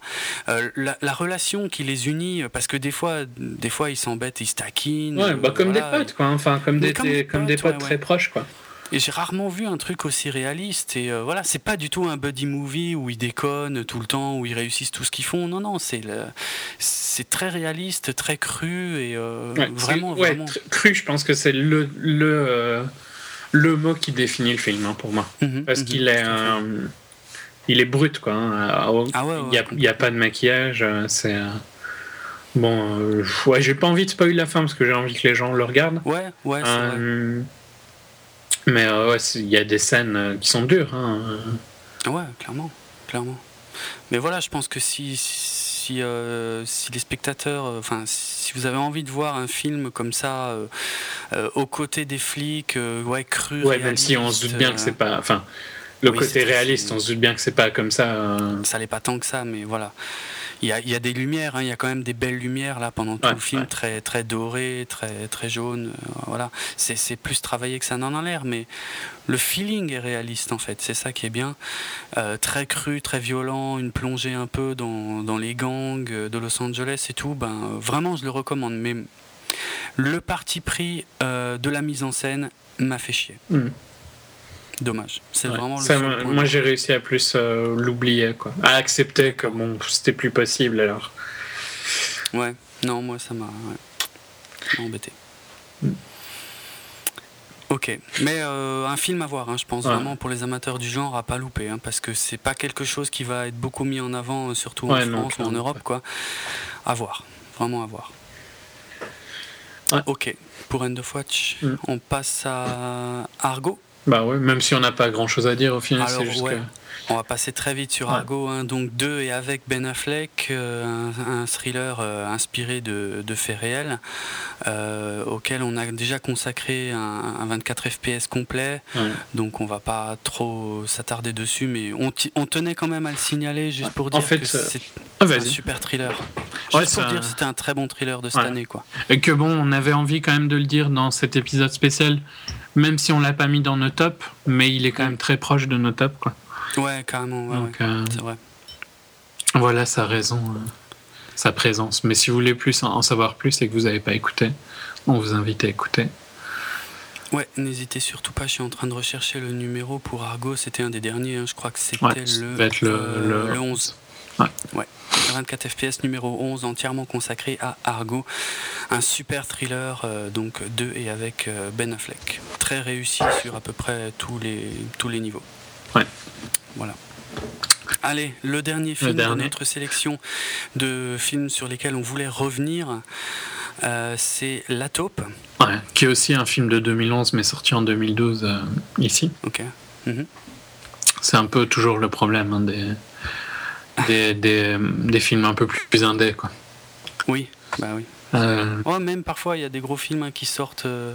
Euh, la, relation qui les unit, parce que des fois, des fois ils s'embêtent, ils se taquinent. Ouais, bah, comme des potes, quoi. Enfin, comme des, comme des, potes, très proches, quoi. Et j'ai rarement vu un truc aussi réaliste. Et euh, voilà, c'est pas du tout un buddy movie où ils déconnent tout le temps, où ils réussissent tout ce qu'ils font. Non, non, c'est c'est très réaliste, très cru et euh, vraiment, vraiment... cru. Je pense que c'est le le euh, le mot qui définit le film hein, pour moi, mhm, parce mhm, qu'il est il est brut quoi. Hein. Ah il n'y a, a, pas de maquillage. C'est bon. ouais, j'ai pas envie de spoiler la fin parce que j'ai envie que les gens le regardent. Ouais, ouais. Mais euh, ouais, il y a des scènes euh, qui sont dures. Hein. Ouais, clairement, clairement. Mais voilà, je pense que si si, euh, si les spectateurs, enfin, si vous avez envie de voir un film comme ça, aux côtés des flics, ouais, cru. Ouais, même si on se doute bien que c'est pas, enfin, le côté réaliste, on se doute bien que c'est pas comme ça. Ça n'est pas tant que ça, mais voilà il y a, des lumières, hein, il y a quand même des belles lumières là pendant tout le film, très très doré, très très jaune. Euh, voilà, c'est plus travaillé que ça n'en a l'air, mais le feeling est réaliste en fait. C'est ça qui est bien, euh, très cru, très violent, une plongée un peu dans, dans, les gangs de Los Angeles et tout. Ben vraiment, je le recommande. Mais le parti pris euh, de la mise en scène m'a fait chier. Hmm. Dommage. C'est vraiment le Moi, j'ai réussi à plus l'oublier, quoi. À accepter que bon, c'était plus possible alors. Ouais, non, moi, ça m'a embêté. Mm. Ok, mais euh, un film à voir, hein, je pense vraiment pour les amateurs du genre à pas louper, hein, parce que c'est pas quelque chose qui va être beaucoup mis en avant, euh, surtout en France ou en Europe, quoi. À voir, vraiment à voir. Ok, pour End of Watch, mm. on passe à Argo. Bah ouais, même si on n'a pas grand chose à dire au final, c'est juste que... On va passer très vite sur Argo, hein, donc deux et avec Ben Affleck, euh, un, thriller euh, inspiré de, faits réels, euh, auquel on a déjà consacré un, 24 FPS complet, donc on va pas trop s'attarder dessus, mais on, tenait quand même à le signaler juste pour dire que c'est ah, un super thriller. Juste pour dire c'était un très bon thriller de cette année. Quoi. Et que bon, on avait envie quand même de le dire dans cet épisode spécial, même si on l'a pas mis dans nos tops, mais il est quand même très proche de nos tops. Quoi. Ouais, carrément, euh, c'est vrai. Voilà sa raison, euh, sa présence. Mais si vous voulez plus en, savoir plus et que vous n'avez pas écouté, on vous invite à écouter. Ouais, n'hésitez surtout pas, je suis en train de rechercher le numéro pour Argo, c'était un des derniers, hein. je crois que c'était le, le, 11. Ouais. ouais. 24 FPS numéro 11 entièrement consacré à Argo, un super thriller euh, donc de et avec Ben Affleck, très réussi sur à peu près tous les tous les niveaux. Ouais. Voilà. Allez, le dernier film de notre sélection de films sur lesquels on voulait revenir, euh, c'est La Taupe. Ouais, qui est aussi un film de 2011 mais sorti en 2012 euh, ici. Ok. Mhm. C'est un peu toujours le problème hein, des, des, des, films un peu plus indés. Quoi. Oui, bah oui. Euh, même parfois, il y a des gros films hein, qui sortent euh,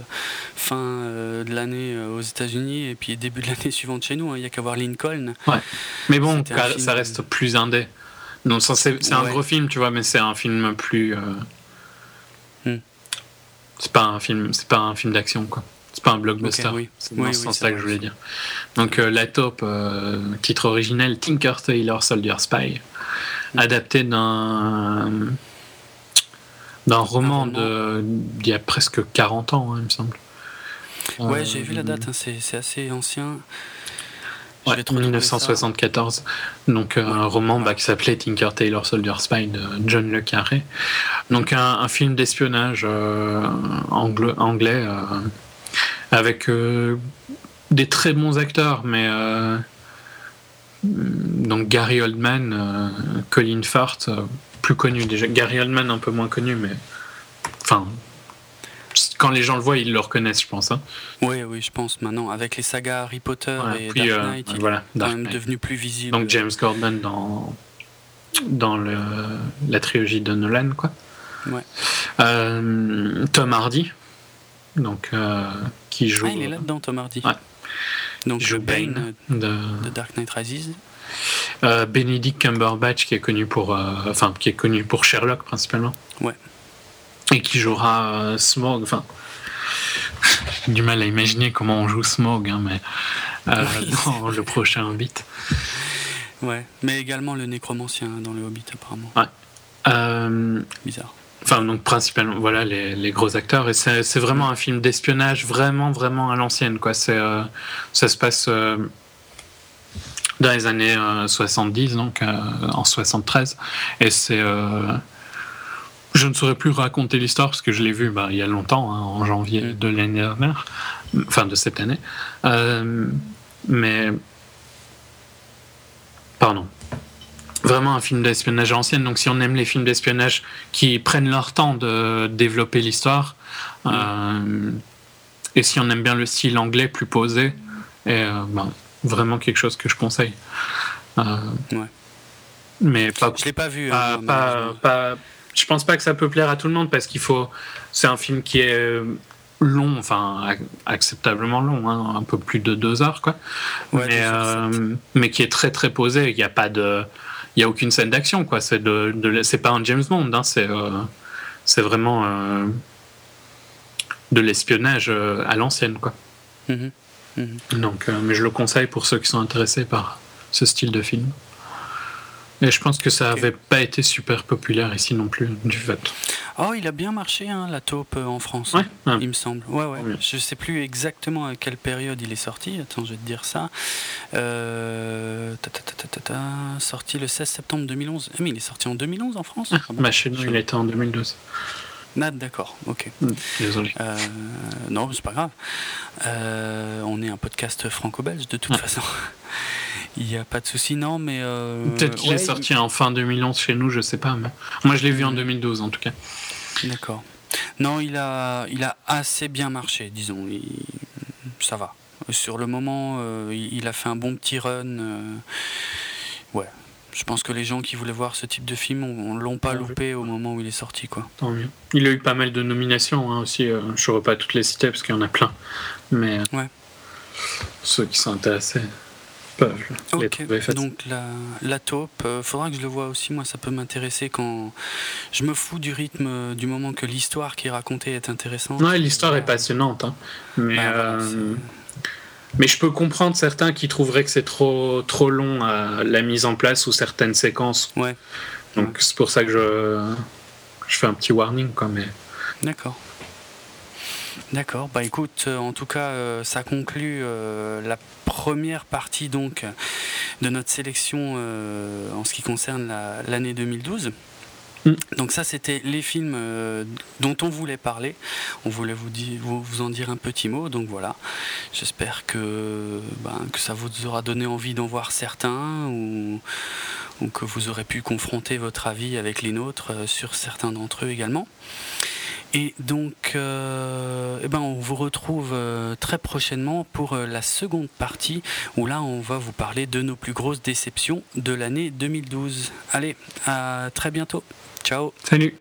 fin euh, de l'année aux États-Unis et puis début de l'année suivante chez nous. Hein. Il n'y a qu'à voir Lincoln. Ouais. Mais bon, ça reste plus indé. Non, c'est un gros film, tu vois, mais c'est un film plus. Hmm. C'est pas un film, c'est pas un film d'action, quoi. C'est pas un blockbuster. oui. C'est dans ce sens-là que je voulais dire. Donc, La Taupe, titre originel Tinker Tailor Soldier Spy, hmm. adapté d'un d'un roman, d'il y a presque 40 ans, hein, il me semble. Ouais, j'ai vu la date, hein, c'est assez ancien. Ouais, 1974. Donc euh, un roman bah, qui s'appelait Tinker Tailor Soldier Spy de John Le Carré. Donc un, film d'espionnage euh, anglais, anglais euh, avec des très bons acteurs, mais donc Gary Oldman, Colin Firth plus connu déjà. Gary Oldman un peu moins connu, mais enfin, quand les gens le voient, ils le reconnaissent, je pense. Hein. Oui, oui, je pense maintenant. Avec les sagas Harry Potter et Dark euh, Knight, il voilà, est quand même devenu plus visible. Donc James Gordon dans dans le, la trilogie de Nolan, quoi. Ouais. Euh, Tom Hardy, donc euh, qui joue. Ah, il est là-dedans, Tom Hardy. Ouais. Donc joue Bane, de... de Dark Knight Rises. Euh, Benedict Cumberbatch qui est connu pour, euh, enfin qui est connu pour Sherlock principalement. Ouais. Et qui jouera euh, Smog. Enfin, du mal à imaginer comment on joue Smog, hein, mais dans le prochain Hobbit. Ouais, mais également le nécromancien dans le Hobbit apparemment. Ouais. Bizarre. Enfin, donc principalement, voilà les, les gros acteurs. Et c'est vraiment un film d'espionnage, vraiment, vraiment à l'ancienne. quoi. C'est ça se passe dans les années 70, euh, donc euh, en 73. Et c'est. Euh, je ne saurais plus raconter l'histoire parce que je l'ai vu bah, il y a longtemps, hein, en janvier de l'année dernière, enfin de cette année. mais. Pardon vraiment un film d'espionnage ancienne. Donc, si on aime les films d'espionnage qui prennent leur temps de développer l'histoire, mm. et si on aime bien le style anglais plus posé, et, ben, vraiment quelque chose que je conseille. Euh, ouais. Mais pas. Je l'ai pas vu. Pas, hein, pas, je pense pas que ça peut plaire à tout le monde parce qu'il faut. C'est un film qui est long, enfin acceptablement long, hein, un peu plus de deux heures, quoi. mais, euh, mais, qui est très très posé. Il n'y a pas de, il y a aucune scène d'action, quoi. C'est de, de c'est pas un James Bond, hein, c'est euh, c'est vraiment de l'espionnage à l'ancienne, quoi. Mm-hmm. Mhm. Donc, euh, mais je le conseille pour ceux qui sont intéressés par ce style de film. Et je pense que ça n'avait pas été super populaire ici non plus, du fait. Oh, il a bien marché, hein, la taupe en France, il me semble. Ouais, ouais. Je sais plus exactement à quelle période il est sorti. Attends, je vais te dire ça. sorti le 16 septembre 2011. Ah, mais il est sorti en 2011 en France ah, bah, nous, il était en 2012. Ah, d'accord, ok. Hmm, désolé. Euh, non, c'est pas grave. Euh, on est un podcast franco-belge de toute ah. façon. il n'y a pas de souci, non, mais. Euh, Peut-être qu'il est sorti en fin 2011 chez nous, je sais pas. Mais... Moi, je l'ai vu en 2012 en tout cas. D'accord. Non, il a, il a assez bien marché, disons. Ça va. Sur le moment, il a fait un bon petit run. Ouais, je pense que les gens qui voulaient voir ce type de film ne l'ont pas loupé au moment où il est sorti. Quoi. Tant mieux. Il a eu pas mal de nominations hein, aussi. Euh, je ne pas toutes les citer parce qu'il y en a plein. Mais ouais. ceux qui sont intéressés peuvent les trouver Donc la, la taupe, euh, faudra que je le vois aussi. Moi, ça peut m'intéresser quand je me fous du rythme euh, du moment que l'histoire qui est racontée est intéressante. Ouais, l'histoire est passionnante. Hein. Mais. Bah, mais je peux comprendre certains qui trouveraient que c'est trop, trop long à la mise en place ou certaines séquences. Ouais. Donc c'est pour ça que je, je fais un petit warning. Quoi, mais... D'accord. D'accord, bah écoute, euh, en tout cas, euh, ça conclut euh, la première partie donc de notre sélection en ce qui concerne l'année 2012. Mm. Donc ça, c'était les films euh, dont on voulait parler. On voulait vous, vous, en dire un petit mot. Donc voilà, j'espère que, ben, ça vous aura donné envie d'en voir certains ou, ou, que vous aurez pu confronter votre avis avec les nôtres euh, sur certains d'entre eux également. Et donc, euh, eh ben on vous retrouve très prochainement pour la seconde partie où là, on va vous parler de nos plus grosses déceptions de l'année 2012. Allez, à très bientôt. Ciao. Salut.